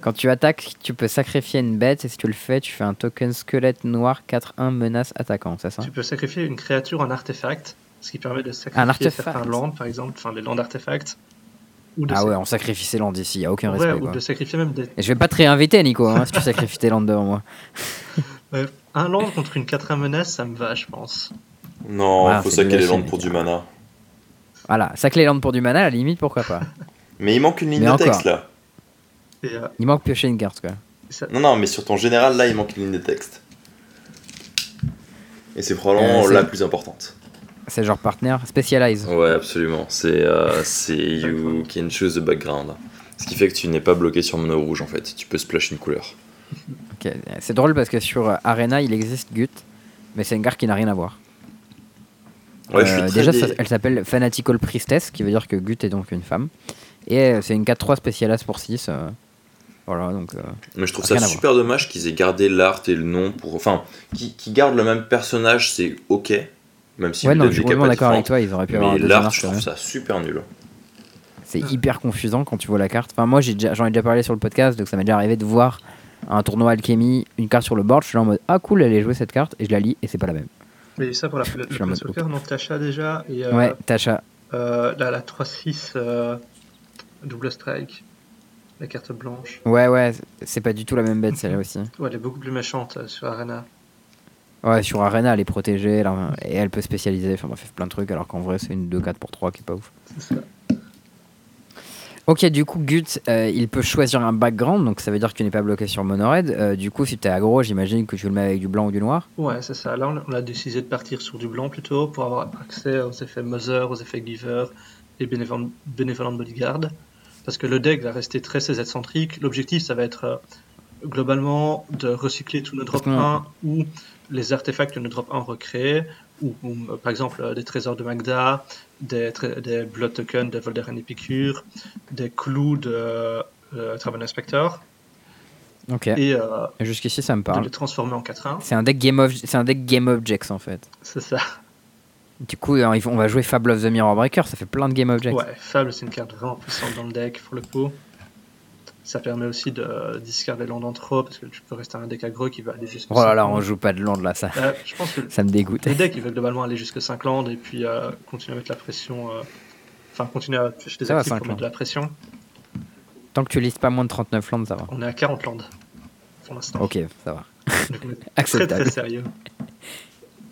Quand tu attaques, tu peux sacrifier une bête et si tu le fais, tu fais un token squelette noir 4-1 menace attaquant, c'est ça? Tu peux sacrifier une créature en artefact ce qui permet de sacrifier certains lands, par exemple, enfin les lands d'artefacts. Ah ouais, on sacrifie ses lands ici, il n'y a aucun respect. Ou de sacrifier même des. Et je vais pas te réinviter, Nico, hein, si tu sacrifies tes lands devant moi. *laughs* un land contre une 4 menace, ça me va, je pense. Non, il faut sacrer les lands pour du mana. Voilà, sacrer les lands pour du mana, à la limite, pourquoi pas. *laughs* mais il manque une ligne de texte là. Euh, il manque piocher une carte, quoi. Non, non, mais sur ton général, là, il manque une ligne de texte. Et c'est probablement euh, la plus importante. C'est genre partner Specialize. Ouais, absolument. C'est euh, *laughs* You can choose the background. Ce qui fait que tu n'es pas bloqué sur mono rouge en fait. Tu peux splash une couleur. Ok, c'est drôle parce que sur Arena il existe Gut, mais c'est une carte qui n'a rien à voir. Ouais, euh, déjà, elle s'appelle Fanatical Priestess, qui veut dire que Gut est donc une femme. Et euh, c'est une 4-3 Specialize pour 6. Voilà, donc, mais je trouve ça super dommage qu'ils aient gardé l'art et le nom pour. Enfin, qui, qui gardent le même personnage, c'est ok. Même si ouais, non, je suis complètement d'accord avec toi, ils auraient pu avoir Mais l'art, je trouve ça super nul. C'est hyper confusant quand tu vois la carte. Enfin, moi, j'en ai, ai, déjà parlé sur le podcast, donc ça m'est déjà arrivé de voir un tournoi alchimie, une carte sur le board. Je suis là en mode Ah, cool, elle est jouée cette carte, et je la lis, et c'est pas la même. Mais ça pour la, le, le soccer, non, Tasha déjà. Et, euh, ouais, Tasha. Euh, la, la 3-6 euh, double strike, la carte blanche. Ouais, ouais, c'est pas du tout la même bête celle-là aussi. *laughs* Ouais, elle est beaucoup plus méchante euh, sur Arena. Ouais, sur Arena, elle est protégée et elle peut spécialiser. Enfin, elle fait plein de trucs, alors qu'en vrai, c'est une 2-4 pour 3 qui est pas ouf. Ça. Ok, du coup, Gut, euh, il peut choisir un background, donc ça veut dire que tu n'es pas bloqué sur Monored. Euh, du coup, si tu es aggro, j'imagine que tu le mets avec du blanc ou du noir Ouais, c'est ça. Là, on a décidé de partir sur du blanc plutôt pour avoir accès aux effets Mother, aux effets Giver et Benevolent, Bodyguard. Parce que le deck va rester très CZ-centrique. L'objectif, ça va être euh, globalement de recycler tous nos drop 1 ou les artefacts que nous drop 1 recréés, ou, par exemple des trésors de Magda, des, des blood tokens de Voldaren Epicure, des clous de euh, Traven Inspector. Ok. Et, jusqu'ici, ça me parle. De les transformer en 4-1. C'est un, deck game c'est un deck Game Objects en fait. C'est ça. Du coup, on va jouer Fable of the Mirror Breaker, ça fait plein de Game Objects. Ouais, Fable, c'est une carte vraiment puissante dans le deck pour le coup. Ça permet aussi de discarder land en trop parce que tu peux rester un deck aggro qui va aller jusqu'à. Oh là là, on joue pas de land là, ça. Euh, je pense que ça me dégoûte. Les decks ils veulent globalement aller jusqu'à 5 lands et puis euh, continuer à mettre la pression. Euh, enfin, continuer à pêcher des actifs pour mettre de la pression. Tant que tu listes pas moins de 39 lands, ça va. On est à 40 lands pour l'instant. Ok, ça va. *laughs* très très sérieux.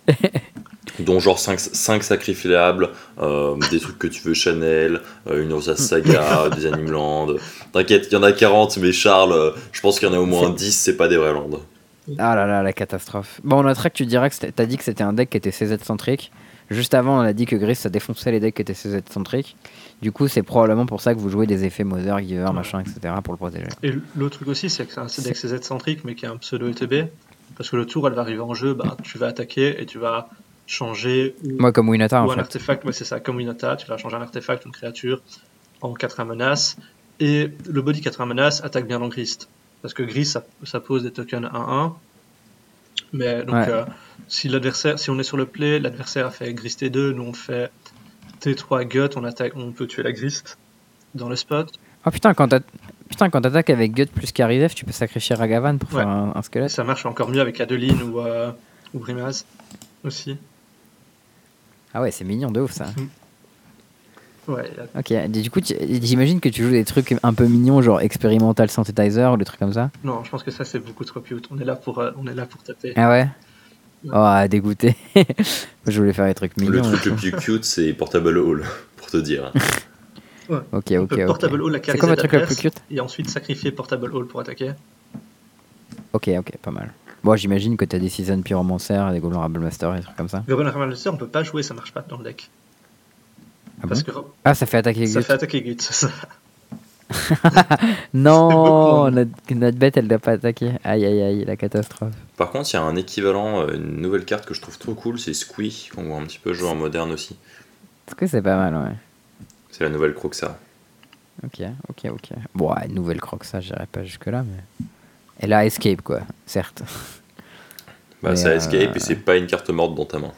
*laughs* dont genre 5, 5 sacrifiables, euh, des trucs que tu veux Chanel, euh, une Rosa Saga, *laughs* des Animeland. T'inquiète, il y en a 40, mais Charles, euh, je pense qu'il y en a au moins 10, c'est pas des vrais lands. Ah là là, la catastrophe. Bon, on notera que tu dirais que t'as dit que c'était un deck qui était CZ centrique. Juste avant, on a dit que Gris ça défonçait les decks qui étaient CZ centriques. Du coup, c'est probablement pour ça que vous jouez des effets Mother, Giver, machin, etc. pour le protéger. Et l'autre truc aussi, c'est que c'est un deck CZ centrique mais qui est un pseudo ETB. Parce que le tour, elle va arriver en jeu, bah, tu vas attaquer et tu vas changer Moi, comme Winata, ou un artefact, ouais, c'est ça, comme Winata, tu vas changer un artefact, une créature en 4 menace. Et le body 4 menace attaque bien dans Grist. Parce que Grist, ça, pose des tokens 1-1. Mais donc, euh, si l'adversaire, si on est sur le play, l'adversaire a fait Gris T2, nous on fait T3 Gut, on, attaque, on peut tuer la Grist dans le spot. Oh putain, quand Putain, quand t'attaques avec Gut plus Karizef, tu peux sacrifier Ragavan pour faire un, squelette. Ça marche encore mieux avec Adeline ou, euh, ou Brimaz aussi. Ah ouais, c'est mignon de ouf ça. *laughs* Ouais. Ok, du coup, j'imagine que tu joues des trucs un peu mignons, genre expérimental synthesizer ou des trucs comme ça? Non, je pense que ça c'est beaucoup trop cute. On est là pour, euh, on est là pour taper. Ah ouais? Oh, dégoûté. *laughs* je voulais faire des trucs mignons. Le truc le plus cute, c'est Portable Hall, *laughs* pour te dire. Ouais. Ok, ok, ok. Portable Hall, la C'est quoi votre truc le plus cute? Et ensuite sacrifier Portable Hall pour attaquer. Ok, ok, pas mal. Bon, j'imagine que t'as des Season Pyromancer, des Goblin Rabble Master et des trucs comme ça. Goblin Rabble Master, on peut pas jouer, ça marche pas dans le deck. Ah, Parce que... ah ça fait attaquer Gut. Ça fait attaquer Gut, ça. *laughs* *laughs* non, notre, notre, bête elle doit pas attaquer. Aïe aïe aïe, la catastrophe. Par contre, il y a un équivalent, euh, une nouvelle carte que je trouve trop cool, c'est Squee, qu'on voit un petit peu jouer en moderne aussi. Squee c'est pas mal, ouais. C'est la nouvelle Croxa. Ok, ok, ok. Bon, ouais, nouvelle Croxa, j'irai pas jusque-là, mais. Elle a Escape, quoi, certes. *laughs* Bah, ça Escape et c'est pas une carte morte dans ta main.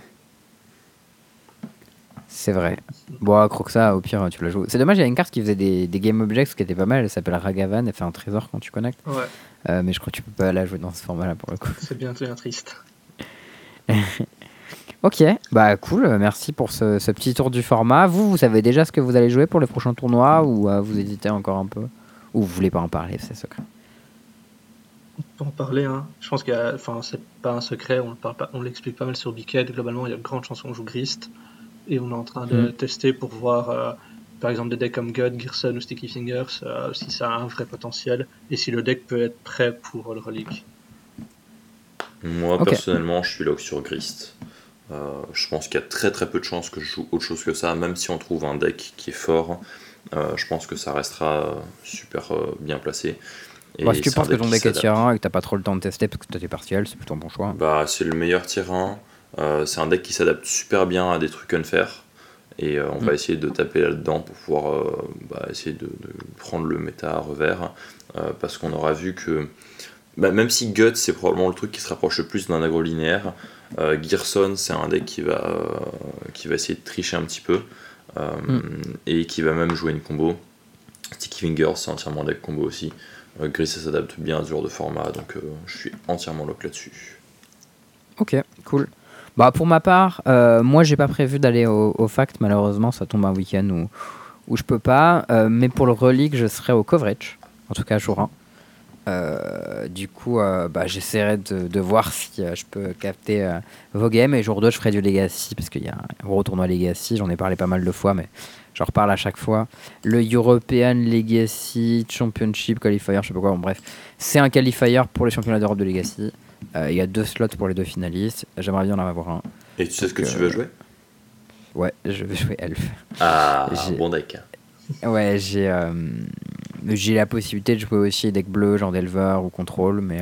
C'est vrai. Bon, Croxa, au pire, tu la joues. C'est dommage, il y a une carte qui faisait des, des Game Objects qui était pas mal. Elle s'appelle Ragavan. Elle fait un trésor quand tu connectes. Ouais. Euh, mais je crois que tu peux pas la jouer dans ce format-là pour le coup. C'est bien, bien triste. *laughs* ok, bah cool. Merci pour ce, ce, petit tour du format. Vous, vous savez déjà ce que vous allez jouer pour les prochains tournois ou euh, vous hésitez encore un peu? Ou vous voulez pas en parler, c'est secret? Peut en parler. Hein. Je pense que enfin, c'est pas un secret, on, parle pas, on l'explique pas mal sur Biquet. Globalement, il y a de grandes chances qu'on joue Grist et on est en train de mm. tester pour voir, euh, par exemple, des decks comme God, Gerson ou Sticky Fingers, euh, si ça a un vrai potentiel et si le deck peut être prêt pour le relique. Moi, personnellement, je suis là sur Grist. Euh, je pense qu'il y a très très peu de chances que je joue autre chose que ça, même si on trouve un deck qui est fort. je pense que ça restera super bien placé. Et si tu penses que ton deck est tier 1 et que t'as pas trop le temps de tester parce que t'as tes partiels, c'est plutôt un bon choix. Bah, c'est le meilleur tier 1. Euh, c'est un deck qui s'adapte super bien à des trucs unfair. Et euh, on va mm. essayer de taper là-dedans pour pouvoir euh, bah, essayer de, prendre le méta à revers. parce qu'on aura vu que, bah, même si Guts c'est probablement le truc qui se rapproche le plus d'un agro linéaire, Gearson c'est un deck qui va, qui va essayer de tricher un petit peu. Mm. Et qui va même jouer une combo. Sticky Fingers c'est entièrement un deck combo aussi. Gris ça s'adapte bien à ce genre de format, donc je suis entièrement lock là-dessus. Ok, cool. Bah, pour ma part, euh, moi, j'ai pas prévu d'aller au, Fact, malheureusement, ça tombe un week-end où, où je peux pas. Euh, mais pour le relique, je serai au coverage, en tout cas jour 1. Euh, du coup, bah, j'essaierai de, de, voir si je peux capter vos games. Et jour 2, je ferai du Legacy, parce qu'il y a un gros tournoi Legacy. J'en ai parlé pas mal de fois, mais j'en reparle à chaque fois. Le European Legacy Championship Qualifier, je sais pas quoi, bon, bref. C'est un qualifier pour les championnats d'Europe de Legacy. Euh, il y a deux slots pour les deux finalistes. J'aimerais bien en avoir un. Et tu sais ce que tu veux euh, jouer? Ouais, je vais jouer Elf. Ah, bon deck. Ouais, j'ai euh, j'ai la possibilité de jouer aussi deck bleu, genre d'Elver ou Control, mais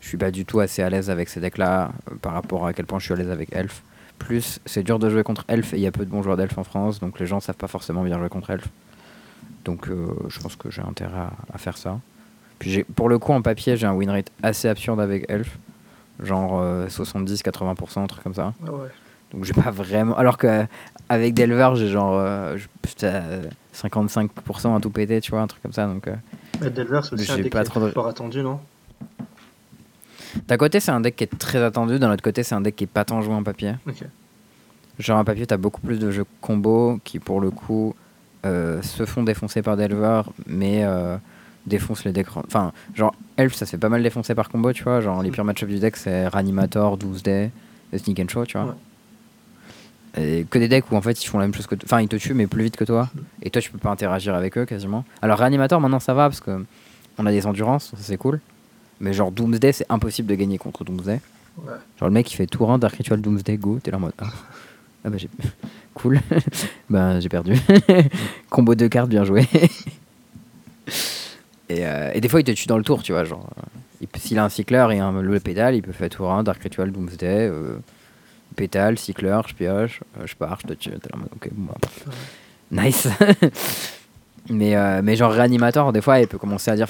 je suis pas du tout assez à l'aise avec ces decks-là par rapport à quel point je suis à l'aise avec Elf. Plus, c'est dur de jouer contre Elf et il y a peu de bons joueurs d'Elf en France, donc les gens savent pas forcément bien jouer contre Elf. Donc je pense que j'ai intérêt à, faire ça pour le coup, en papier, j'ai un win rate assez absurde avec Elf. Genre 70-80%, euh, un truc comme ça. Ah Donc j'ai pas vraiment. Alors qu'avec Delver, j'ai genre 55% euh, à tout péter, tu vois, un truc comme ça. Donc, euh, Delver, c'est aussi un pas trop fort attendu, non? D'un côté, c'est un deck qui est très attendu, d'un autre côté, c'est un deck qui est pas tant joué en papier. Genre en papier, t'as beaucoup plus de jeux combo qui, pour le coup, se font défoncer par Delver, mais défonce les decks. Enfin, genre, Elf, ça se fait pas mal défoncer par combo, tu vois. Genre, les pires match du deck, c'est Ranimator, 12 Day, Sneak and Show, tu vois. Et que des decks où en fait ils font la même chose que. Enfin, ils te tuent, mais plus vite que toi. Et toi, tu peux pas interagir avec eux quasiment. Alors, Reanimator, maintenant ça va parce que on a des endurances, ça c'est cool. Mais genre, Doomsday, c'est impossible de gagner contre Doomsday. Genre, le mec il fait tout rang Dark Ritual Doomsday, go, t'es là en mode. Ah, ah bah j'ai. *laughs* cool. *laughs* bah j'ai perdu. *laughs* Combo de cartes, bien joué. Euh, et, des fois, il te tue dans le tour, tu vois. Genre, s'il a un cycleur et un, le pédale, il peut faire tour 1, Dark Ritual, Doomsday, euh, pétale, cycleur, je pioche, euh, je pars, je te tue. Ok, bon, Nice. mais, mais genre réanimateur, des fois, il peut commencer à dire.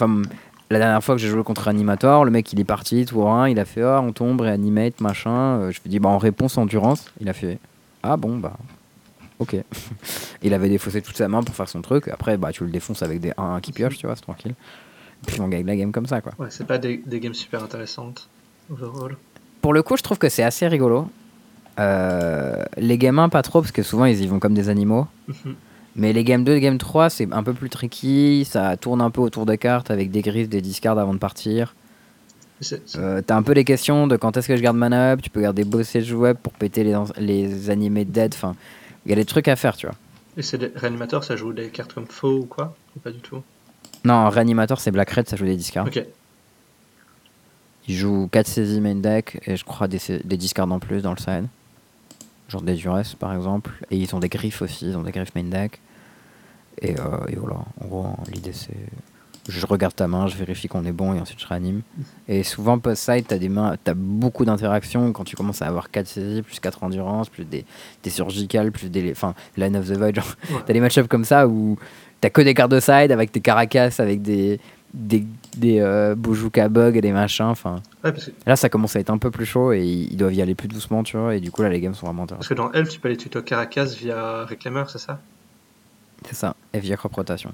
La dernière fois que j'ai joué contre Animator, le mec il est parti, tour 1, il a fait oh, on tombe, réanimate, machin. je lui dis bah en réponse endurance, il a fait ah bon bah ok. *laughs* il avait défaussé toute sa main pour faire son truc. Après bah tu le défonces avec des 1 qui pioche, tu vois, c'est tranquille. Puis on gagne la game comme ça quoi. Ouais, c'est pas des, des, games super intéressantes overall. Pour le coup, je trouve que c'est assez rigolo. Euh, les games 1 pas trop parce que souvent ils y vont comme des animaux. Mais les Game 2 et Game 3, c'est un peu plus tricky. Ça tourne un peu autour des cartes avec des griffes, des discards avant de partir. Euh, T'as un peu les questions de quand est-ce que je garde mana up. Tu peux garder bossage web pour péter les, les animés dead. Enfin, il y a des trucs à faire, tu vois. Et c'est des réanimateurs, ça joue des cartes comme faux ou quoi Ou pas du tout? Non, réanimateur, c'est Black Red, ça joue des discards. Ok. Il joue 4 saisies main deck et je crois des, des discards en plus dans le side genre des Duress par exemple. Et ils ont des griffes aussi, ils ont des griffes main deck. Et, euh, et voilà, en gros, l'idée c'est. Je regarde ta main, je vérifie qu'on est bon et ensuite je réanime. Et souvent, post-side, t'as des mains, t'as beaucoup d'interactions quand tu commences à avoir 4 saisies, plus 4 endurance, plus des, des surgicales, plus des. Enfin, Line of the Void, genre. T'as des match-ups comme ça où t'as que des cartes de side avec des caracas, avec des, des, des euh, Bug et des machins. Enfin, Là, ça commence à être un peu plus chaud et ils doivent y aller plus doucement, tu vois. Et du coup, là, les games sont vraiment. Parce que dans Elf, tu peux aller tuto Caracas via Reclaimer, c'est ça? C'est ça, et via crop rotation.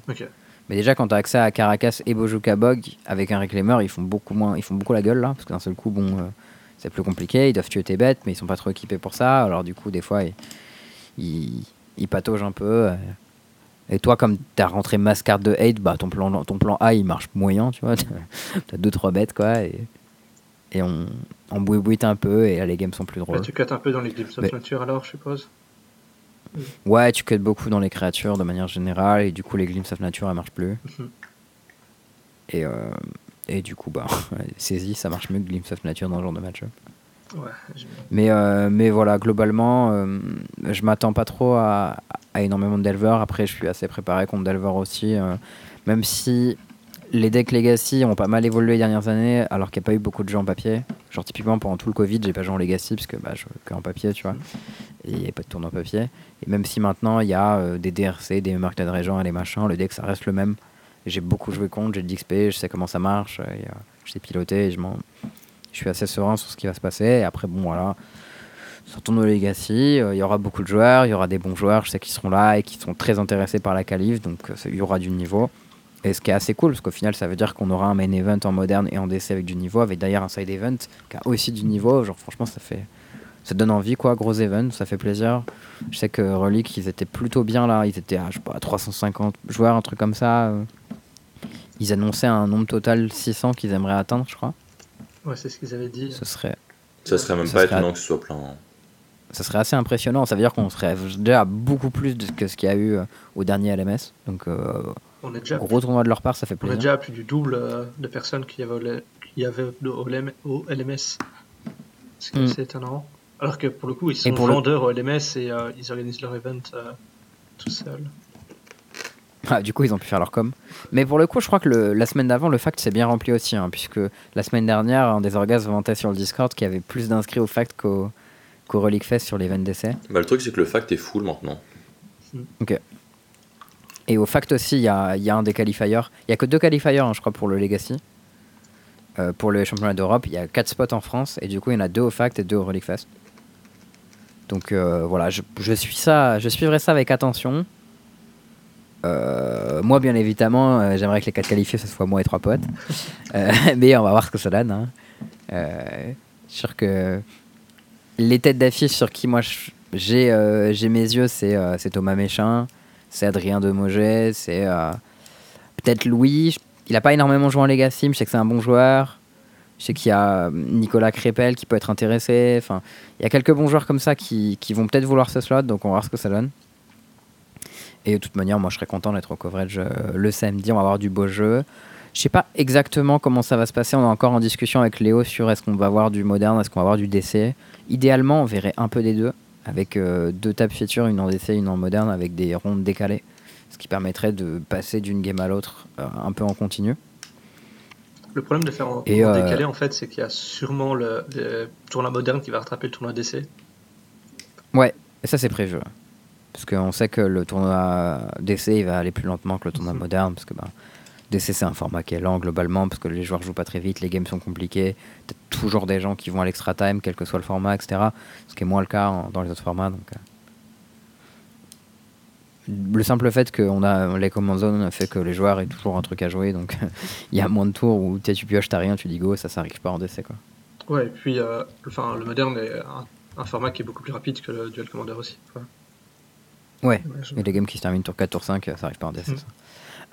Mais déjà, quand tu as accès à Caracas et Bojuka Bog avec un Reclaimer, ils font beaucoup moins, ils font beaucoup la gueule là, parce que d'un seul coup, bon, euh, c'est plus compliqué. Ils doivent tuer tes bêtes, mais ils sont pas trop équipés pour ça. Alors du coup, des fois, ils, ils, ils pataugent un peu. Euh, et toi, comme tu as rentré masse carte de hate, bah, ton, plan, ton plan A il marche moyen, tu vois. tu as 2-3 bêtes, quoi. Et, et on, on bouille un peu, et là, les games sont plus drôles. tu cut un peu dans les Glimpse of Nature alors, je suppose? Ouais, tu cut beaucoup dans les créatures de manière générale, et du coup, les Glimpse of Nature, elles marchent plus. Mhm. et, euh, et du coup, bah, *laughs* saisie, ça marche mieux que Glimpse of Nature dans ce genre de match-up. mais, euh, mais voilà, globalement, euh, je m'attends pas trop à, à énormément Delver. Après, je suis assez préparé contre Delver aussi. Euh, même si les decks Legacy ont pas mal évolué les dernières années, alors qu'il n'y a pas eu beaucoup de jeux en papier. Genre, typiquement, pendant tout le Covid, j'ai pas joué en Legacy, parce que bah, je joue en papier, tu vois. Et il n'y a pas de tournoi en papier. Et même si maintenant, il y a euh, des DRC, des marques région et les machins, le deck, ça reste le même. J'ai beaucoup joué contre, j'ai de l'XP, je sais comment ça marche, et, euh, je sais piloter, et je, je suis assez serein sur ce qui va se passer. Et après, bon, voilà sur Tournoi Legacy, euh, il y aura beaucoup de joueurs, il y aura des bons joueurs, je sais qu'ils seront là et qui sont très intéressés par la qualif, donc euh, il y aura du niveau. Et ce qui est assez cool, parce qu'au final, ça veut dire qu'on aura un main event en moderne et en DC avec du niveau, avec d'ailleurs un side event qui a aussi du niveau. Genre, franchement, ça fait. Ça donne envie, quoi. Gros event, ça fait plaisir. Je sais que Relic, ils étaient plutôt bien là. Ils étaient à, je sais pas, 350 joueurs, un truc comme ça. Ils annonçaient un nombre total 600 qu'ils aimeraient atteindre, je crois. Ouais, c'est ce qu'ils avaient dit. Ce serait. Ça serait même pas étonnant que ce soit plein. Ça serait assez impressionnant. Ça veut dire qu'on serait déjà beaucoup plus que ce qu'il y a eu euh, au dernier LMS. Donc, euh, on est déjà gros tournoi de leur part, ça fait plaisir. On est déjà à plus du double euh, de personnes qui avaient, qui avaient au, LMS. C'est mm. étonnant. Alors que pour le coup, ils sont vendeurs au LMS et ils organisent leur event tout seuls. Ah, du coup, ils ont pu faire leur com. Mais pour le coup, je crois que le, la semaine d'avant, le fact s'est bien rempli aussi. Hein, puisque la semaine dernière, un des orgasmes vantait sur le Discord qu'il y avait plus d'inscrits au fact qu'au qu'au Relic Fest sur les 20 d'essai. Bah, le truc, c'est que le fact est full maintenant. Ok. Et au fact aussi, il y a, y a, un des qualifiers. Il n'y a que deux qualifiers, hein, je crois, pour le Legacy. Euh, pour le championnat d'Europe, il y a quatre spots en France, et du coup, il y en a deux au fact et deux au Relic Fest. Donc euh, voilà, je, je, suis ça, je suivrai ça avec attention. Euh, moi, bien évidemment, j'aimerais que les quatre qualifiés, ce soit moi et trois potes. *laughs* mais on va voir ce que ça donne. Hein. je suis sûr que les têtes d'affiche sur qui moi j'ai euh, j'ai mes yeux, c'est euh, Thomas Méchin, c'est Adrien Demogé, c'est euh, peut-être Louis. Il n'a pas énormément joué en Legacy, mais je sais que c'est un bon joueur. Je sais qu'il y a Nicolas Crépel qui peut être intéressé. Enfin, il y a quelques bons joueurs comme ça qui, vont peut-être vouloir ce slot, donc on va voir ce que ça donne. Et de toute manière, moi je serais content d'être au coverage le samedi. On va avoir du beau jeu. Je sais pas exactement comment ça va se passer. On est encore en discussion avec Léo sur est-ce qu'on va avoir du moderne, est-ce qu'on va avoir du DC. Idéalement, on verrait un peu des deux, avec euh, deux tables features, une en DC, une en moderne, avec des rondes décalées, ce qui permettrait de passer d'une game à l'autre euh, un peu en continu. Le problème de faire en, euh, décalé, en fait, c'est qu'il y a sûrement le, tournoi moderne qui va rattraper le tournoi DC. Ouais, et ça c'est prévu. Parce qu'on sait que le tournoi DC il va aller plus lentement que le tournoi moderne, parce que bah, DC c'est un format qui est lent globalement parce que les joueurs jouent pas très vite, les games sont compliqués, t'as toujours des gens qui vont à l'extra time, quel que soit le format, etc. Ce qui est moins le cas dans les autres formats. Donc, euh. le simple fait qu'on a les command zones fait que les joueurs aient toujours un truc à jouer, donc *laughs* il y a moins de tours où tu pioches, t'as rien, tu dis go, ça s'arrive pas en DC quoi. Ouais, et puis euh, enfin, le moderne est un, format qui est beaucoup plus rapide que le duel commander aussi. Ouais, et les games qui se terminent tour 4, tour 5, ça arrive pas en DC. Mm.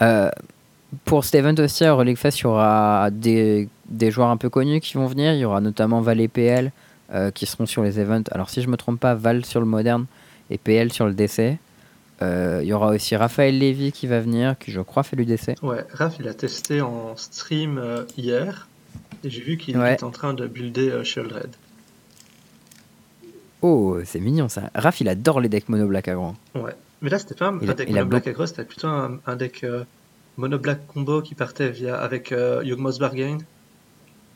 Euh, pour cet event aussi, à Relic Fest, il y aura des, des, joueurs un peu connus qui vont venir. Il y aura notamment Val et PL euh, qui seront sur les events. Alors, si je me trompe pas, Val sur le moderne et PL sur le DC. Euh, il y aura aussi Raphaël Lévy qui va venir, qui je crois fait du DC. Ouais, Raph, il a testé en stream euh, hier. Et j'ai vu qu'il est en train de builder Shieldred. Oh, c'est mignon ça. Raph, il adore les decks mono black aggro. Ouais, mais là, c'était pas un, deck mono black aggro, c'était plutôt un, un deck Mono Black combo qui partait via avec euh, Yugmoth Bargain.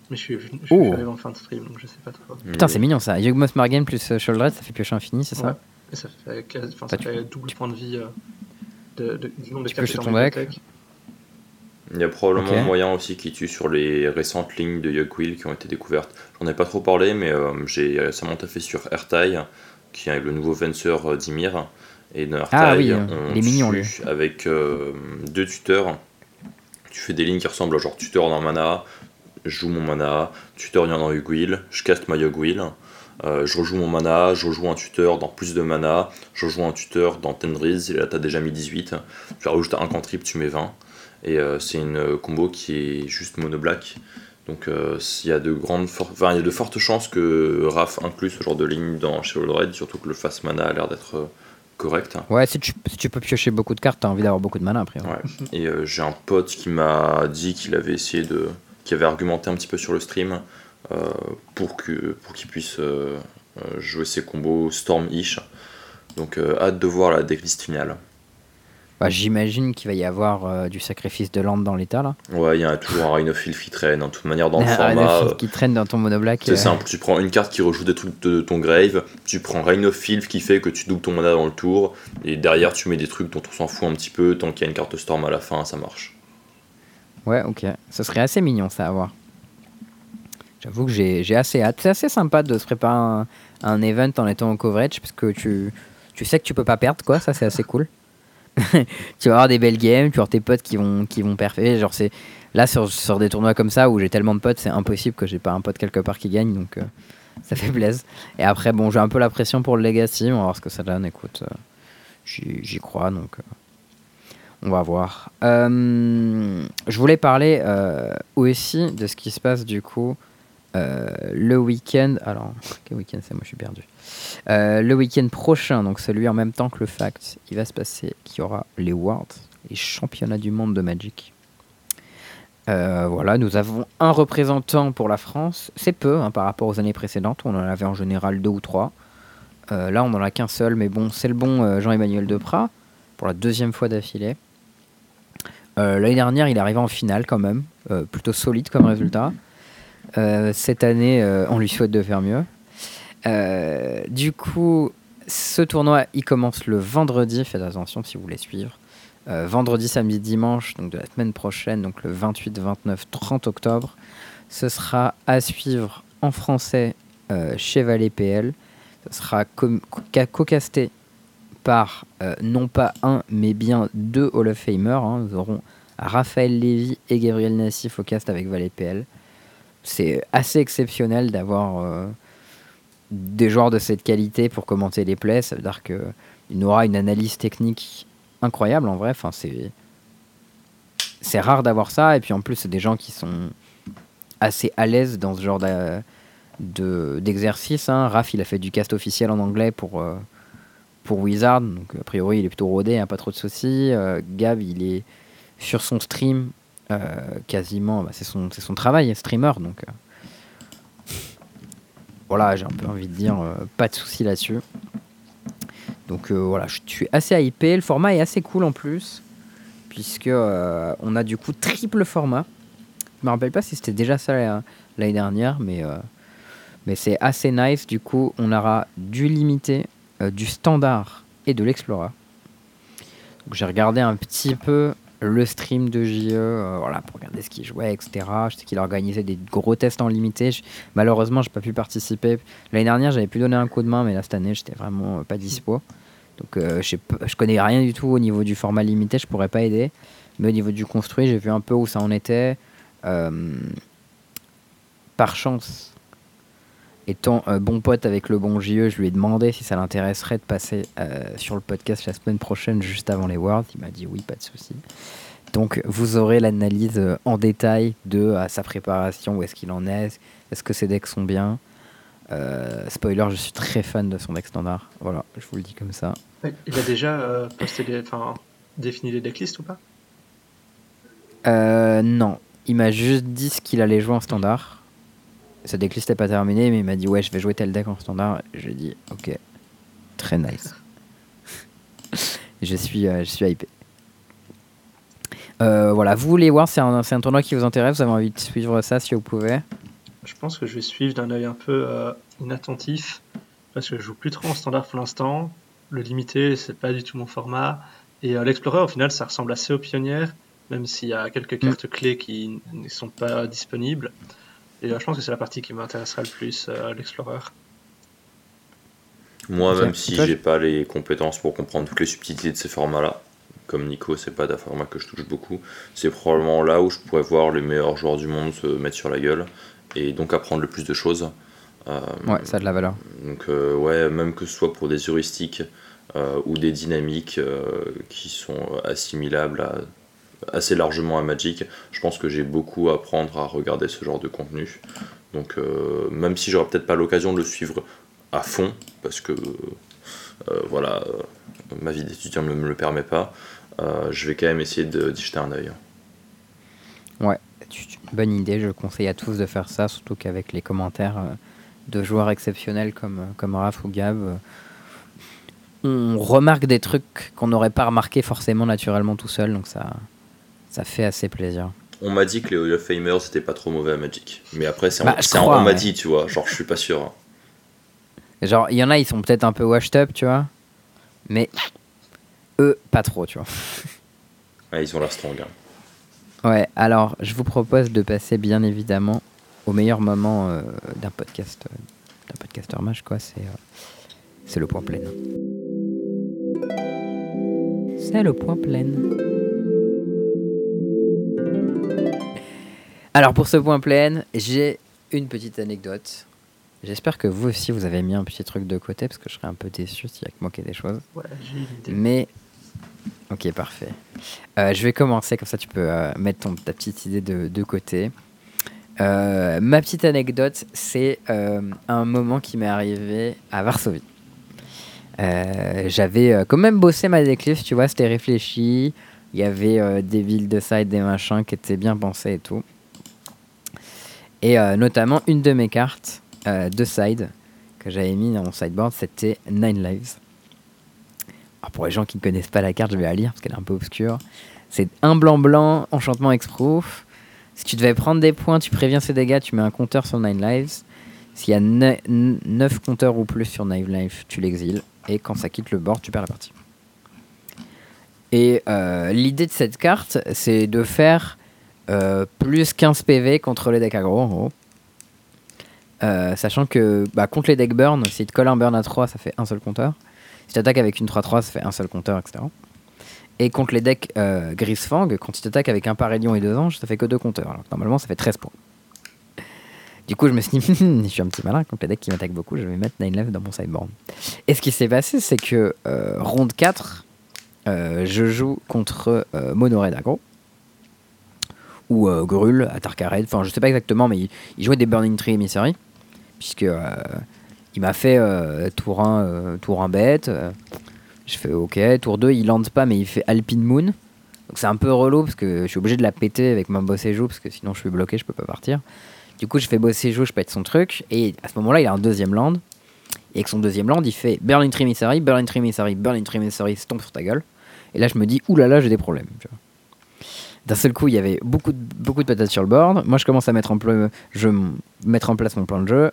Mais je suis, je, suis oh. arrivé en fin de stream, donc je sais pas trop. Putain, c'est mignon ça. Yugmoth Bargain plus euh, Shoulder, ça fait piocher infini, c'est ça Et ça fait, enfin, ça fait double point de vie euh, de, de, du nombre de cartes ton deck. Il y a probablement moyen aussi qui tue sur les récentes lignes de Yugwill qui ont été découvertes. J'en ai pas trop parlé, mais euh, j'ai récemment fait sur Airtai, qui est le nouveau Vencer d'Ymir et dans ah, oui, on il mignon, lui. avec euh, deux tuteurs. Tu fais des lignes qui ressemblent à genre tuteur dans mana, je joue mon mana, tuteur dans Yugwil, je caste ma Yugwil, euh, je rejoue mon mana, je rejoue un tuteur dans plus de mana, je rejoue un tuteur dans Tendriz, et là t'as déjà mis 18, tu rajoutes un cantrip, tu mets 20. Et euh, c'est une combo qui est juste mono black. Donc il y, a de grandes enfin, y a de fortes chances que Raf inclue ce genre de ligne dans Shadow Red, surtout que le face mana a l'air d'être correct. Ouais, si tu, tu, peux piocher beaucoup de cartes, t'as envie d'avoir beaucoup de mana après. Ouais. Et euh, j'ai un pote qui m'a dit qu'il avait essayé de. qui avait argumenté un petit peu sur le stream euh, pour qu'il pour qu'il puisse euh, jouer ses combos Storm-ish. Donc hâte de voir la decklist finale. Bah, J'imagine qu'il va y avoir euh, du sacrifice de land dans l'état là. Ouais, il y a toujours un Rhinophile qui traîne. En hein. toute manière, dans le *laughs* format. Euh, qui traîne dans ton monoblack. C'est euh. simple, tu prends une carte qui rejoue des trucs de ton grave, tu prends Rhinophile qui fait que tu doubles ton mana dans le tour, et derrière tu mets des trucs dont on s'en fout un petit peu, tant qu'il y a une carte storm à la fin, ça marche. Ouais, ok. Ce serait assez mignon ça à voir. J'avoue que j'ai assez hâte. C'est assez sympa de se préparer un, un, event en étant en coverage, parce que tu, tu sais que tu peux pas perdre, quoi. Ça, c'est assez cool. *laughs* tu vas avoir des belles games, tu vas avoir tes potes qui vont, qui vont parfait. Genre, c'est là sur, sur, des tournois comme ça où j'ai tellement de potes, c'est impossible que j'ai pas un pote quelque part qui gagne, donc euh, *laughs* ça fait plaisir. Et après, bon, j'ai un peu la pression pour le Legacy, on va voir ce que ça donne. Écoute, euh, j'y crois, donc euh, on va voir. je voulais parler aussi de ce qui se passe du coup le week-end. Alors, *laughs* quel week-end c'est? Moi, je suis perdu. Euh, le week-end prochain, donc celui en même temps que le Fact, il va se passer qu'il y aura les Worlds, les championnats du monde de Magic. Euh, voilà, nous avons un représentant pour la France. C'est peu hein, par rapport aux années précédentes, on en avait en général deux ou trois. Euh, là, on n'en a qu'un seul, mais bon, c'est le bon Jean-Emmanuel Deprat, pour la deuxième fois d'affilée. L'année dernière, il arrivé en finale quand même, plutôt solide comme résultat. cette année, on lui souhaite de faire mieux. Euh, du coup, ce tournoi, il commence le vendredi. Faites attention si vous voulez suivre. Euh, vendredi, samedi, dimanche, donc de la semaine prochaine, donc le 28, 29, 30 octobre. Ce sera à suivre en français euh, chez Valais PL. Ce sera co-casté par non pas un, mais bien deux Hall of Famer. Hein. Nous aurons Raphaël Lévy et Gabriel Nassif au cast avec Valais PL. C'est assez exceptionnel d'avoir des joueurs de cette qualité pour commenter les plays. Ça veut dire qu'il aura une analyse technique incroyable en vrai. Enfin, c'est, c'est rare d'avoir ça. Et puis en plus, c'est des gens qui sont assez à l'aise dans ce genre de, d'exercice. Hein. Raph, il a fait du cast officiel en anglais pour, euh, pour Wizard. Donc a priori, il est plutôt rodé, hein, pas trop de soucis. Euh, il est sur son stream. Euh, quasiment, bah, c'est, son, c'est son travail, streamer. Donc voilà, j'ai un peu envie de dire, euh, pas de souci là-dessus. Donc euh, voilà, je suis assez hypé. Le format est assez cool en plus, puisque euh, on a du coup triple format. Je me rappelle pas si c'était déjà ça l'année dernière, mais, mais c'est assez nice. Du coup, on aura du limité, du standard et de l'explora. j'ai regardé un petit peu le stream de JE, euh, voilà, pour regarder ce qu'il jouait, etc. Je sais qu'il organisait des gros tests en limité. malheureusement, j'ai pas pu participer. L'année dernière, j'avais pu donner un coup de main, mais là, cette année, j'étais vraiment pas dispo. Donc, euh, je, je connais rien du tout au niveau du format limité, je pourrais pas aider. Mais au niveau du construit, j'ai vu un peu où ça en était. Euh, par chance, étant bon pote avec le bon JE, je lui ai demandé si ça l'intéresserait de passer sur le podcast la semaine prochaine, juste avant les Worlds. Il m'a dit oui, pas de souci. Donc vous aurez l'analyse en détail de sa préparation, où est-ce qu'il en est, est-ce que ses decks sont bien. spoiler, je suis très fan de son deck standard. Voilà, je vous le dis comme ça. Il a déjà posté défini les decklists ou pas? Euh, non, il m'a juste dit ce qu'il allait jouer en standard. Sa decklist n'est pas terminée, mais il m'a dit ouais, je vais jouer tel deck en standard. J'ai dit ok, très nice. je suis, euh, je suis hypé. Euh, voilà, vous voulez voir, c'est un, un, tournoi qui vous intéresse, vous avez envie de suivre ça si vous pouvez Je pense que je vais suivre d'un œil un peu inattentif, parce que je joue plus trop en standard pour l'instant. Le limité, c'est pas du tout mon format. Et l'explorer, au final, ça ressemble assez aux pionnières même s'il y a quelques mm. cartes clés qui ne sont pas disponibles. Et euh, je pense que c'est la partie qui m'intéressera le plus euh, à l'Explorer. Moi, même si j'ai pas les compétences pour comprendre toutes les subtilités de ces formats-là, comme Nico, c'est pas un format que je touche beaucoup, c'est probablement là où je pourrais voir les meilleurs joueurs du monde se mettre sur la gueule et donc apprendre le plus de choses. Euh, ouais, ça a de la valeur. Donc, ouais, même que ce soit pour des heuristiques ou des dynamiques qui sont assimilables à assez largement à Magic. Je pense que j'ai beaucoup à apprendre à regarder ce genre de contenu. Donc euh, même si j'aurai peut-être pas l'occasion de le suivre à fond, parce que euh, voilà, euh, ma vie d'étudiant ne me le permet pas, je vais quand même essayer d'y jeter un œil. Ouais, bonne idée, je conseille à tous de faire ça, surtout qu'avec les commentaires de joueurs exceptionnels comme, comme Raph ou Gab, on remarque des trucs qu'on n'aurait pas remarqué forcément naturellement tout seul, donc ça, ça fait assez plaisir. On m'a dit que les Hall of Famers c'était pas trop mauvais à Magic. Mais après, c'est bah, on m'a dit, tu vois. Genre, je suis pas sûr. Genre, il y en a, ils sont peut-être un peu washed up, tu vois. Mais eux, pas trop, tu vois. *laughs* Ouais, ils ont l'air strong. Hein. Ouais, alors, je vous propose de passer bien évidemment au meilleur moment euh, d'un podcast, euh, d'un podcaster mage, quoi. C'est, euh, c'est le point plein. C'est le point plein. Alors pour ce point plein, j'ai une petite anecdote. J'espère que vous aussi vous avez mis un petit truc de côté parce que je serais un peu déçu s'il y a que moi qui ai des choses. Ouais, j'ai Mais ok parfait. Euh, je vais commencer comme ça tu peux euh, mettre ton, ta petite idée de, côté. Euh, ma petite anecdote, c'est un moment qui m'est arrivé à Varsovie. J'avais quand même bossé ma déclif, tu vois, c'était réfléchi. Il y avait des villes de side, des machins qui étaient bien pensés et tout. Et euh, notamment, une de mes cartes euh, de side que j'avais mis dans mon sideboard, c'était Nine Lives. Pour les gens qui ne connaissent pas la carte, je vais la lire parce qu'elle est un peu obscure. C'est un blanc-blanc, enchantement exproof. Si tu devais prendre des points, tu préviens ses dégâts, tu mets un compteur sur Nine Lives. S'il y a 9 compteurs ou plus sur Nine Lives, tu l'exiles. Et quand ça quitte le board, tu perds la partie. Et euh, l'idée de cette carte, c'est de faire euh, plus 15 PV contre les decks aggro en gros. Euh, sachant que bah, contre les decks burn, si tu colles un burn à 3, ça fait un seul compteur. Si tu attaques avec une 3-3, ça fait un seul compteur, etc. Et contre les decks euh, Grisfang, quand tu t'attaques avec un Parélion et deux anges, ça fait que deux compteurs. Normalement, ça fait 13 points. Du coup, je me suis dit, *laughs* je suis un petit malin, contre les decks qui m'attaquent beaucoup, je vais mettre 9 Left dans mon sideboard. Et ce qui s'est passé, c'est que ronde 4, je joue contre Mono Red aggro ou euh, Grul à Tarkared. Enfin, je sais pas exactement, mais il, jouait des Burning Tree Emissary. Puisque euh, il m'a fait euh, tour 1, tour 1 bête. je fais ok. Tour 2, il lance pas, mais il fait Alpine Moon. Donc c'est un peu relou parce que je suis obligé de la péter avec ma boss joue parce que sinon je suis bloqué, je peux pas partir. Du coup, je fais boss joue, je pète son truc. Et à ce moment-là, il a un deuxième land. Et avec son deuxième land, il fait Burning Tree Emissary, Burning Tree Emissary, Burning Tree Emissary, tombe sur ta gueule. Et là, je me dis, oulala, j'ai des problèmes. Tu vois. D'un seul coup, il y avait beaucoup de, beaucoup de patates sur le board. Moi, je commence à mettre en, je mettre en place mon plan de jeu.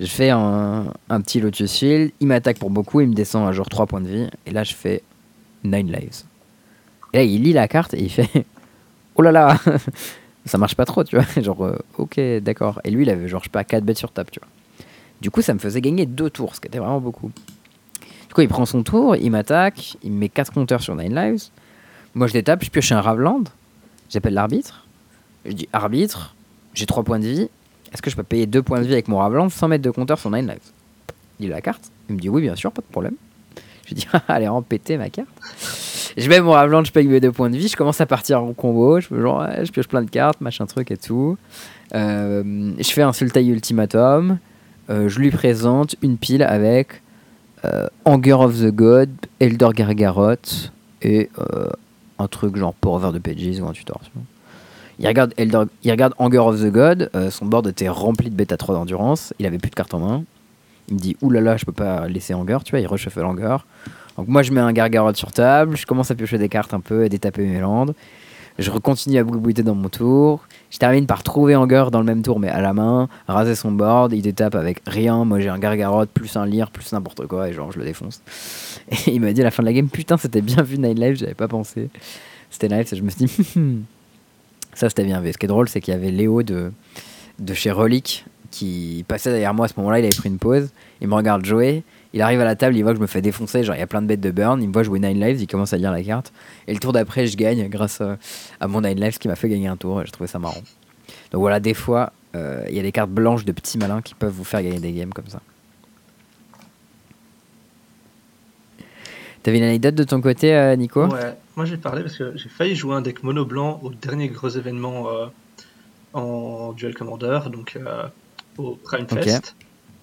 Je fais un, petit Lotus Shield. Il m'attaque pour beaucoup. Il me descend à genre 3 points de vie. Et là, je fais 9 lives. Et là, il lit la carte et il fait *laughs* Oh là là *laughs* Ça marche pas trop, tu vois. *laughs* Genre, euh, ok, d'accord. Et lui, il avait, genre, je sais pas, 4 bêtes sur table, tu vois. Du coup, ça me faisait gagner 2 tours, ce qui était vraiment beaucoup. Du coup, il prend son tour, il m'attaque, il me met 4 compteurs sur 9 lives. Moi, je détape, je pioche un Ravland. J'appelle l'arbitre. Je dis Arbitre, j'ai 3 points de vie. Est-ce que je peux payer 2 points de vie avec mon Ravland sans mettre de compteur sur 9 lives? Il a la carte. Il me dit Oui, bien sûr, pas de problème. Je dis Allez, en péter ma carte. Je mets mon Ravland, je paye mes 2 points de vie. Je commence à partir en combo. Je, genre, je pioche plein de cartes, machin truc et tout. Euh, je fais un Sultai Ultimatum. Euh, je lui présente une pile avec euh, Anger of the God, Elder Gargarot et un truc genre pour over de pages ou un tutor. Il regarde, il regarde Anger of the God, son board était rempli de bêta 3 d'endurance, il avait plus de cartes en main. Il me dit oulala, je peux pas laisser Anger, tu vois, il reshuffle Anger. Donc moi je mets un Gargarot sur table, je commence à piocher des cartes un peu et détaper mes landes. Je continue à boubouiter dans mon tour. Je termine par trouver Anger dans le même tour, mais à la main, raser son board. Il détape avec rien. Moi, j'ai un Gargarot, plus un Lyre, plus n'importe quoi, et genre, je le défonce. Et *laughs* il m'a dit à la fin de la game Putain, c'était bien vu Night Live, j'avais pas pensé. C'était live, et je me suis dit *laughs* Ça, c'était bien vu. Ce qui est drôle, c'est qu'il y avait Léo de, de chez Relic qui passait derrière moi à ce moment-là. Il avait pris une pause. Il me regarde jouer. Il arrive à la table, il voit que je me fais défoncer, genre il y a plein de bêtes de burn, il me voit jouer 9 lives, il commence à lire la carte. Et le tour d'après, je gagne grâce à, mon 9 lives qui m'a fait gagner un tour, et je trouvais ça marrant. Donc voilà, des fois, euh, il y a des cartes blanches de petits malins qui peuvent vous faire gagner des games comme ça. T'avais une anecdote de ton côté, euh, Nico? Ouais, moi j'ai parlé parce que j'ai failli jouer un deck mono blanc au dernier gros événement euh, en Duel Commander, donc au Prime Fest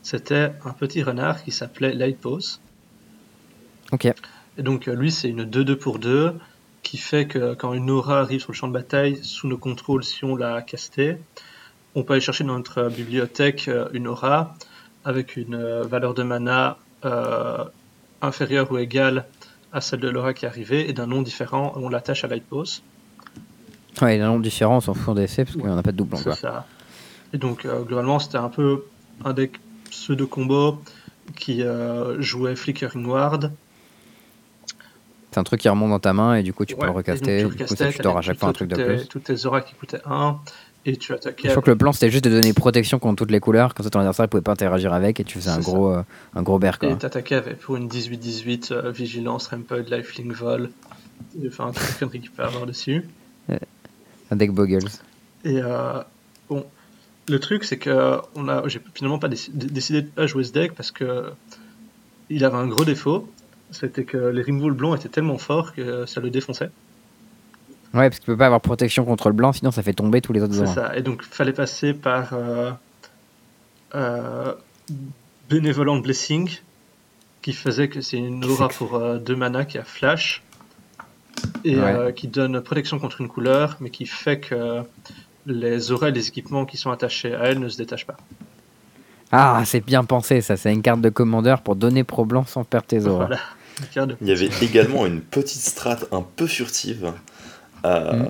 c'était un petit renard qui s'appelait Light Pose. Ok. Et donc euh, lui, c'est une 2-2 pour 2 qui fait que quand une aura arrive sur le champ de bataille sous nos contrôles, si on l'a castée, on peut aller chercher dans notre bibliothèque euh, une aura avec une euh, valeur de mana inférieure ou égale à celle de l'aura qui est arrivée et d'un nom différent, on l'attache à Light Pose. Ouais, d'un nom différent, on s'en fout d'essai parce qu'on n'a pas de doublon. C'est ça. Et donc, globalement, c'était un peu un deck ceux de combo qui euh, jouait Flickering Ward. C'est un truc qui remonte dans ta main et du coup tu peux le recaster. Du coup, ça, tu à chaque fois un truc de plus. Toutes tes auras qui coûtaient 1 et tu attaquais. Je crois que le plan c'était juste de donner protection contre toutes les couleurs, comme ça ton adversaire ne pouvait pas interagir avec et tu faisais un gros, euh, un gros bear. Et t'attaquais avec pour une 18-18, euh, Vigilance, Rampage, Lifelink Vol. Enfin, un truc qu'il peut avoir dessus. *laughs* Un deck Boggles. Et bon, le truc, c'est que on a, j'ai finalement pas décidé de pas jouer ce deck parce que il avait un gros défaut. C'était que les removal blancs étaient tellement forts que ça le défonçait. Ouais, parce qu'il peut pas avoir protection contre le blanc, sinon ça fait tomber tous les autres C'est ça. Et donc, fallait passer par euh, euh, Benevolent Blessing, qui faisait que c'est une aura pour euh, deux mana qui a flash et euh, qui donne protection contre une couleur, mais qui fait que les auras et les équipements qui sont attachés à elle ne se détachent pas. Ah, c'est bien pensé, ça. C'est une carte de commandeur pour donner pro blanc sans perdre tes auras. Il y avait également une petite strat un peu furtive euh, mm.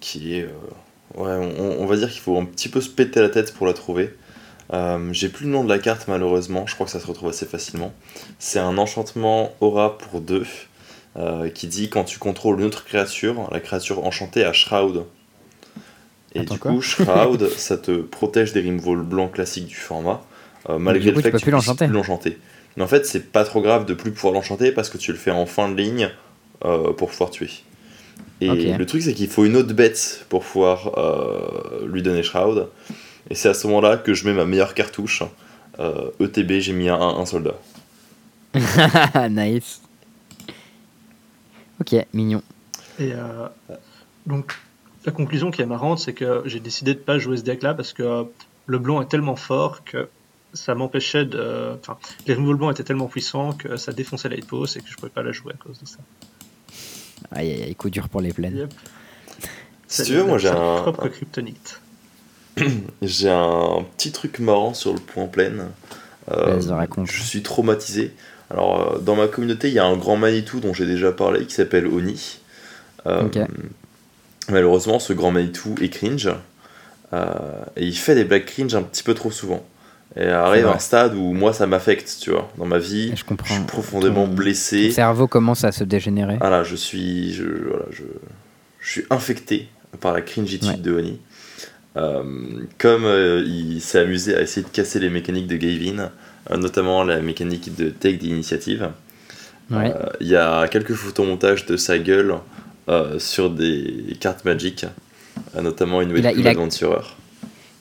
qui est. Euh, ouais, on, va dire qu'il faut un petit peu se péter la tête pour la trouver. Euh, j'ai plus le nom de la carte malheureusement, je crois que ça se retrouve assez facilement. C'est un enchantement aura pour deux qui dit quand tu contrôles une autre créature, la créature enchantée a Shroud. Et du coup, Shroud, *laughs* ça te protège des removal blancs classiques du format, euh, malgré le fait que tu puisses plus l'enchanter. Mais en fait, c'est pas trop grave de plus pouvoir l'enchanter parce que tu le fais en fin de ligne euh, pour pouvoir tuer. Et le truc, c'est qu'il faut une autre bête pour pouvoir euh, lui donner Shroud. Et c'est à ce moment-là que je mets ma meilleure cartouche. ETB, e j'ai mis un, un soldat. *laughs* nice. Ok, mignon. Et donc, la conclusion qui est marrante, c'est que j'ai décidé de pas jouer ce deck-là parce que le blanc est tellement fort que ça m'empêchait de. Enfin, les removal blancs étaient tellement puissants que ça défonçait la pose et que je pouvais pas la jouer à cause de ça. Aïe aïe aïe, coup dur pour les plaines. Si tu veux, moi j'ai un. propre kryptonite. *clears throat* j'ai un petit truc marrant sur le point plein. Euh, je suis traumatisé. Alors, euh, dans ma communauté, il y a un grand Manitou dont j'ai déjà parlé qui s'appelle Oni. Euh, Malheureusement, ce grand Manitou est cringe. Euh, et il fait des blagues cringe un petit peu trop souvent. Et arrive un stade où moi ça m'affecte, tu vois, dans ma vie. je comprends. Je suis profondément blessé. Ton cerveau commence à se dégénérer. Voilà, je suis, je, voilà, je, je suis infecté par la cringitude de Oni. Euh, comme euh, il s'est amusé à essayer de casser les mécaniques de Gavin, notamment la mécanique de take d'initiative. Il y a quelques photomontages de sa gueule sur des cartes magiques, notamment une Wave Adventurer.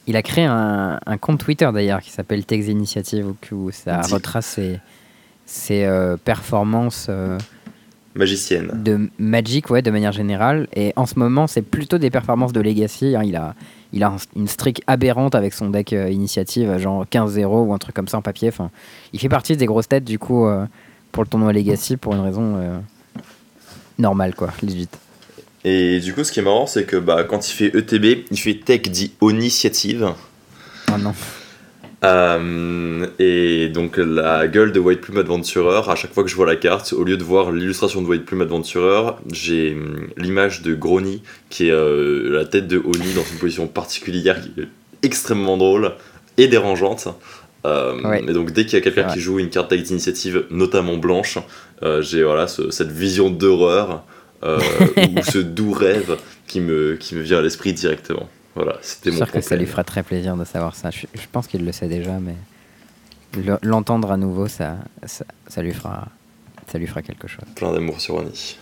Il a créé un, compte Twitter d'ailleurs qui s'appelle Tex Initiative où, ça retrace ses, euh, performances euh, magiciennes de Magic ouais de manière générale et en ce moment c'est plutôt des performances de Legacy hein. il a il a une streak aberrante avec son deck euh, initiative genre 15-0 ou un truc comme ça en papier enfin il fait partie des grosses têtes du coup pour le tournoi Legacy pour une raison normale quoi legit et du coup, ce qui est marrant, c'est que bah, quand il fait ETB, il fait Tech dit Initiative. Oh non. Euh, et donc la gueule de White Plume Adventurer, à chaque fois que je vois la carte, au lieu de voir l'illustration de White Plume Adventurer, j'ai hum, l'image de Grony, qui est euh, la tête de Oni dans une position particulière qui est extrêmement drôle et dérangeante. Euh, et donc dès qu'il y a quelqu'un qui joue une carte d'initiative, notamment blanche, j'ai voilà, cette vision d'horreur euh, *laughs* ou ce doux rêve qui me, qui me vient à l'esprit directement. Voilà, c'était mon sûr que ça lui fera très plaisir de savoir ça. Je, pense qu'il le sait déjà, mais l'entendre à nouveau, ça, ça, lui fera, ça lui fera quelque chose. Plein d'amour sur Annie.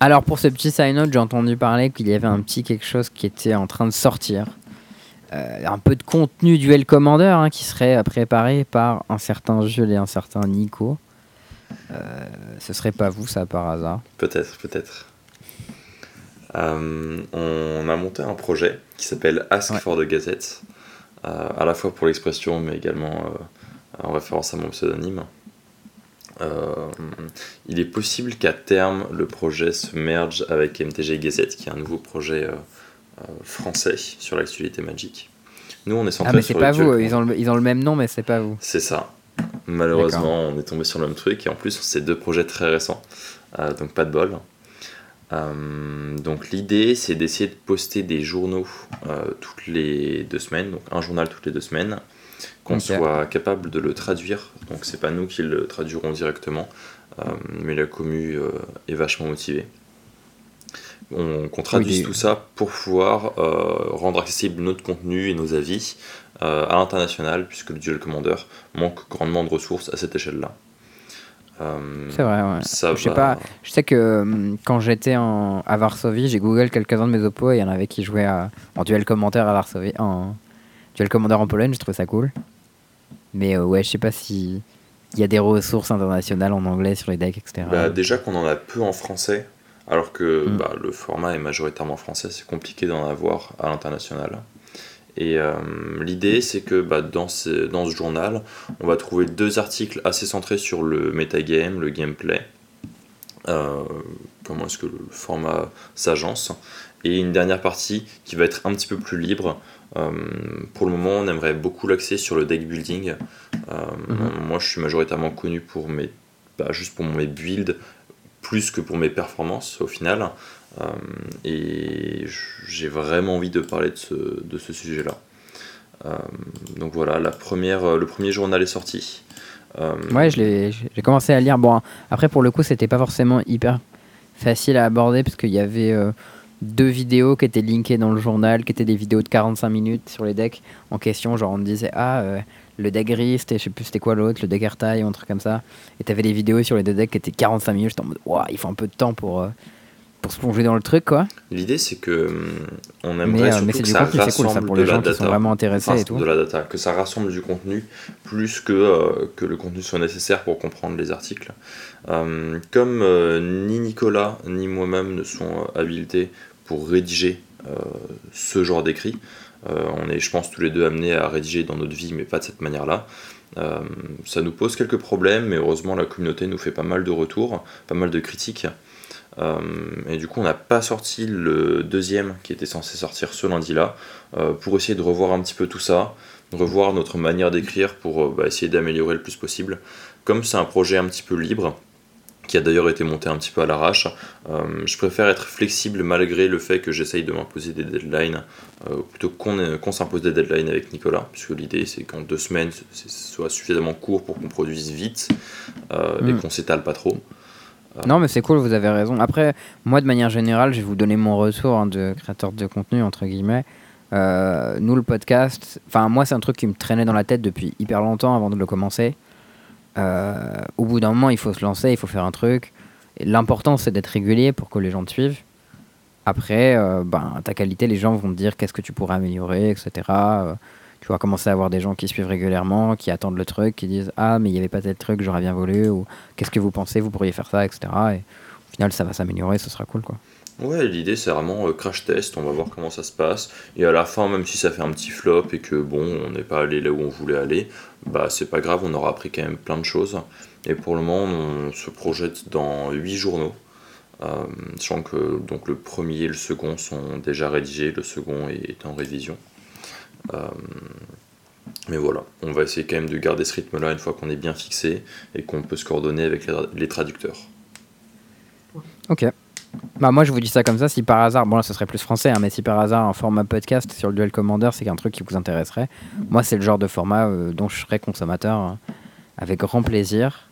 Alors pour ce petit sign note, j'ai entendu parler qu'il y avait un petit quelque chose qui était en train de sortir. Euh, un peu de contenu duel commander hein, qui serait préparé par un certain Jules et un certain Nico. Euh, ce serait pas vous, ça, par hasard Peut-être, peut-être. Euh, on a monté un projet qui s'appelle Ask for the Gazette, à la fois pour l'expression, mais également en référence à mon pseudonyme. il est possible qu'à terme, le projet se merge avec MTG Gazette, qui est un nouveau projet français sur l'actualité magique. Nous, on est centré ah, mais c'est pas vous, ils ont, le, ils ont le même nom, mais c'est pas vous. C'est ça. Malheureusement, on est tombé sur le même truc et en plus, c'est deux projets très récents, euh, donc pas de bol. Euh, donc l'idée, c'est d'essayer de poster des journaux euh, toutes les deux semaines, donc un journal toutes les deux semaines, qu'on soit capable de le traduire. Donc c'est pas nous qui le traduirons directement, mais la commu est vachement motivée. On, qu'on traduise tout ça pour pouvoir rendre accessible notre contenu et nos avis euh, à l'international, puisque le Duel Commander manque grandement de ressources à cette échelle-là. Euh, c'est vrai, ouais. je, sais pas, je sais que hum, quand j'étais à Varsovie, j'ai googlé quelques-uns de mes oppos et il y en avait qui jouaient en duel commentaire à Varsovie, en duel commander en Pologne, je trouvais ça cool. Mais euh, ouais, je sais pas si il y a des ressources internationales en anglais sur les decks, etc. Bah, déjà qu'on en a peu en français, alors que hum. bah, le format est majoritairement français, c'est compliqué d'en avoir à l'international. Et euh, l'idée, c'est que bah, dans, ce, dans ce journal, on va trouver deux articles assez centrés sur le metagame, le gameplay, euh, comment est-ce que le format s'agence, et une dernière partie qui va être un petit peu plus libre. Euh, pour le moment, on aimerait beaucoup l'accès sur le deck building. Mhm. Moi, je suis majoritairement connu pour mes, bah, juste pour mes builds, plus que pour mes performances au final. Euh, et j'ai vraiment envie de parler de ce, de ce sujet-là. Euh, donc voilà, la première, euh, le premier journal est sorti. Ouais, j'ai commencé à lire. Bon, après, pour le coup, c'était pas forcément hyper facile à aborder parce qu'il y avait deux vidéos qui étaient linkées dans le journal, qui étaient des vidéos de 45 minutes sur les decks en question. Genre, on disait, ah, le deck gris, c'était, je sais plus c'était quoi l'autre, le deck airtime ou un truc comme ça. Et t'avais des vidéos sur les deux decks qui étaient 45 minutes. J'étais en mode, waouh, il faut un peu de temps pour, pour se plonger dans le truc quoi. L'idée c'est que hum, on aimerait euh, surtout que ça rassemble cool, ça, pour les gens Qui sont vraiment intéressés et tout. De la data, que ça rassemble du contenu plus que euh, que le contenu soit nécessaire pour comprendre les articles. Hum, comme euh, ni Nicolas ni moi-même ne sont habilités pour rédiger ce genre d'écrit, on est je pense tous les deux amenés à rédiger dans notre vie mais pas de cette manière-là. ça nous pose quelques problèmes, mais heureusement la communauté nous fait pas mal de retours, pas mal de critiques. Euh, et du coup, on n'a pas sorti le deuxième qui était censé sortir ce lundi-là euh, pour essayer de revoir un petit peu tout ça, revoir notre manière d'écrire pour euh, bah, essayer d'améliorer le plus possible. Comme c'est un projet un petit peu libre, qui a d'ailleurs été monté un petit peu à l'arrache. je préfère être flexible malgré le fait que j'essaye de m'imposer des deadlines, plutôt qu'on s'impose des deadlines avec Nicolas, puisque l'idée c'est qu'en deux semaines, ce soit suffisamment court pour qu'on produise vite et mm. qu'on s'étale pas trop. Non, mais c'est cool, vous avez raison. Après, moi, de manière générale, je vais vous donner mon retour hein, de créateur de contenu, entre guillemets. Euh, nous, le podcast, enfin, moi, c'est un truc qui me traînait dans la tête depuis hyper longtemps avant de le commencer. Euh, au bout d'un moment, il faut se lancer, il faut faire un truc. L'important, c'est d'être régulier pour que les gens te suivent. Après, euh, ben, ta qualité, les gens vont te dire qu'est-ce que tu pourrais améliorer, etc tu vas commencer à avoir des gens qui suivent régulièrement, qui attendent le truc, qui disent Ah, mais il n'y avait pas tel truc, j'aurais bien voulu, ou qu'est-ce que vous pensez, vous pourriez faire ça, etc. Et au final, ça va s'améliorer, ce sera cool, quoi. Ouais, l'idée c'est vraiment euh, crash test, on va voir comment ça se passe. Et à la fin, même si ça fait un petit flop et que bon, on n'est pas allé là où on voulait aller, bah c'est pas grave, on aura appris quand même plein de choses. Et pour le moment, on se projette dans 8 journaux. Euh, sachant que donc, le premier et le second sont déjà rédigés, le second est en révision. Euh, mais voilà, on va essayer quand même de garder ce rythme-là une fois qu'on est bien fixé et qu'on peut se coordonner avec les, traducteurs. Ok. Bah moi je vous dis ça comme ça, si par hasard, bon là ce serait plus français, hein, mais si par hasard un format podcast sur le Duel Commander c'est un truc qui vous intéresserait, moi c'est le genre de format euh, dont je serais consommateur hein, avec grand plaisir.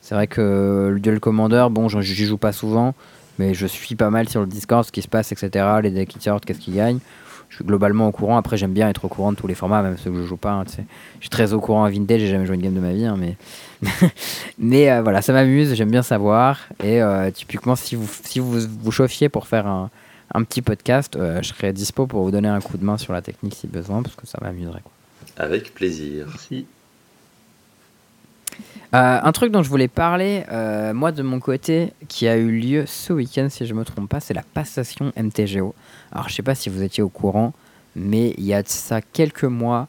C'est vrai que le Duel Commander, bon j'y joue pas souvent, mais je suis pas mal sur le Discord, ce qui se passe, etc. Les decks qui sortent, qu'est-ce qu'ils gagnent je suis globalement au courant. Après, j'aime bien être au courant de tous les formats, même ceux que je joue pas. Hein, je suis très au courant à Vintage, j'ai jamais joué une game de ma vie, hein, mais *laughs* mais euh, voilà, ça m'amuse, j'aime bien savoir. Et euh, typiquement, si vous si vous vous chauffiez pour faire un, un petit podcast, euh, je serais dispo pour vous donner un coup de main sur la technique si besoin, parce que ça m'amuserait. Avec plaisir. Merci. Un truc dont je voulais parler, moi de mon côté, qui a eu lieu ce week-end, si je me trompe pas, c'est la passation MTGO. Alors, je sais pas si vous étiez au courant, mais il y a de ça quelques mois,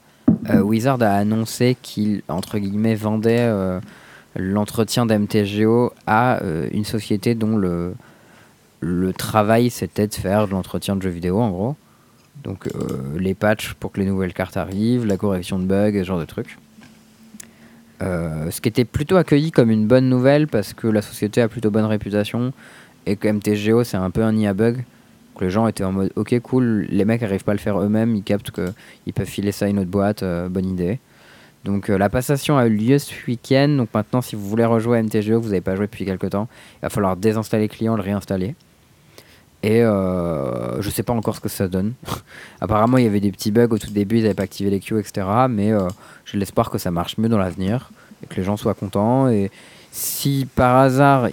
euh, Wizard a annoncé qu'il, entre guillemets, vendait euh, l'entretien d'MTGO à euh, une société dont le, le travail c'était de faire de l'entretien de jeux vidéo, en gros. Donc, les patchs pour que les nouvelles cartes arrivent, la correction de bugs, ce genre de trucs. Ce qui était plutôt accueilli comme une bonne nouvelle parce que la société a plutôt bonne réputation et que MTGO c'est un peu un IA bug les gens étaient en mode ok cool, les mecs n'arrivent pas à le faire eux-mêmes, ils captent qu'ils peuvent filer ça à une autre boîte, euh, bonne idée. Donc euh, la passation a eu lieu ce week-end, donc maintenant si vous voulez rejouer MTGO, vous n'avez pas joué depuis quelques temps, il va falloir désinstaller le client, le réinstaller. Et euh, je sais pas encore ce que ça donne. *laughs* Apparemment il y avait des petits bugs au tout début, ils n'avaient pas activé les queues, etc. Mais euh, j'ai l'espoir que ça marche mieux dans l'avenir et que les gens soient contents. Et si par hasard,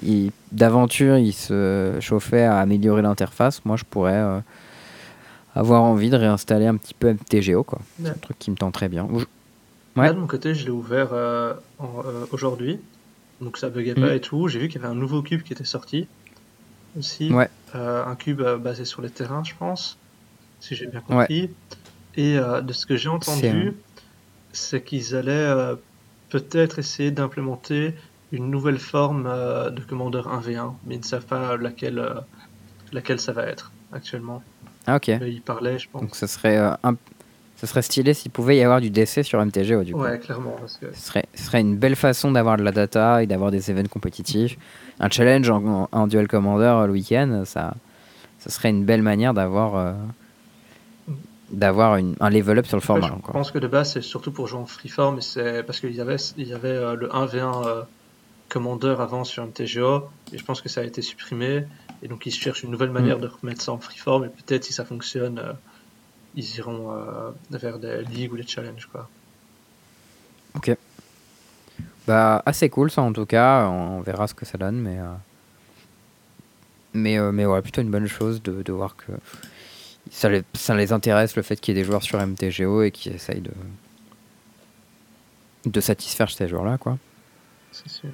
d'aventure, il se chauffait à améliorer l'interface, moi je pourrais euh, avoir envie de réinstaller un petit peu MTGO. C'est un truc qui me tend très bien. de mon côté, je l'ai ouvert euh, euh, aujourd'hui. Donc ça buguait pas mm. et tout. J'ai vu qu'il y avait un nouveau cube qui était sorti aussi. un cube basé sur les terrains, je pense, si j'ai bien compris. Et de ce que j'ai entendu, c'est qu'ils allaient peut-être essayer d'implémenter une nouvelle forme euh, de commandeur 1v1, mais ils ne savent pas laquelle, euh, laquelle ça va être actuellement. Ah ok. Mais ils parlaient, je pense. Donc ça serait, euh, ça serait stylé s'il pouvait y avoir du DC sur MTG. du coup. Ouais, clairement. Parce que... ce, serait, ce serait une belle façon d'avoir de la data et d'avoir des événements compétitifs. Un challenge en, duel commander le week-end, ça, ça serait une belle manière d'avoir d'avoir un level up sur le format. je pense que de base c'est surtout pour jouer en freeform, c'est parce qu'il y avait, il y avait le 1v1 commandeur avant sur MTGO, et je pense que ça a été supprimé, et donc ils cherchent une nouvelle manière mm. de remettre ça en freeform, et peut-être si ça fonctionne, euh, ils iront euh, vers des ligues ou des challenges. Quoi. Ok. Bah, assez cool ça en tout cas, on verra ce que ça donne, mais. Euh, mais, mais ouais, plutôt une bonne chose de, de voir que ça les, ça les intéresse le fait qu'il y ait des joueurs sur MTGO et qui essayent de, de satisfaire ces joueurs-là, quoi. C'est sûr.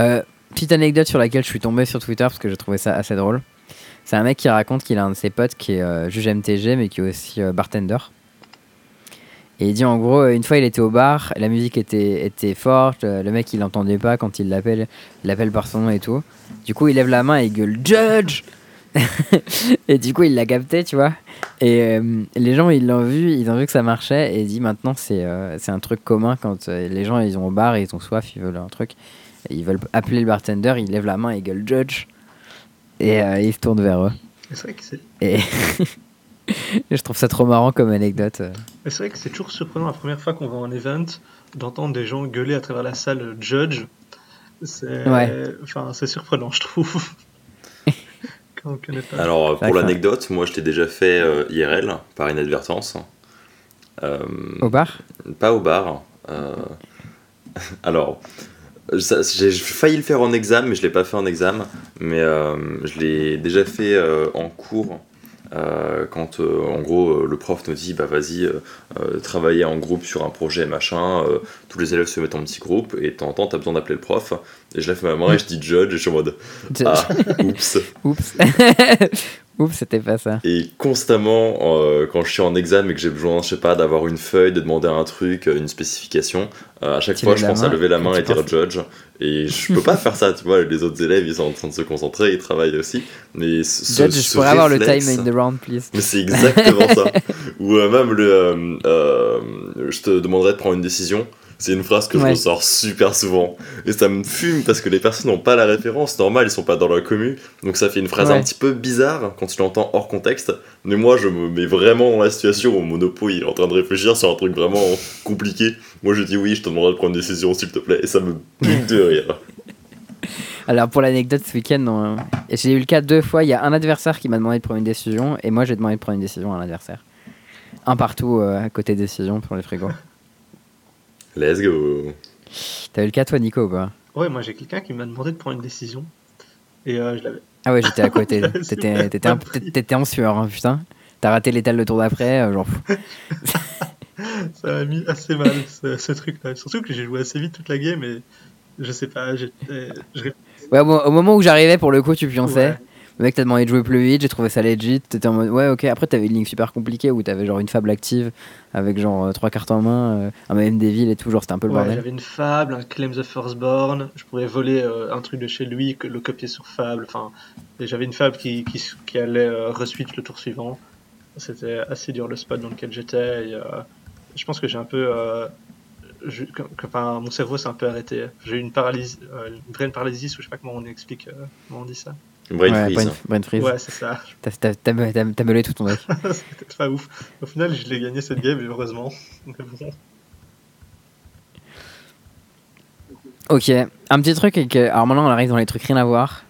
Euh, petite anecdote sur laquelle je suis tombé sur Twitter parce que j'ai trouvé ça assez drôle. C'est un mec qui raconte qu'il a un de ses potes qui est euh, juge MTG mais qui est aussi euh, bartender. Et il dit en gros, une fois il était au bar, la musique était, était forte, le mec il l'entendait pas quand il l'appelle, l'appelle par son nom et tout. Du coup il lève la main et il gueule Judge *laughs* Et du coup il l'a capté, tu vois. Et les gens ils l'ont vu, ils ont vu que ça marchait et il dit maintenant c'est c'est un truc commun quand les gens ils ont au bar et ils ont soif, ils veulent un truc. ils veulent appeler le bartender, il lève la main, il gueule Judge. Et il se tourne vers eux. C'est vrai que c'est. Et *laughs* je trouve ça trop marrant comme anecdote. C'est vrai que c'est toujours surprenant la première fois qu'on va en event d'entendre des gens gueuler à travers la salle Judge. C'est enfin, surprenant, je trouve. *laughs* Alors, pour l'anecdote, moi je t'ai déjà fait euh, IRL par inadvertance. Euh, au bar? Pas au bar. Euh, *laughs* alors, j'ai failli le faire en examen, mais je l'ai pas fait en examen. Mais je l'ai déjà fait en cours euh, quand euh, en gros euh, le prof nous dit bah vas-y travailler en groupe sur un projet machin tous les élèves se mettent en petit groupe et temps t'as besoin d'appeler le prof. Et je lève ma main et je dis judge et je suis en mode ah *laughs* oups. *laughs* Oups Oups, c'était pas ça. Et constamment, euh, quand je suis en examen et que j'ai besoin, je sais pas, d'avoir une feuille, de demander un truc, euh, une spécification, euh, à chaque fois, je pense à lever la main et dire judge. Et je peux pas faire ça, tu vois. Les autres élèves, ils sont en train de se concentrer, ils travaillent aussi. Mais ce, judge, je pourrais avoir le time in the round, please. Mais c'est exactement ça. *laughs* Ou même le, je te demanderais de prendre une décision. C'est une phrase que je ressors super souvent. Et ça me fume parce que les personnes n'ont pas la référence. Normal, ils sont pas dans la commu. Donc ça fait une phrase un petit peu bizarre quand tu l'entends hors contexte. Mais moi, je me mets vraiment dans la situation où Monopo il est en train de réfléchir sur un truc vraiment compliqué. Moi, je dis oui, je te demanderai de prendre une décision, s'il te plaît. Et ça me pique de rire. *laughs* Alors pour l'anecdote ce week-end, j'ai eu le cas deux fois. Il y a un adversaire qui m'a demandé de prendre une décision et moi j'ai demandé de prendre une décision à l'adversaire. Un partout euh, à côté décision pour les frigos. Let's go. T'as eu le cas toi Nico quoi Ouais, moi j'ai quelqu'un qui m'a demandé de prendre une décision. Et euh, je l'avais. Ah ouais, j'étais à côté. *laughs* T'étais en sueur, hein, putain. T'as raté l'étal le tour d'après, euh, genre. *laughs* ça m'a mis assez mal ce, truc-là. Surtout que j'ai joué assez vite toute la game et je sais pas. Ouais, au moment où j'arrivais, pour le coup, tu pionçais. Le mec t'a demandé de jouer plus vite, j'ai trouvé ça legit. T'étais en mode ouais, ok. Après, t'avais une ligne super compliquée où t'avais genre une fable active avec genre euh, trois cartes en main, euh, un même des villes et tout. Genre, c'était un peu le bordel. J'avais une fable, un Claim the Firstborn. Je pouvais voler euh, un truc de chez lui, le copier sur fable. Enfin, j'avais une fable qui, qui, qui allait reswitch le tour suivant. C'était assez dur le spot dans lequel j'étais. je pense que j'ai un peu. Je, enfin, mon cerveau s'est un peu arrêté. J'ai eu une paralysie, une vraie paralysie, ou je sais pas comment on explique, comment on dit ça. Brain ouais, freeze. Brain, freeze. Ouais, c'est ça. T'as meulé tout ton deck. *laughs* C'était pas ouf. Au final, je l'ai gagné cette game, heureusement. Ok, un petit truc, et que, alors maintenant on arrive dans les trucs rien à voir,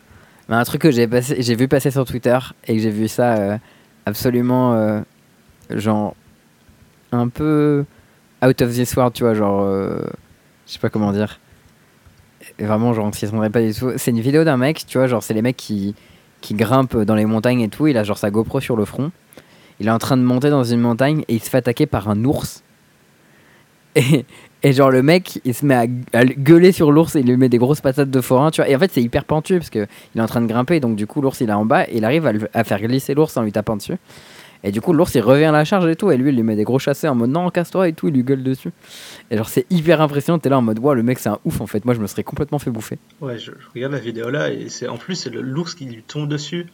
mais un truc que j'ai j'ai vu passer sur Twitter et que j'ai vu ça euh, absolument, euh, genre, un peu out of this world, tu vois, genre, euh, je sais pas comment dire vraiment, genre, s'y pas du tout. C'est une vidéo d'un mec, tu vois, genre, c'est les mecs qui, qui grimpent dans les montagnes et tout. Il a genre sa GoPro sur le front. Il est en train de monter dans une montagne et il se fait attaquer par un ours. *laughs* Et, et genre, le mec, il se met à, gueuler sur l'ours et il lui met des grosses patates de forain, tu vois. Et en fait, c'est hyper pentu parce qu'il est en train de grimper. Donc, du coup, l'ours, il est en bas et il arrive à, à faire glisser l'ours en lui tapant dessus. Et du coup, l'ours il revient à la charge et tout. Et lui, il lui met des gros chassés en mode non, casse-toi et tout. Il lui gueule dessus. Et genre, c'est hyper impressionnant. T'es là en mode, wow, le mec, c'est un ouf en fait. Moi, je me serais complètement fait bouffer. Ouais, je, regarde la vidéo là. Et c'est en plus, c'est l'ours qui lui tombe dessus.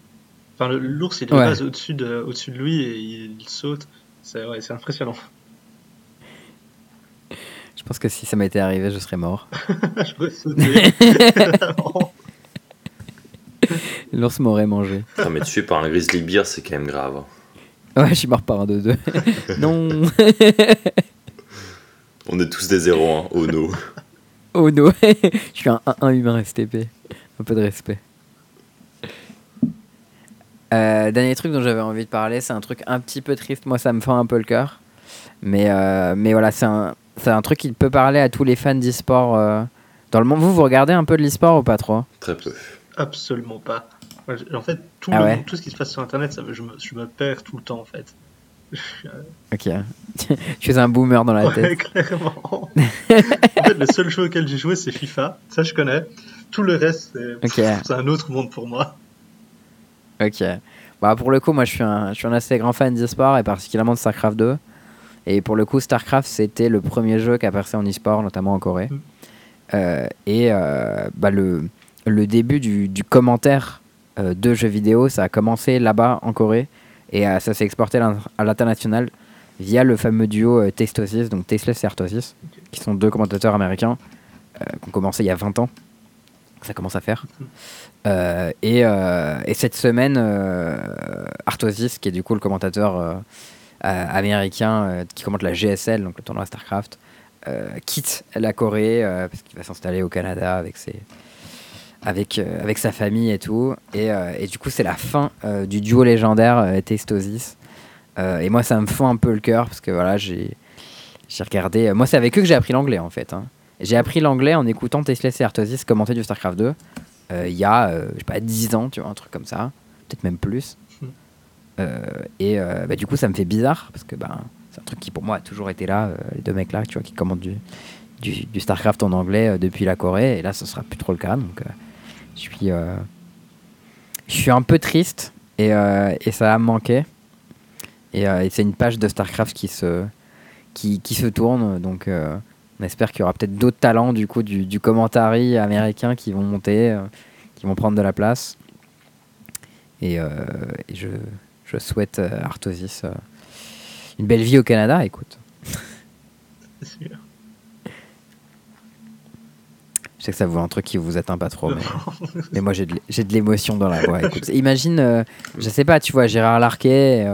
Enfin, l'ours, il base au-dessus de, au de lui et il, saute. C'est ouais, impressionnant. Je pense que si ça m'était arrivé, je serais mort. *laughs* je sauter. *laughs* L'ours m'aurait mangé. Ah, mais tué par un grizzly bear, c'est quand même grave. *laughs* Ouais, je suis mort par un 2-2. *laughs* non *laughs* On est tous des 0 hein, oh no. Oh no Je suis un 1 humain STP. Un peu de respect. Euh, dernier truc dont j'avais envie de parler, c'est un truc un petit peu triste. Moi, ça me fend un peu le cœur. Mais, euh, mais voilà, c'est un, un truc qui peut parler à tous les fans d'e-sport euh, dans le monde. Vous, vous regardez un peu de l'e-sport ou pas trop? Très peu. Absolument pas. En fait, tout, ah tout ce qui se passe sur Internet, ça, je, me, je me perds tout le temps, en fait. *laughs* ok. *laughs* tu es un boomer dans la ouais, tête. clairement. *laughs* en fait, le seul jeu auquel j'ai joué, c'est FIFA. Ça, je connais. Tout le reste, c'est un autre monde pour moi. Ok. Bah, pour le coup, moi, je suis un, je suis un assez grand fan d'e-sport et particulièrement de StarCraft 2. Et pour le coup, StarCraft, c'était le premier jeu qui a percé en e-sport, notamment en Corée. Mm. Euh, et euh, bah, le, le début du, du commentaire euh, de jeux vidéo. Ça a commencé là-bas en Corée et euh, ça s'est exporté à l'international via le fameux duo euh, Testosis, donc Tasteless et Artosis, qui sont deux commentateurs américains qui ont commencé il y a 20 ans Ça commence à faire. Euh, et, et, cette semaine, Artosis, qui est du coup le commentateur américain qui commente la GSL, donc le tournoi StarCraft, quitte la Corée parce qu'il va s'installer au Canada avec ses, avec, avec sa famille et tout. Et, et du coup, c'est la fin du duo légendaire Testosis. et moi, ça me fond un peu le cœur parce que voilà, j'ai j'ai regardé. Moi, c'est avec eux que j'ai appris l'anglais en fait. Hein. J'ai appris l'anglais en écoutant Tesla et Artosis commenter du StarCraft 2 euh, il y a, euh, je sais pas, 10 ans, tu vois, un truc comme ça. Peut-être même plus. Hmm. Euh, et bah, du coup, ça me fait bizarre parce que bah, c'est un truc qui pour moi a toujours été là, les deux mecs là, tu vois, qui commentent du, du, StarCraft en anglais depuis la Corée. Et là, ce sera plus trop le cas. Donc, je suis. je suis un peu triste et, et ça a manqué. Et, et c'est une page de StarCraft qui se, qui, qui se tourne. Donc, on espère qu'il y aura peut-être d'autres talents du coup du, du commentary américain qui vont monter, euh, qui vont prendre de la place. Et, euh, je, je, souhaite euh, Artosis une belle vie au Canada, écoute. *laughs* C'est sûr. Je sais que ça vous un truc qui vous atteint pas trop, mais, *laughs* moi j'ai de l'émotion dans la voix. Écoute, imagine, je sais pas, tu vois, Gérard Larquet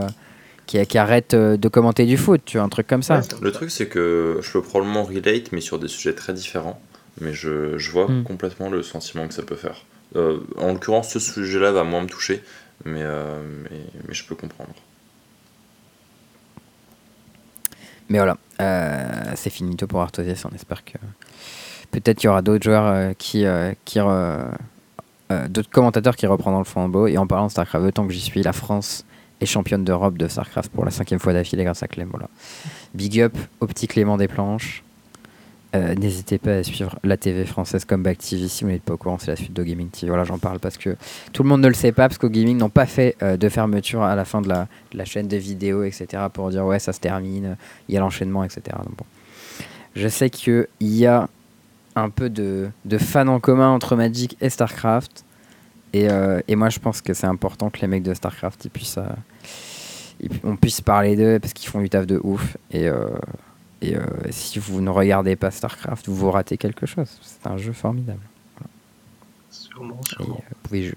qui, arrête euh, de commenter du foot, tu vois, un truc comme ça. Le truc, c'est que je peux probablement relate, mais sur des sujets très différents. Mais je, je vois hmm. complètement le sentiment que ça peut faire. Euh, en l'occurrence, ce sujet-là va moins me toucher, mais, euh, mais, mais, je peux comprendre. Mais voilà, c'est finito pour Artosias. On espère que peut-être qu'il y aura d'autres joueurs qui. qui d'autres commentateurs qui reprendront le flambeau. Et en parlant de StarCraft, tant que j'y suis, la France championne d'Europe de StarCraft pour la cinquième fois d'affilée grâce à Clem. Voilà. Big up au petit Clément des planches. Euh, n'hésitez pas à suivre la TV française comme Back TV si vous n'êtes pas au courant, c'est la suite de Gaming TV. Voilà, j'en parle parce que tout le monde ne le sait pas, parce qu'au Gaming n'ont pas fait euh, de fermeture à la fin de la, chaîne de vidéos, etc. pour dire ouais, ça se termine, il y a l'enchaînement, etc. Bon. Je sais qu'il y a un peu de, de fans en commun entre Magic et StarCraft. Et, euh, et, moi, je pense que c'est important que les mecs de StarCraft ils puissent, on puisse parler d'eux parce qu'ils font du taf de ouf. Et, euh, et euh, si vous ne regardez pas StarCraft, vous, vous ratez quelque chose. C'est un jeu formidable. Sûrement, sûrement. vous,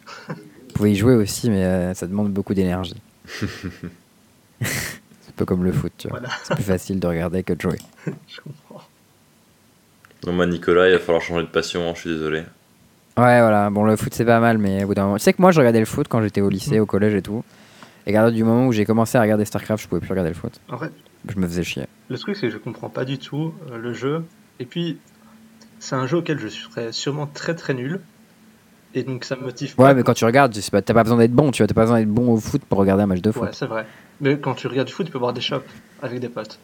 pouvez y jouer aussi, mais ça demande beaucoup d'énergie. *laughs* *laughs* c'est un peu comme le foot, tu vois. C'est plus facile de regarder que de jouer. *laughs* Non, moi, Nicolas, il va falloir changer de passion, hein, je suis désolé. Ouais, voilà. Bon, le foot, c'est pas mal, mais au bout d'un moment. Tu sais que moi, je regardais le foot quand j'étais au lycée, mm. au collège et tout. Et regarde, du moment où j'ai commencé à regarder StarCraft, je pouvais plus regarder le foot. En fait, je me faisais chier. Le truc, c'est que je comprends pas du tout euh, le jeu. Et puis, c'est un jeu auquel je serais sûrement très très nul. Et donc, ça me motive pas. Ouais, mais quand tu regardes, t'as pas besoin d'être bon, tu vois. T'as pas besoin d'être bon au foot pour regarder un match de foot. Ouais, c'est vrai. Mais quand tu regardes du foot, tu peux voir des shops avec des potes.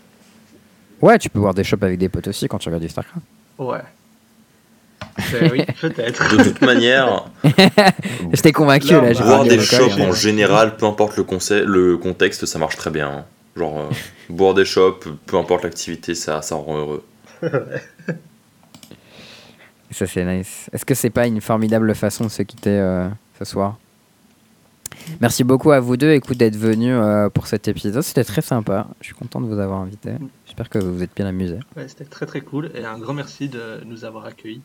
Ouais, tu peux voir des shops avec des potes aussi quand tu regardes du StarCraft. Ouais. oui, *laughs* peut-être. De toute manière, *laughs* j'étais convaincu là. boire des shops en général, peu importe le, le contexte, ça marche très bien. Hein. Genre, euh, *laughs* boire des shops, peu importe l'activité, ça, ça rend heureux. ça, c'est nice. Est-ce que c'est pas une formidable façon de se quitter euh, ce soir? Merci beaucoup à vous deux, écoute, d'être venus euh, pour cet épisode. C'était très sympa. Je suis content de vous avoir invité. J'espère que vous vous êtes bien amusés. Ouais, c'était très très cool et un grand merci de nous avoir accueillis.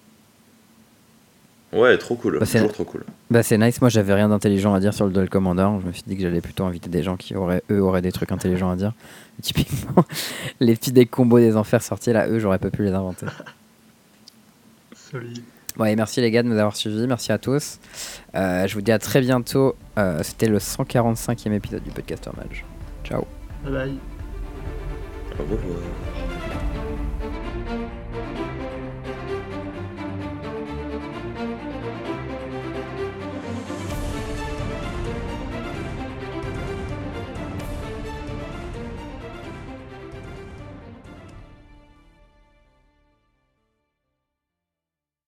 Ouais, trop cool. Bah, Toujours trop cool. Bah, c'est nice. Moi, j'avais rien d'intelligent à dire sur le Duel Commander. Je me suis dit que j'allais plutôt inviter des gens qui auraient, eux, auraient des trucs intelligents à dire. *laughs* typiquement, les petits decks combos des enfers sortis là, eux, j'aurais pas pu les inventer. *laughs* Solide. Ouais, merci les gars de nous avoir suivis. Merci à tous. Euh, je vous dis à très bientôt. Euh, c'était le 145e épisode du Podcaster Match. Ciao. Bye bye. Au revoir.